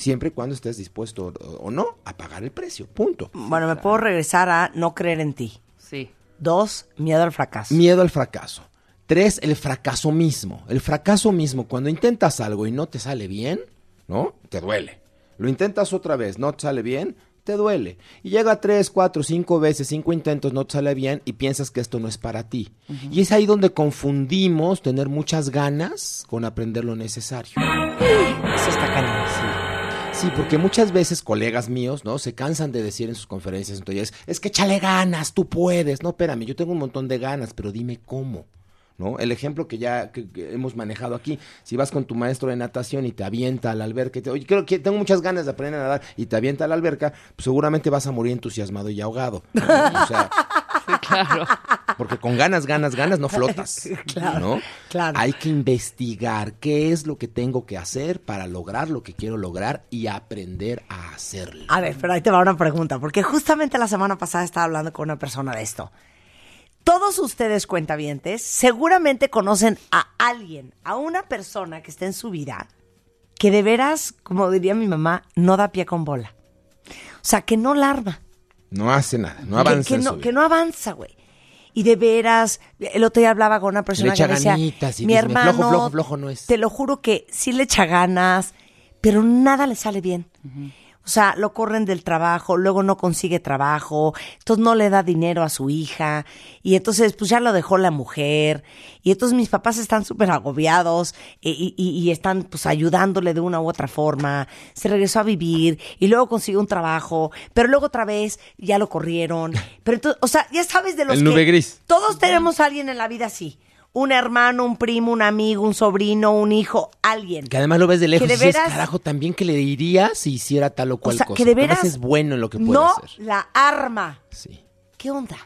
Siempre y cuando estés dispuesto o, o no a pagar el precio. Punto. Bueno, me puedo regresar a no creer en ti. Sí. Dos, miedo al fracaso. Miedo al fracaso. Tres, el fracaso mismo. El fracaso mismo, cuando intentas algo y no te sale bien, ¿no? Te duele. Lo intentas otra vez, no te sale bien, te duele. Y llega tres, cuatro, cinco veces, cinco intentos, no te sale bien y piensas que esto no es para ti. Y es ahí donde confundimos tener muchas ganas con aprender lo necesario. Eso está cañón. Sí, porque muchas veces colegas míos, ¿no? Se cansan de decir en sus conferencias, entonces, es que échale ganas, tú puedes. No, espérame, yo tengo un montón de ganas, pero dime cómo. ¿No? El ejemplo que ya que- hemos manejado aquí, si vas con tu maestro de natación y te avienta a la alberca, y te, oye, creo que tengo muchas ganas de aprender a nadar, y te avienta a la alberca, pues seguramente vas a morir entusiasmado y ahogado. ¿no? O sea, Claro. Porque con ganas, ganas, ganas no flotas. ¿no? claro. Hay que investigar qué es lo que tengo que hacer para lograr lo que quiero lograr y aprender a hacerlo. A ver, pero ahí te va una pregunta, porque justamente la semana pasada estaba hablando con una persona de esto. Todos ustedes, cuentavientes, seguramente conocen a alguien, a una persona que está en su vida, que de veras, como diría mi mamá, no da pie con bola. O sea, que no larva. No hace nada, no avanza. que, no, que no avanza, güey. Y de veras, el otro día hablaba con una persona que decía, ganitas y mi hermano, flojo, flojo, flojo no es. te lo juro que sí le echa ganas, pero nada le sale bien. O sea, lo corren del trabajo, luego no consigue trabajo, entonces no le da dinero a su hija, y entonces pues ya lo dejó la mujer, y entonces mis papás están súper agobiados y, y- y- están pues ayudándole de una u otra forma, se regresó a vivir y luego consiguió un trabajo, pero luego otra vez ya lo corrieron, pero entonces, o sea, ya sabes de los El que nube gris. todos tenemos a alguien en la vida así, un hermano, un primo, un amigo, un sobrino, un hijo, alguien. Que además lo ves de lejos Que y dices, carajo, también que le diría si hiciera tal o cual sea, cosa. que de Además veras es bueno en lo que puede no hacer. la arma. Sí. ¿Qué onda?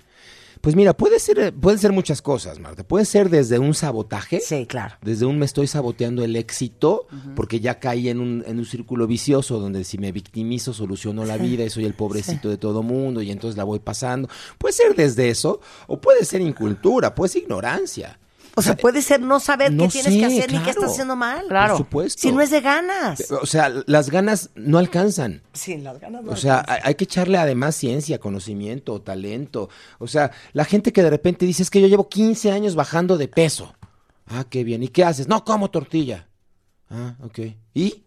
Pues mira, puede ser, pueden ser muchas cosas, Marta. Puede ser desde un sabotaje. Sí, claro. Desde un me estoy saboteando el éxito, porque ya caí en un, en un círculo vicioso donde si me victimizo soluciono la vida y soy el pobrecito de todo mundo y entonces la voy pasando. Puede ser desde eso, o puede ser incultura, puede ser ignorancia. O sea, puede ser no saber no qué tienes sé, que hacer ni qué claro. estás haciendo mal. Por supuesto. Si no es de ganas. O sea, las ganas no alcanzan. Sí, las ganas no O sea, alcanzan. hay que echarle además ciencia, conocimiento, talento. O sea, la gente que de repente dice es que yo llevo 15 años bajando de peso. Ah, qué bien. ¿Y qué haces? No como tortilla. Ah, ok. ¿Y?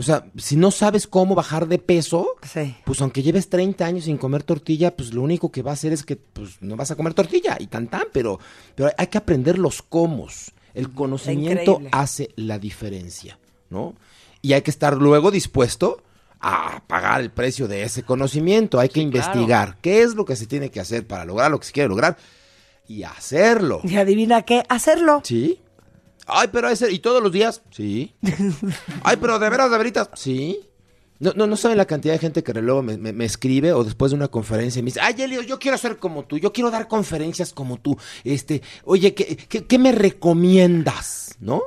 O sea, si no sabes cómo bajar de peso, Sí. pues aunque lleves 30 años sin comer tortilla, pues lo único que va a hacer es que pues, no vas a comer tortilla y tan tan, pero, pero hay que aprender los cómo. El conocimiento increíble. hace la diferencia, ¿no? Y hay que estar luego dispuesto a pagar el precio de ese conocimiento. Hay que investigar qué es lo que se tiene que hacer para lograr lo que se quiere lograr y hacerlo. Y adivina qué, hacerlo. Sí. Ay, pero ese, ¿y todos los días? Sí. Ay, pero de veras, de veritas. Sí. No, no, no saben la cantidad de gente que luego me, me- me escribe o después de una conferencia me dice, ay, Elio, yo quiero ser como tú, yo quiero dar conferencias como tú. Este, oye, ¿qué, qué, qué me recomiendas? ¿No?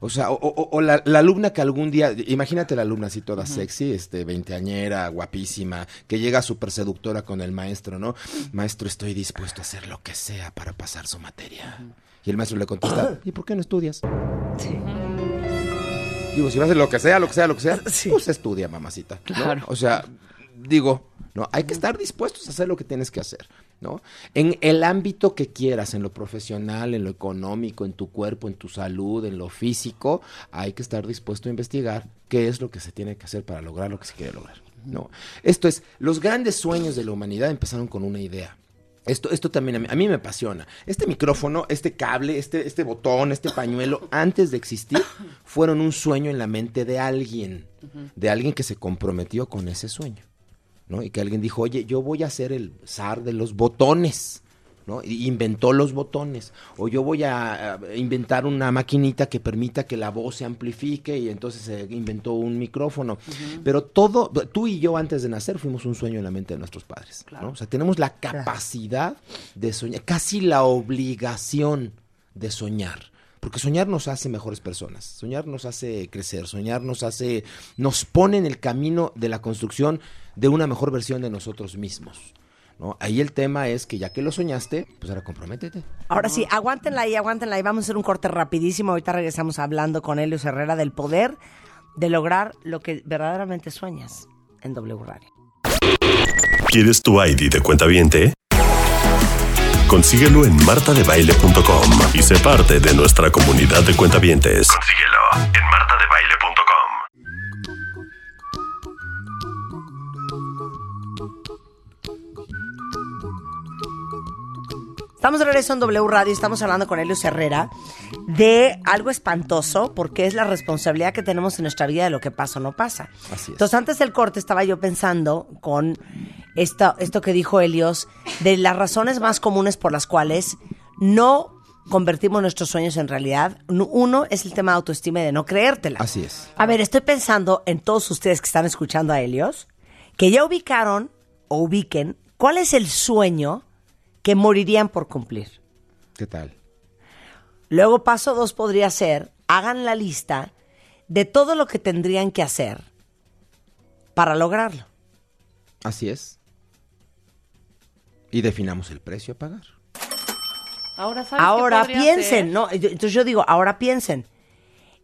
O sea, o, o- o la, la alumna que algún día, imagínate la alumna así toda sexy, este, veinteañera, guapísima, que llega súper seductora con el maestro, ¿no? Maestro, estoy dispuesto a hacer lo que sea para pasar su materia. Y el maestro le contesta, ¿y por qué no estudias? Digo, si vas a hacer lo que sea, lo que sea, lo que sea, pues estudia, mamacita. ¿no? Claro. O sea, digo, no, hay que estar dispuestos a hacer lo que tienes que hacer, ¿no? En el ámbito que quieras, en lo profesional, en lo económico, en tu cuerpo, en tu salud, en lo físico, hay que estar dispuesto a investigar qué es lo que se tiene que hacer para lograr lo que se quiere lograr, ¿no? Esto es, los grandes sueños de la humanidad empezaron con una idea. Esto, esto también a mí, a mí me apasiona. Este micrófono, este cable, este, este botón, este pañuelo, antes de existir, fueron un sueño en la mente de alguien, de alguien que se comprometió con ese sueño, ¿no? Y que alguien dijo, oye, yo voy a ser el zar de los botones, ¿no? Inventó los botones. O yo voy a, inventar una maquinita que permita que la voz se amplifique y entonces se inventó un micrófono. Pero todo, tú y yo antes de nacer fuimos un sueño en la mente de nuestros padres, ¿no? O sea, tenemos la capacidad de soñar, casi la obligación de soñar. Porque soñar nos hace mejores personas, soñar nos hace crecer, soñar nos hace, nos pone en el camino de la construcción de una mejor versión de nosotros mismos. ¿No? Ahí el tema es que ya que lo soñaste, pues ahora comprométete. Ahora sí, aguántenla ahí, aguántenla ahí. Vamos a hacer un corte rapidísimo. Ahorita regresamos hablando con Helios Herrera del poder de lograr lo que verdaderamente sueñas en W Radio. ¿Quieres tu ID de cuenta viente? Consíguelo en martadebaile.com y sé parte de nuestra comunidad de cuentavientes. Consíguelo en martadebaile.com. Estamos de regreso en W Radio, estamos hablando con Helios Herrera de algo espantoso porque es la responsabilidad que tenemos en nuestra vida de lo que pasa o no pasa. Así es. Entonces, antes del corte estaba yo pensando con esto, esto que dijo Helios, de las razones más comunes por las cuales no convertimos nuestros sueños en realidad. Uno es el tema de autoestima y de no creértela. Así es. A ver, estoy pensando en todos ustedes que están escuchando a Helios, que ya ubicaron o ubiquen cuál es el sueño que morirían por cumplir. ¿Qué tal? Luego paso dos podría ser, hagan la lista de todo lo que tendrían que hacer para lograrlo. Así es. Y definamos el precio a pagar. Ahora, ¿sabes Ahora piensen, ser? ¿no? Yo- Entonces yo digo, ahora piensen.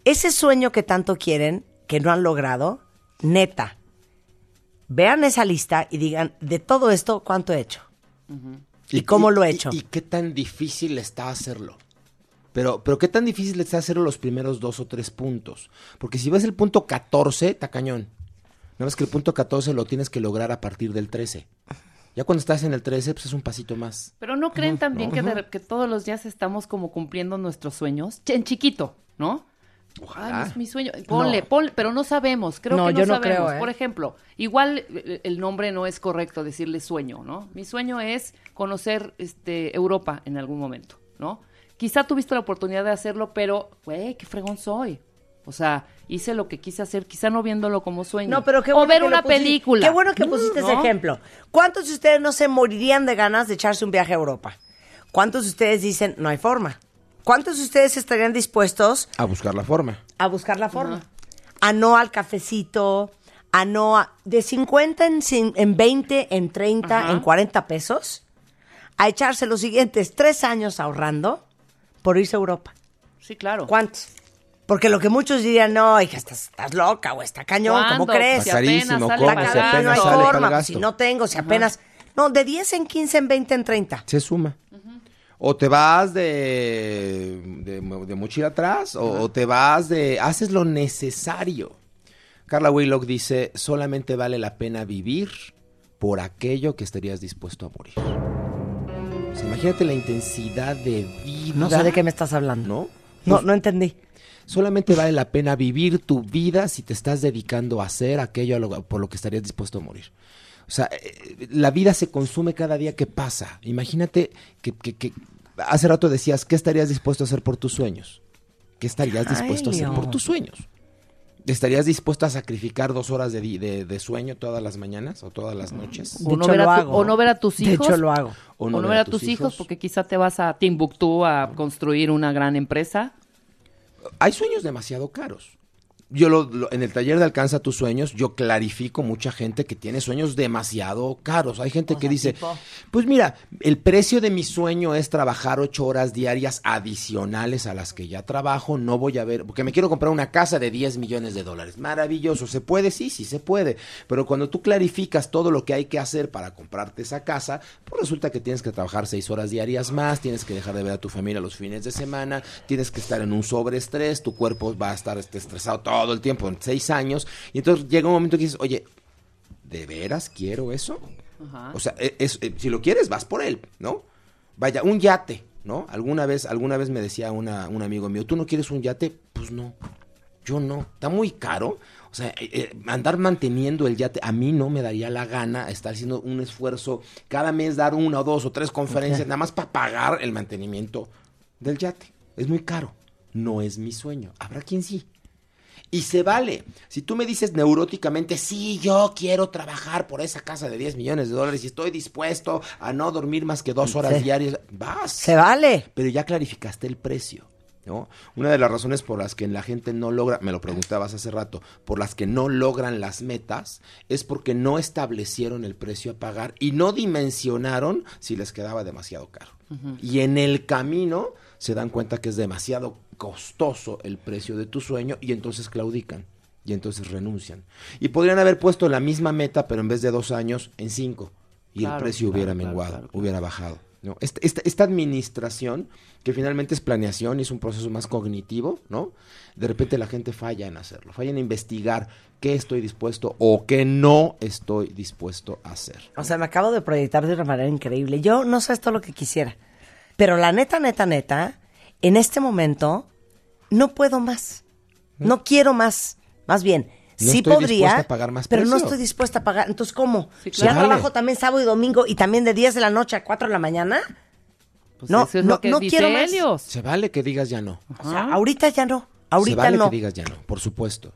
Ese sueño que tanto quieren, que no han logrado, neta. Vean esa lista y digan, de todo esto, ¿cuánto he hecho? ¿Y cómo lo he hecho? Y, qué tan difícil está hacerlo? Pero, pero qué tan difícil está hacerlo los primeros dos o tres puntos. Porque si ves el punto 14, está cañón. Nada más que el punto 14 lo tienes que lograr a partir del 13. Ya cuando estás en el 13, pues es un pasito más. Pero no creen también que, de- que todos los días estamos como cumpliendo nuestros sueños, en chiquito, ¿no? Ojalá. Ay, es mi sueño. Ponle, No. ponle, pero no sabemos. Creo No, que no yo no sabemos. creo, ¿eh? Por ejemplo, igual eh, el nombre no es correcto decirle sueño, ¿no? Mi sueño es conocer este Europa en algún momento, ¿no? Quizá tuviste la oportunidad de hacerlo, pero, güey, qué fregón soy. O sea, hice lo que quise hacer, quizá no viéndolo como sueño. No, pero qué o bueno ver que lo una película. Qué bueno que pusiste ese ejemplo. ¿Cuántos de ustedes no se morirían de ganas de echarse un viaje a Europa? ¿Cuántos de ustedes dicen, no hay forma? ¿Cuántos de ustedes estarían dispuestos A buscar la forma. a buscar la forma? A no al cafecito, a no a... De 50 en, cin- en 20, en 30, Ajá. en 40 pesos, a echarse los siguientes tres años ahorrando por irse a Europa. Sí, claro. ¿Cuántos? Porque lo que muchos dirían, no, hija, estás, estás loca o está cañón, ¿cómo crees? Si carísimo, sale ¿cómo? Si no hay sale para el forma, pues, gasto. si no tengo, si apenas... No, de 10 en 15, en 20, en 30. Se suma. O te vas de, de, de mochila atrás, o, o te vas de... Haces lo necesario. Carla Wheelock dice, solamente vale la pena vivir por aquello que estarías dispuesto a morir. Imagínate la intensidad de vida. No sé de qué me estás hablando. ¿No? No, Pues, no entendí. Solamente vale la pena vivir tu vida si te estás dedicando a hacer aquello a lo- por lo que estarías dispuesto a morir. O sea, eh, la vida se consume cada día que pasa. Imagínate que, que- que- hace rato decías, ¿qué estarías dispuesto a hacer por tus sueños? ¿Qué estarías Ay, dispuesto a hacer por tus sueños? ¿Estarías dispuesto a sacrificar dos horas de, de- de sueño todas las mañanas o todas las noches? De O no, ver lo a tu- hago. o no ver a tus De hijos. hecho, lo hago. O no, ver a tus hijos, porque quizá te vas a Timbuktu a construir una gran empresa. hay sueños demasiado caros. Yo lo, lo- en el taller de Alcanza tus sueños, yo clarifico mucha gente que tiene sueños demasiado caros. Hay gente que dice, pues mira, el precio de mi sueño es trabajar ocho horas diarias adicionales a las que ya trabajo. No voy a ver, porque me quiero comprar una casa de 10 millones de dólares. Maravilloso, ¿se puede? Sí, sí se puede. Pero cuando tú clarificas todo lo que hay que hacer para comprarte esa casa, pues resulta que tienes que trabajar seis horas diarias más, tienes que dejar de ver a tu familia los fines de semana, tienes que estar en un sobreestrés, tu cuerpo va a estar este, estresado todo el tiempo en seis años, y entonces llega un momento que dices, oye, ¿de veras quiero eso? Ajá. O sea, e- es- eh, si lo quieres, vas por él, ¿no? Vaya, un yate, ¿no? Alguna vez, alguna vez me decía una, un amigo mío, ¿tú no quieres un yate? Pues no, yo no, está muy caro. O sea, eh, eh, andar manteniendo el yate, a mí no me daría la gana estar haciendo un esfuerzo cada mes, dar una o dos o tres conferencias, nada más para pagar el mantenimiento del yate. Es muy caro. No es mi sueño. Habrá quien sí. Y se vale. Si tú me dices neuróticamente, sí, yo quiero trabajar por esa casa de 10 millones de dólares y estoy dispuesto a no dormir más que dos horas diarias, vas. Se vale. Pero ya clarificaste el precio. ¿no? Una de las razones por las que la gente no logra, me lo preguntabas hace rato, por las que no logran las metas es porque no establecieron el precio a pagar y no dimensionaron si les quedaba demasiado caro. Y en el camino se dan cuenta que es demasiado costoso el precio de tu sueño y entonces claudican y entonces renuncian. Y podrían haber puesto la misma meta, pero en vez de dos años, en cinco. Y el precio claro, hubiera claro, menguado, claro, claro. hubiera bajado. ¿no? Esta, esta- esta administración, que finalmente es planeación y es un proceso más cognitivo, ¿no? De repente la gente falla en hacerlo, falla en investigar qué estoy dispuesto o qué no estoy dispuesto a hacer. O sea, me acabo de proyectar de una manera increíble. Yo no sé todo lo que quisiera. Pero la neta, neta, neta, en este momento no puedo más. No quiero más. Más bien, No sí estoy podría, dispuesta a pagar más pero no estoy dispuesta a pagar. Entonces, ¿cómo? Sí, ¿Ya trabajo también sábado y domingo y también de 10 de la noche a 4 de la mañana? Pues No, eso es no, lo que no dice quiero más. Helios. Se vale que digas ya no. O sea, ahorita ya no. Ahorita Se vale no. que digas ya no, por supuesto.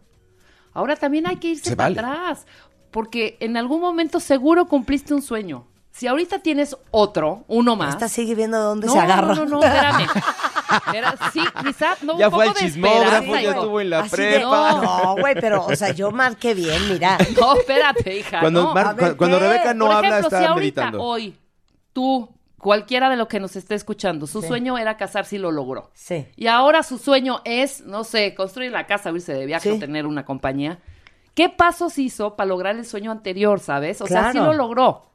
Ahora también hay que irse Se para vale. atrás, porque en algún momento seguro cumpliste un sueño. Si ahorita tienes otro, uno más. Esta sigue viendo de dónde no, se agarra. no, no, no, espérame. Sí, quizá no, Ya un fue poco al chismógrafo, ya estuvo en la Así de- prepa. no, güey, pero, o sea, yo marqué bien, mira. No, espérate, hija. Cuando, no. Mar- a ver, cu- cuando ¿qué? Rebeca no Por habla, ejemplo, está si ahorita, meditando. hoy, tú, cualquiera de lo que nos esté escuchando, su Sí. sueño era casarse y lo logró. Sí. Y ahora su sueño es, no sé, construir la casa, irse de viaje Sí. o tener una compañía. ¿Qué pasos hizo para lograr el sueño anterior, sabes? O sea, sí lo logró.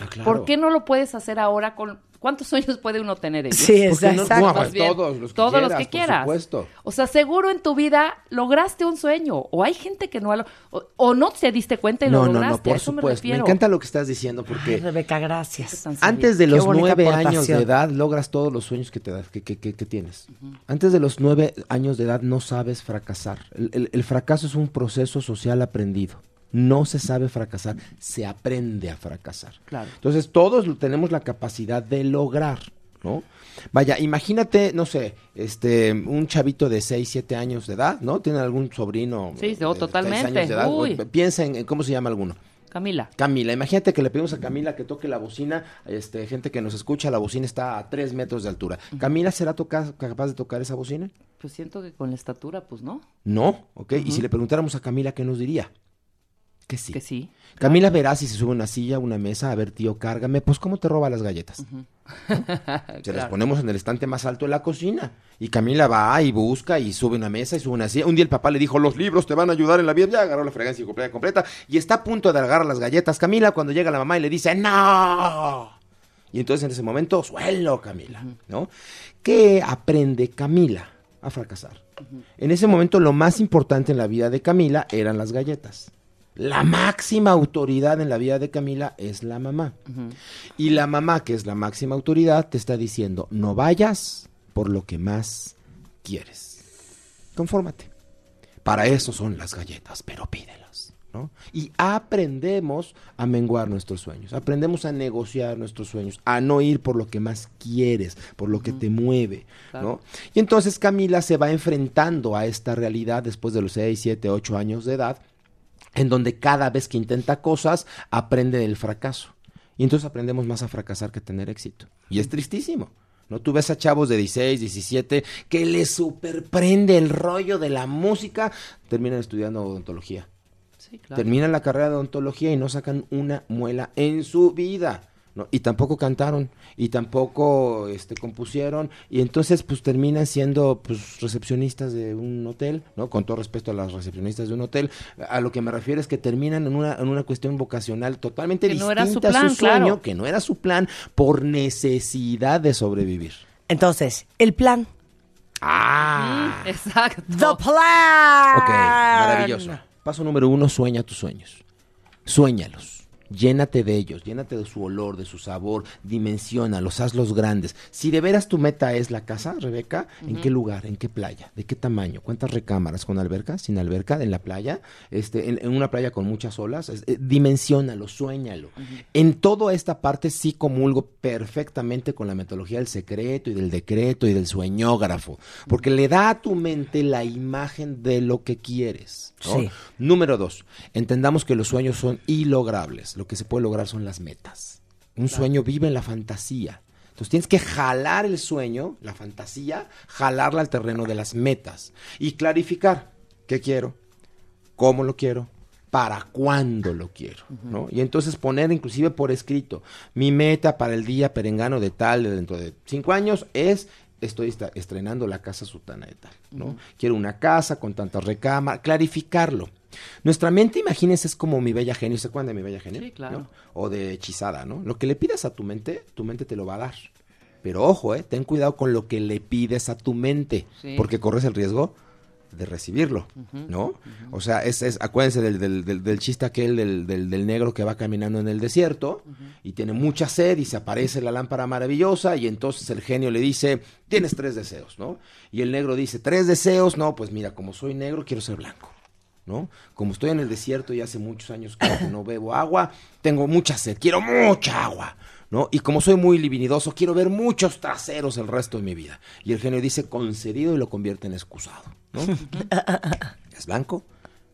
Ah, claro. ¿Por qué no lo puedes hacer ahora con cuántos sueños puede uno tener? Ellos? Sí, ¿Por no? exacto. No, bien, todos los que todos los quieras, por supuesto. O sea, seguro en tu vida lograste un sueño. O hay gente que no lo, o, o no te diste cuenta y No, lo no, lograste. no, por eso me supuesto. Me, refiero. encanta lo que estás diciendo Ay, porque Rebeca, gracias. Antes de los nueve años de edad logras todos los sueños que te das, que, que- que- que tienes. Antes de los nueve años de edad no sabes fracasar. El, el- el fracaso es un proceso social aprendido. No se sabe fracasar, se aprende a fracasar. Claro. Entonces todos tenemos la capacidad de lograr, ¿no? Vaya, imagínate, no sé, este, un chavito de 6, 7 años de edad, ¿no? Tiene algún sobrino. Sí, de no, seis totalmente. años de edad. Uy. Piensa en, en cómo se llama alguno. Camila. Camila, imagínate que le pedimos a Camila que toque la bocina, este, gente que nos escucha, la bocina está a 3 metros de altura. ¿Camila será toca- capaz de tocar esa bocina? Pues siento que con la estatura, pues no. No, ok. Y si le preguntáramos a Camila, ¿qué nos diría? Que sí. Que sí. Camila verá si se sube a una silla, una mesa, a ver, tío, cárgame, pues ¿cómo te roba las galletas? Se las Claro. ponemos en el estante más alto de la cocina. Y Camila va y busca y sube una mesa y sube una silla. Un día el papá le dijo, los libros te van a ayudar en la vida. Ya agarró la fregancia completa, completa. Y está a punto de agarrar las galletas. Camila, cuando llega la mamá y le dice, ¡No! Y entonces en ese momento, suelo, Camila, ¿no? ¿Qué aprende Camila a fracasar? En ese momento lo más importante en la vida de Camila eran las galletas. La máxima autoridad en la vida de Camila es la mamá. Y la mamá, que es la máxima autoridad, te está diciendo, no vayas por lo que más quieres. Confórmate. Para eso son las galletas, pero pídelas. ¿no? Y aprendemos a menguar nuestros sueños, aprendemos a negociar nuestros sueños, a no ir por lo que más quieres, por lo que te mueve. ¿no? Y entonces Camila se va enfrentando a esta realidad después de los 6, 7, 8 años de edad, en donde cada vez que intenta cosas aprende del fracaso. Y entonces aprendemos más a fracasar que a tener éxito. Y es tristísimo. ¿no? Tú ves a chavos de 16, 17 que les superprende el rollo de la música, terminan estudiando odontología. Sí, claro. Terminan la carrera de odontología y no sacan una muela en su vida. ¿No? Y tampoco cantaron, y tampoco este, compusieron, y entonces pues terminan siendo pues recepcionistas de un hotel, ¿no? Con todo respeto a las recepcionistas de un hotel, a lo que me refiero es que terminan en una, en una cuestión vocacional totalmente Que no distinta era su a plan, su sueño, claro. que no era su plan, por necesidad de sobrevivir. Entonces, el plan. ¡Ah! Mm, Exacto. The plan. Ok, maravilloso. Paso número uno, sueña tus sueños. Suéñalos. Llénate de ellos, llénate de su olor, de su sabor, dimensiónalos, hazlos grandes. Si de veras tu meta es la casa, Rebeca, ¿en qué lugar? ¿En qué playa? ¿De qué tamaño? ¿Cuántas recámaras? ¿Con alberca? ¿Sin alberca? ¿En la playa? Este, en, en una playa con muchas olas. Es- eh, dimensiónalo, suéñalo. En toda esta parte sí comulgo perfectamente con la metodología del secreto y del decreto y del sueñógrafo, porque le da a tu mente la imagen de lo que quieres. ¿no? Sí. Número dos, entendamos que los sueños son ilogrables. Lo que se puede lograr son las metas. Un sueño vive en la fantasía. Entonces tienes que jalar el sueño, la fantasía, jalarla al terreno de las metas y clarificar qué quiero, cómo lo quiero, para cuándo lo quiero, ¿no? Y entonces poner inclusive por escrito, mi meta para el día perengano de tal, de dentro de cinco años, es, estoy estrenando la casa sutana de tal, ¿no? Quiero una casa con tantas recámaras, clarificarlo. Nuestra mente, imagínense, es como mi bella genio, ¿se acuerdan de mi bella genio? Sí, claro. ¿No? O de hechizada, ¿no? Lo que le pidas a tu mente, tu mente te lo va a dar. Pero ojo, ¿eh? Ten cuidado con lo que le pides a tu mente, Sí. porque corres el riesgo de recibirlo, ¿no? O sea, es, es acuérdense del, del, del- del chiste aquel del, del, del negro que va caminando en el desierto y tiene mucha sed y se aparece la lámpara maravillosa y entonces el genio le dice, tienes tres deseos, ¿no? Y el negro dice, tres deseos, no, pues mira, como soy negro quiero ser blanco. ¿No? Como estoy en el desierto y hace muchos años que no bebo agua, tengo mucha sed, quiero mucha agua, ¿no? Y como soy muy libidinoso, quiero ver muchos traseros el resto de mi vida. Y el genio dice concedido y lo convierte en excusado, ¿no? es blanco,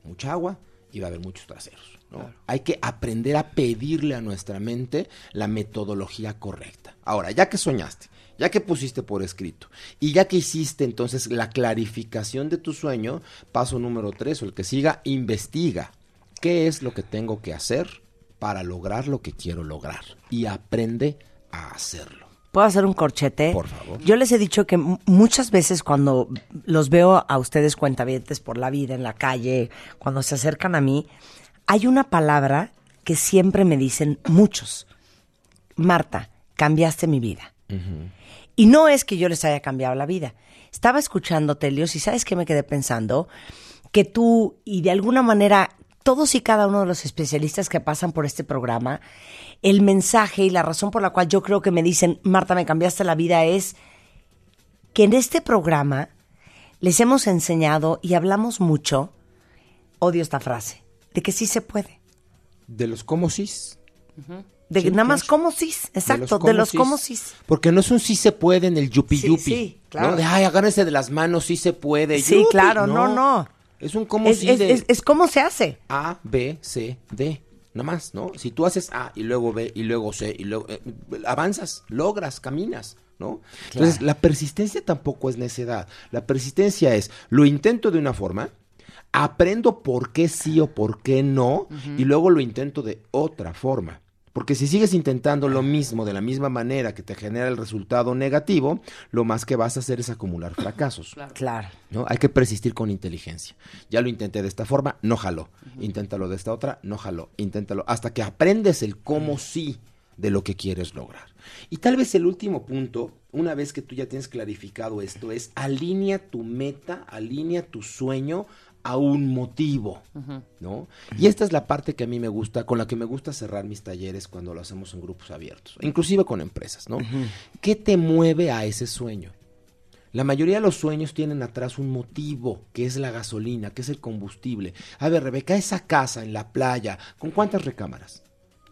mucha agua y va a haber muchos traseros. ¿no? Hay que aprender a pedirle a nuestra mente la metodología correcta. Ahora, ya que soñaste, ya que pusiste por escrito y ya que hiciste entonces la clarificación de tu sueño, paso número tres o el que siga, investiga qué es lo que tengo que hacer para lograr lo que quiero lograr y aprende a hacerlo. ¿Puedo hacer un corchete? Por favor. Yo les he dicho que muchas veces cuando los veo a ustedes cuentavientes por la vida, en la calle, cuando se acercan a mí, hay una palabra que siempre me dicen muchos. Marta, cambiaste mi vida. Y no es que yo les haya cambiado la vida. Estaba escuchando Telios y sabes qué me quedé pensando que tú y de alguna manera todos y cada uno de los especialistas que pasan por este programa, el mensaje y la razón por la cual yo creo que me dicen, Marta, me cambiaste la vida es que en este programa les hemos enseñado y hablamos mucho, odio esta frase, de que sí se puede. De los cómo sís. De Sí, nada más claro. como sí, exacto, de los cómo sí. Porque no es un sí se puede en el yupi yupi. sí, claro. ¿no? De ay, agárrense de las manos, sí se puede. Sí, yupi. claro, no, no. Es un cómo Es, sí es- de es- es cómo se hace. A, B, C, D. Nada más, ¿no? Si tú haces A y luego B y luego C y luego eh, avanzas, logras, caminas, ¿no? Entonces, la persistencia tampoco es necedad. La persistencia es lo intento de una forma, aprendo por qué sí o por qué no y luego lo intento de otra forma. Porque si sigues intentando lo mismo de la misma manera que te genera el resultado negativo, lo más que vas a hacer es acumular fracasos. Claro. ¿no? Hay que persistir con inteligencia. Ya lo intenté de esta forma, no jaló. Inténtalo de esta otra, no jaló. Inténtalo hasta que aprendes el cómo sí de lo que quieres lograr. Y tal vez el último punto, una vez que tú ya tienes clarificado esto, es alinea tu meta, alinea tu sueño a un motivo, ¿no? Y esta es la parte que a mí me gusta, con la que me gusta cerrar mis talleres cuando lo hacemos en grupos abiertos, inclusive con empresas, ¿no? ¿Qué te mueve a ese sueño? La mayoría de los sueños tienen atrás un motivo, que es la gasolina, que es el combustible. A ver, Rebeca, esa casa en la playa, ¿con cuántas recámaras?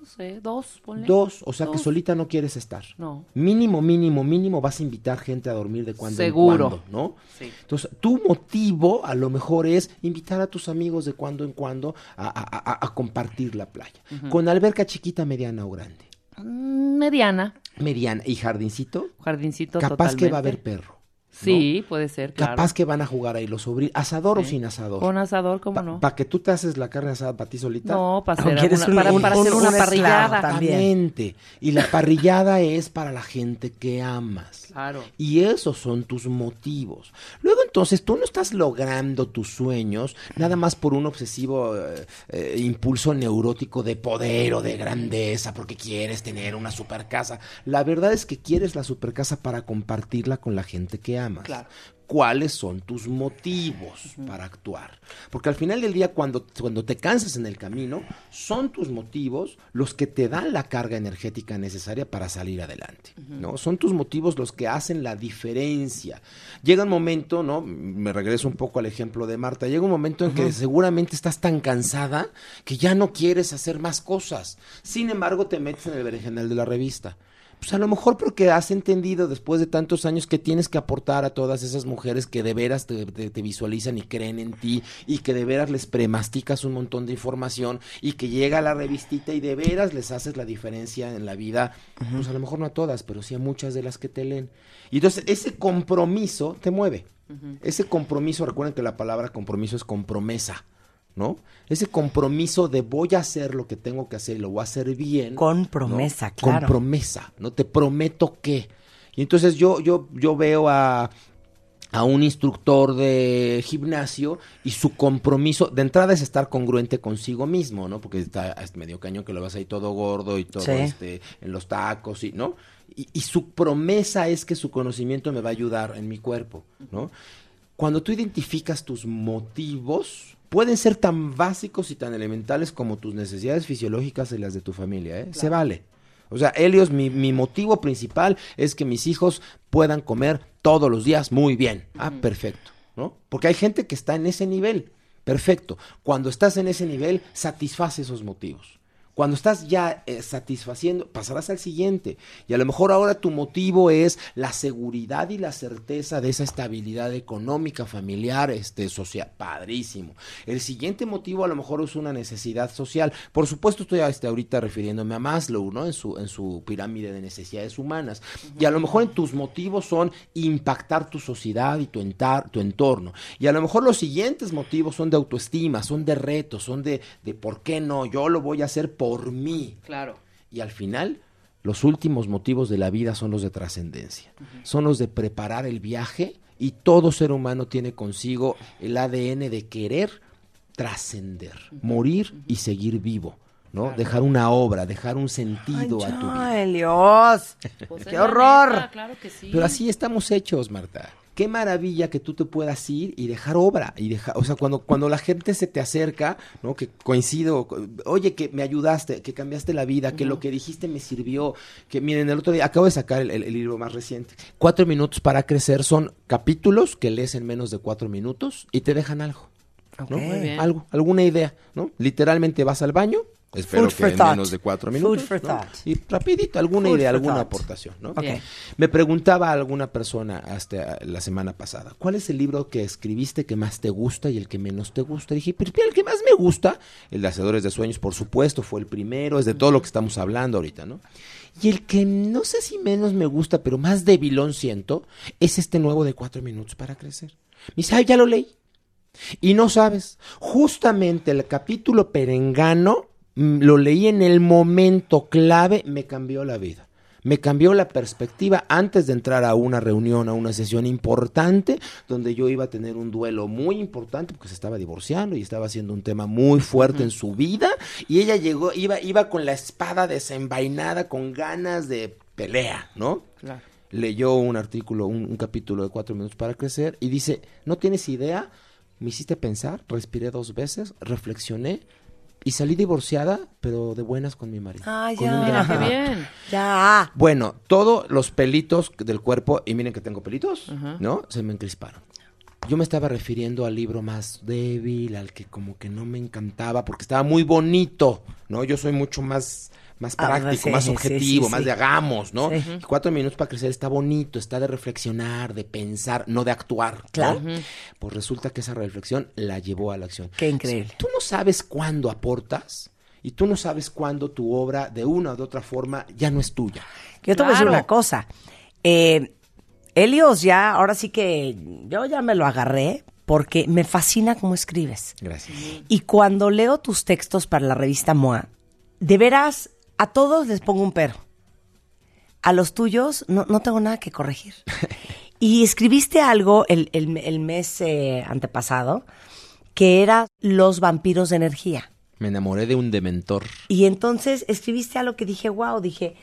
No sé, dos, ponle. Dos, o sea que solita no quieres estar. No. Mínimo, mínimo, mínimo vas a invitar gente a dormir de cuando Seguro. en cuando, ¿no? Sí. Entonces, tu motivo a lo mejor es invitar a tus amigos de cuando en cuando a, a- a- a compartir la playa. Con alberca chiquita, mediana o grande. Mm, Mediana. Mediana y jardincito, Jardincito capaz que va a haber perro. Sí, puede ser, claro. Capaz que van a jugar ahí los sobrinos. ¿Asador o sin asador? Con asador, ¿cómo ¿Para no? que tú te haces la carne asada para ti solita? No, para Aunque hacer, eres alguna- un- para, un- para un- hacer una parrillada. también. Exactamente. Y la parrillada es para la gente que amas. Claro. Y esos son tus motivos. Luego entonces tú no estás logrando tus sueños nada más por un obsesivo eh, eh, impulso neurótico de poder o de grandeza porque quieres tener una super casa. La verdad es que quieres la super casa para compartirla con la gente que amas. Claro. ¿Cuáles son tus motivos para actuar? Porque al final del día, cuando, cuando te cansas en el camino, son tus motivos los que te dan la carga energética necesaria para salir adelante. ¿no? Son tus motivos los que hacen la diferencia. Llega un momento, ¿no? Me regreso un poco al ejemplo de Marta. Llega un momento en que seguramente estás tan cansada que ya no quieres hacer más cosas. Sin embargo, te metes en el berenjenal de la revista. Pues a lo mejor porque has entendido después de tantos años que tienes que aportar a todas esas mujeres que de veras te, te- te visualizan y creen en ti y que de veras les premasticas un montón de información y que llega la revistita y de veras les haces la diferencia en la vida, pues a lo mejor no a todas, pero sí a muchas de las que te leen. Y entonces ese compromiso te mueve. Ese compromiso, recuerden que la palabra compromiso es compromesa. ¿No? Ese compromiso de voy a hacer lo que tengo que hacer y lo voy a hacer bien. Con ¿no? promesa, Con claro. promesa, ¿no? Te prometo que. Y entonces yo, yo, yo veo a, a un instructor de gimnasio y su compromiso de entrada es estar congruente consigo mismo, ¿no? Porque está es medio cañón que lo vas ahí todo gordo y todo Sí. este en los tacos y, ¿no? Y, y su promesa es que su conocimiento me va a ayudar en mi cuerpo, ¿no? Cuando tú identificas tus motivos, pueden ser tan básicos y tan elementales como tus necesidades fisiológicas y las de tu familia, ¿eh? Se vale. O sea, Helios, mi, mi motivo principal es que mis hijos puedan comer todos los días muy bien. Ah, perfecto, ¿no? Porque hay gente que está en ese nivel. Perfecto. Cuando estás en ese nivel, satisface esos motivos. Cuando estás ya eh, satisfaciendo, pasarás al siguiente. Y a lo mejor ahora tu motivo es la seguridad y la certeza de esa estabilidad económica, familiar, este, social. Padrísimo. El siguiente motivo a lo mejor es una necesidad social. Por supuesto, estoy este, ahorita refiriéndome a Maslow, ¿no? En su, en su pirámide de necesidades humanas. Y a lo mejor en tus motivos son impactar tu sociedad y tu, entar- tu entorno. Y a lo mejor los siguientes motivos son de autoestima, son de retos, son de, de por qué no, yo lo voy a hacer por mí. Claro. Y al final, los últimos motivos de la vida son los de trascendencia. Son los de preparar el viaje y todo ser humano tiene consigo el ADN de querer trascender, morir y seguir vivo. ¿no? Dejar una obra, dejar un sentido a tu vida. Ay, Dios. Pues es ¡Qué horror! neta, claro que sí. Pero así estamos hechos, Marta. Qué maravilla que tú te puedas ir y dejar obra y dejar, o sea, cuando cuando la gente se te acerca, ¿no? Que coincido, co- oye, que me ayudaste, que cambiaste la vida, que lo que dijiste me sirvió, que miren, el otro día acabo de sacar el, el- el libro más reciente. Cuatro minutos para crecer son capítulos que lees en menos de cuatro minutos y te dejan algo. Algo, alguna idea, ¿no? Literalmente vas al baño. Espero Food que for en menos de cuatro Food minutos. for ¿no? thought. Y rapidito, alguna Food idea, for alguna thought. aportación, ¿no? Ok. Me preguntaba alguna persona hasta la semana pasada, ¿cuál es el libro que escribiste que más te gusta y el que menos te gusta? dije, pero mira, el que más me gusta, el de Hacedores de Sueños, por supuesto, fue el primero, es de todo lo que estamos hablando ahorita, ¿no? Y el que no sé si menos me gusta, pero más debilón siento, es este nuevo de cuatro minutos para crecer. Me dice, "Ay, ya lo leí. Y no sabes, justamente el capítulo perengano lo leí en el momento clave, me cambió la vida. Me cambió la perspectiva antes de entrar a una reunión, a una sesión importante, donde yo iba a tener un duelo muy importante, porque se estaba divorciando y estaba haciendo un tema muy fuerte en su vida. Y ella llegó, iba, iba con la espada desenvainada, con ganas de pelea, ¿no? Claro. leyó un artículo, un, un capítulo de cuatro minutos para crecer y dice, no tienes idea, me hiciste pensar, respiré dos veces, reflexioné y salí divorciada, pero de buenas con mi marido. Ay, con ya. Mira, qué bien. Ya. Bueno, todos los pelitos del cuerpo, y miren que tengo pelitos. ¿no? Se me encrisparon. Yo me estaba refiriendo al libro más débil, al que como que no me encantaba, porque estaba muy bonito, ¿no? Yo soy mucho más, más Ah, práctico, sí, más objetivo, sí, más sí. de hagamos, ¿no? Sí. Y Cuatro minutos para crecer está bonito, está de reflexionar, de pensar, no de actuar. ¿no? Claro. Pues resulta que esa reflexión la llevó a la acción. Qué increíble. Tú no sabes cuándo aportas y tú no sabes cuándo tu obra, de una o de otra forma, ya no es tuya. Yo te voy a decir una cosa. Eh, Helios ya, ahora sí que yo ya me lo agarré porque me fascina cómo escribes. Gracias. Y cuando leo tus textos para la revista MOA, de veras, a todos les pongo un pero. A los tuyos no, no tengo nada que corregir. Y escribiste algo el, el- el mes eh, antepasado que era los vampiros de energía. Me enamoré de un dementor. Y entonces escribiste algo que dije, wow, dije,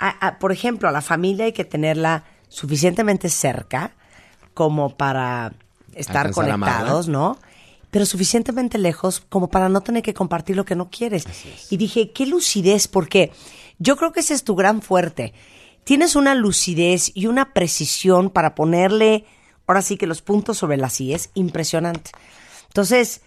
a- a- por ejemplo, a la familia hay que tenerla suficientemente cerca como para estar Alcanzar conectados, ¿no? Pero suficientemente lejos como para no tener que compartir lo que no quieres. Y dije, qué lucidez, porque yo creo que ese es tu gran fuerte. Tienes una lucidez y una precisión para ponerle, ahora sí que los puntos sobre las IES, impresionante. Entonces,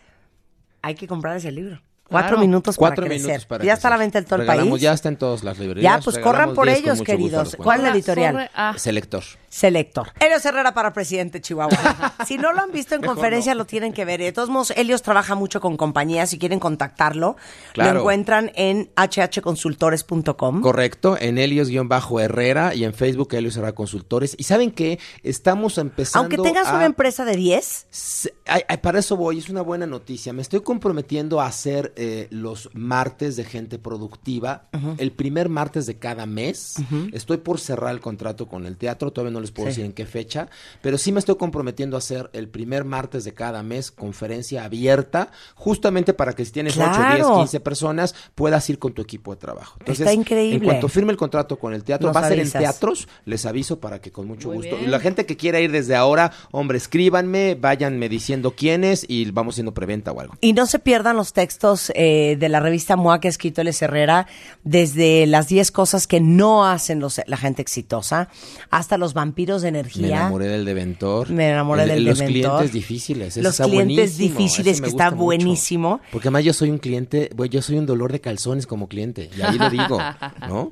hay que comprar ese libro. Cuatro Claro. minutos Cuatro para crecer. minutos para ya está a la venta en todo el país. Ya está en todas las librerías. Ya, pues corran por 10 con ellos, queridos. ¿Cuál es la editorial? zorra, ah, Selector. Selector. Helios Herrera para presidente Chihuahua. si no lo han visto en Mejor conferencia, no. lo tienen que ver. De todos modos, Helios trabaja mucho con compañías. Si quieren contactarlo, Claro. lo encuentran en hhconsultores.com. Correcto, en Helios-Herrera y en Facebook Helios Herrera Consultores. Y saben que estamos empezando Aunque tengas a- una empresa de 10, Se- ay, ay, para eso voy, es una buena noticia. Me estoy comprometiendo a hacer eh, los martes de gente productiva, el primer martes de cada mes. Estoy por cerrar el contrato con el teatro, todavía no les puedo Sí. decir en qué fecha, pero sí me estoy comprometiendo a hacer el primer martes de cada mes conferencia abierta, justamente para que si tienes 8, 10, Claro. 15 personas, puedas ir con tu equipo de trabajo. Entonces, Está increíble. En cuanto firme el contrato con el teatro, Nos va a ser avisas. en teatros, les aviso para que con mucho Muy gusto. bien. La gente que quiera ir desde ahora, hombre, escríbanme, váyanme diciendo quiénes y vamos haciendo preventa o algo. Y no se pierdan los textos eh, de la revista MOA que ha escrito Les Herrera, desde las 10 cosas que no hacen los- la gente exitosa, hasta los vampiros de Me energía. enamoré del Deventor. Me enamoré El- del Los Deventor. clientes difíciles. Los está clientes buenísimo, difíciles, me que está mucho. buenísimo. Porque además yo soy un cliente, yo soy un dolor de calzones como cliente. Y ahí lo digo, ¿no?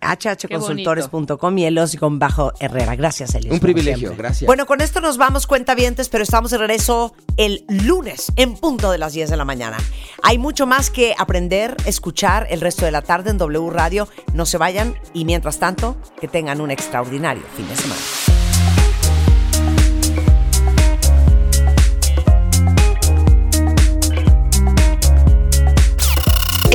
hhconsultores.com y Elos con bajo Herrera. Gracias, Elios. Un privilegio, siempre. gracias. Bueno, con esto nos vamos cuentavientes, pero estamos de regreso el lunes en punto de las 10 de la mañana. Hay mucho más que aprender, escuchar el resto de la tarde en W Radio. No se vayan y mientras tanto, que tengan un extraordinario fin de semana.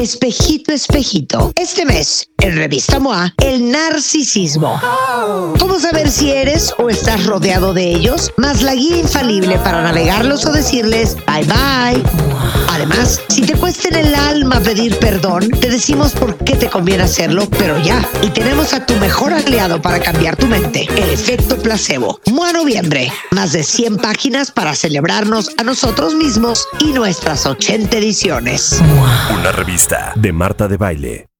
Espejito, espejito. Este mes, en Revista MOA, el narcisismo. ¿Cómo saber si eres o estás rodeado de ellos? Más la guía infalible para navegarlos o decirles bye bye. Además, si te cuesta en el alma pedir perdón, te decimos por qué te conviene hacerlo, pero ya. Y tenemos a tu mejor aliado para cambiar tu mente, el efecto placebo. MOA Noviembre, más de 100 páginas para celebrarnos a nosotros mismos y nuestras 80 ediciones. Una de Marta de Baile.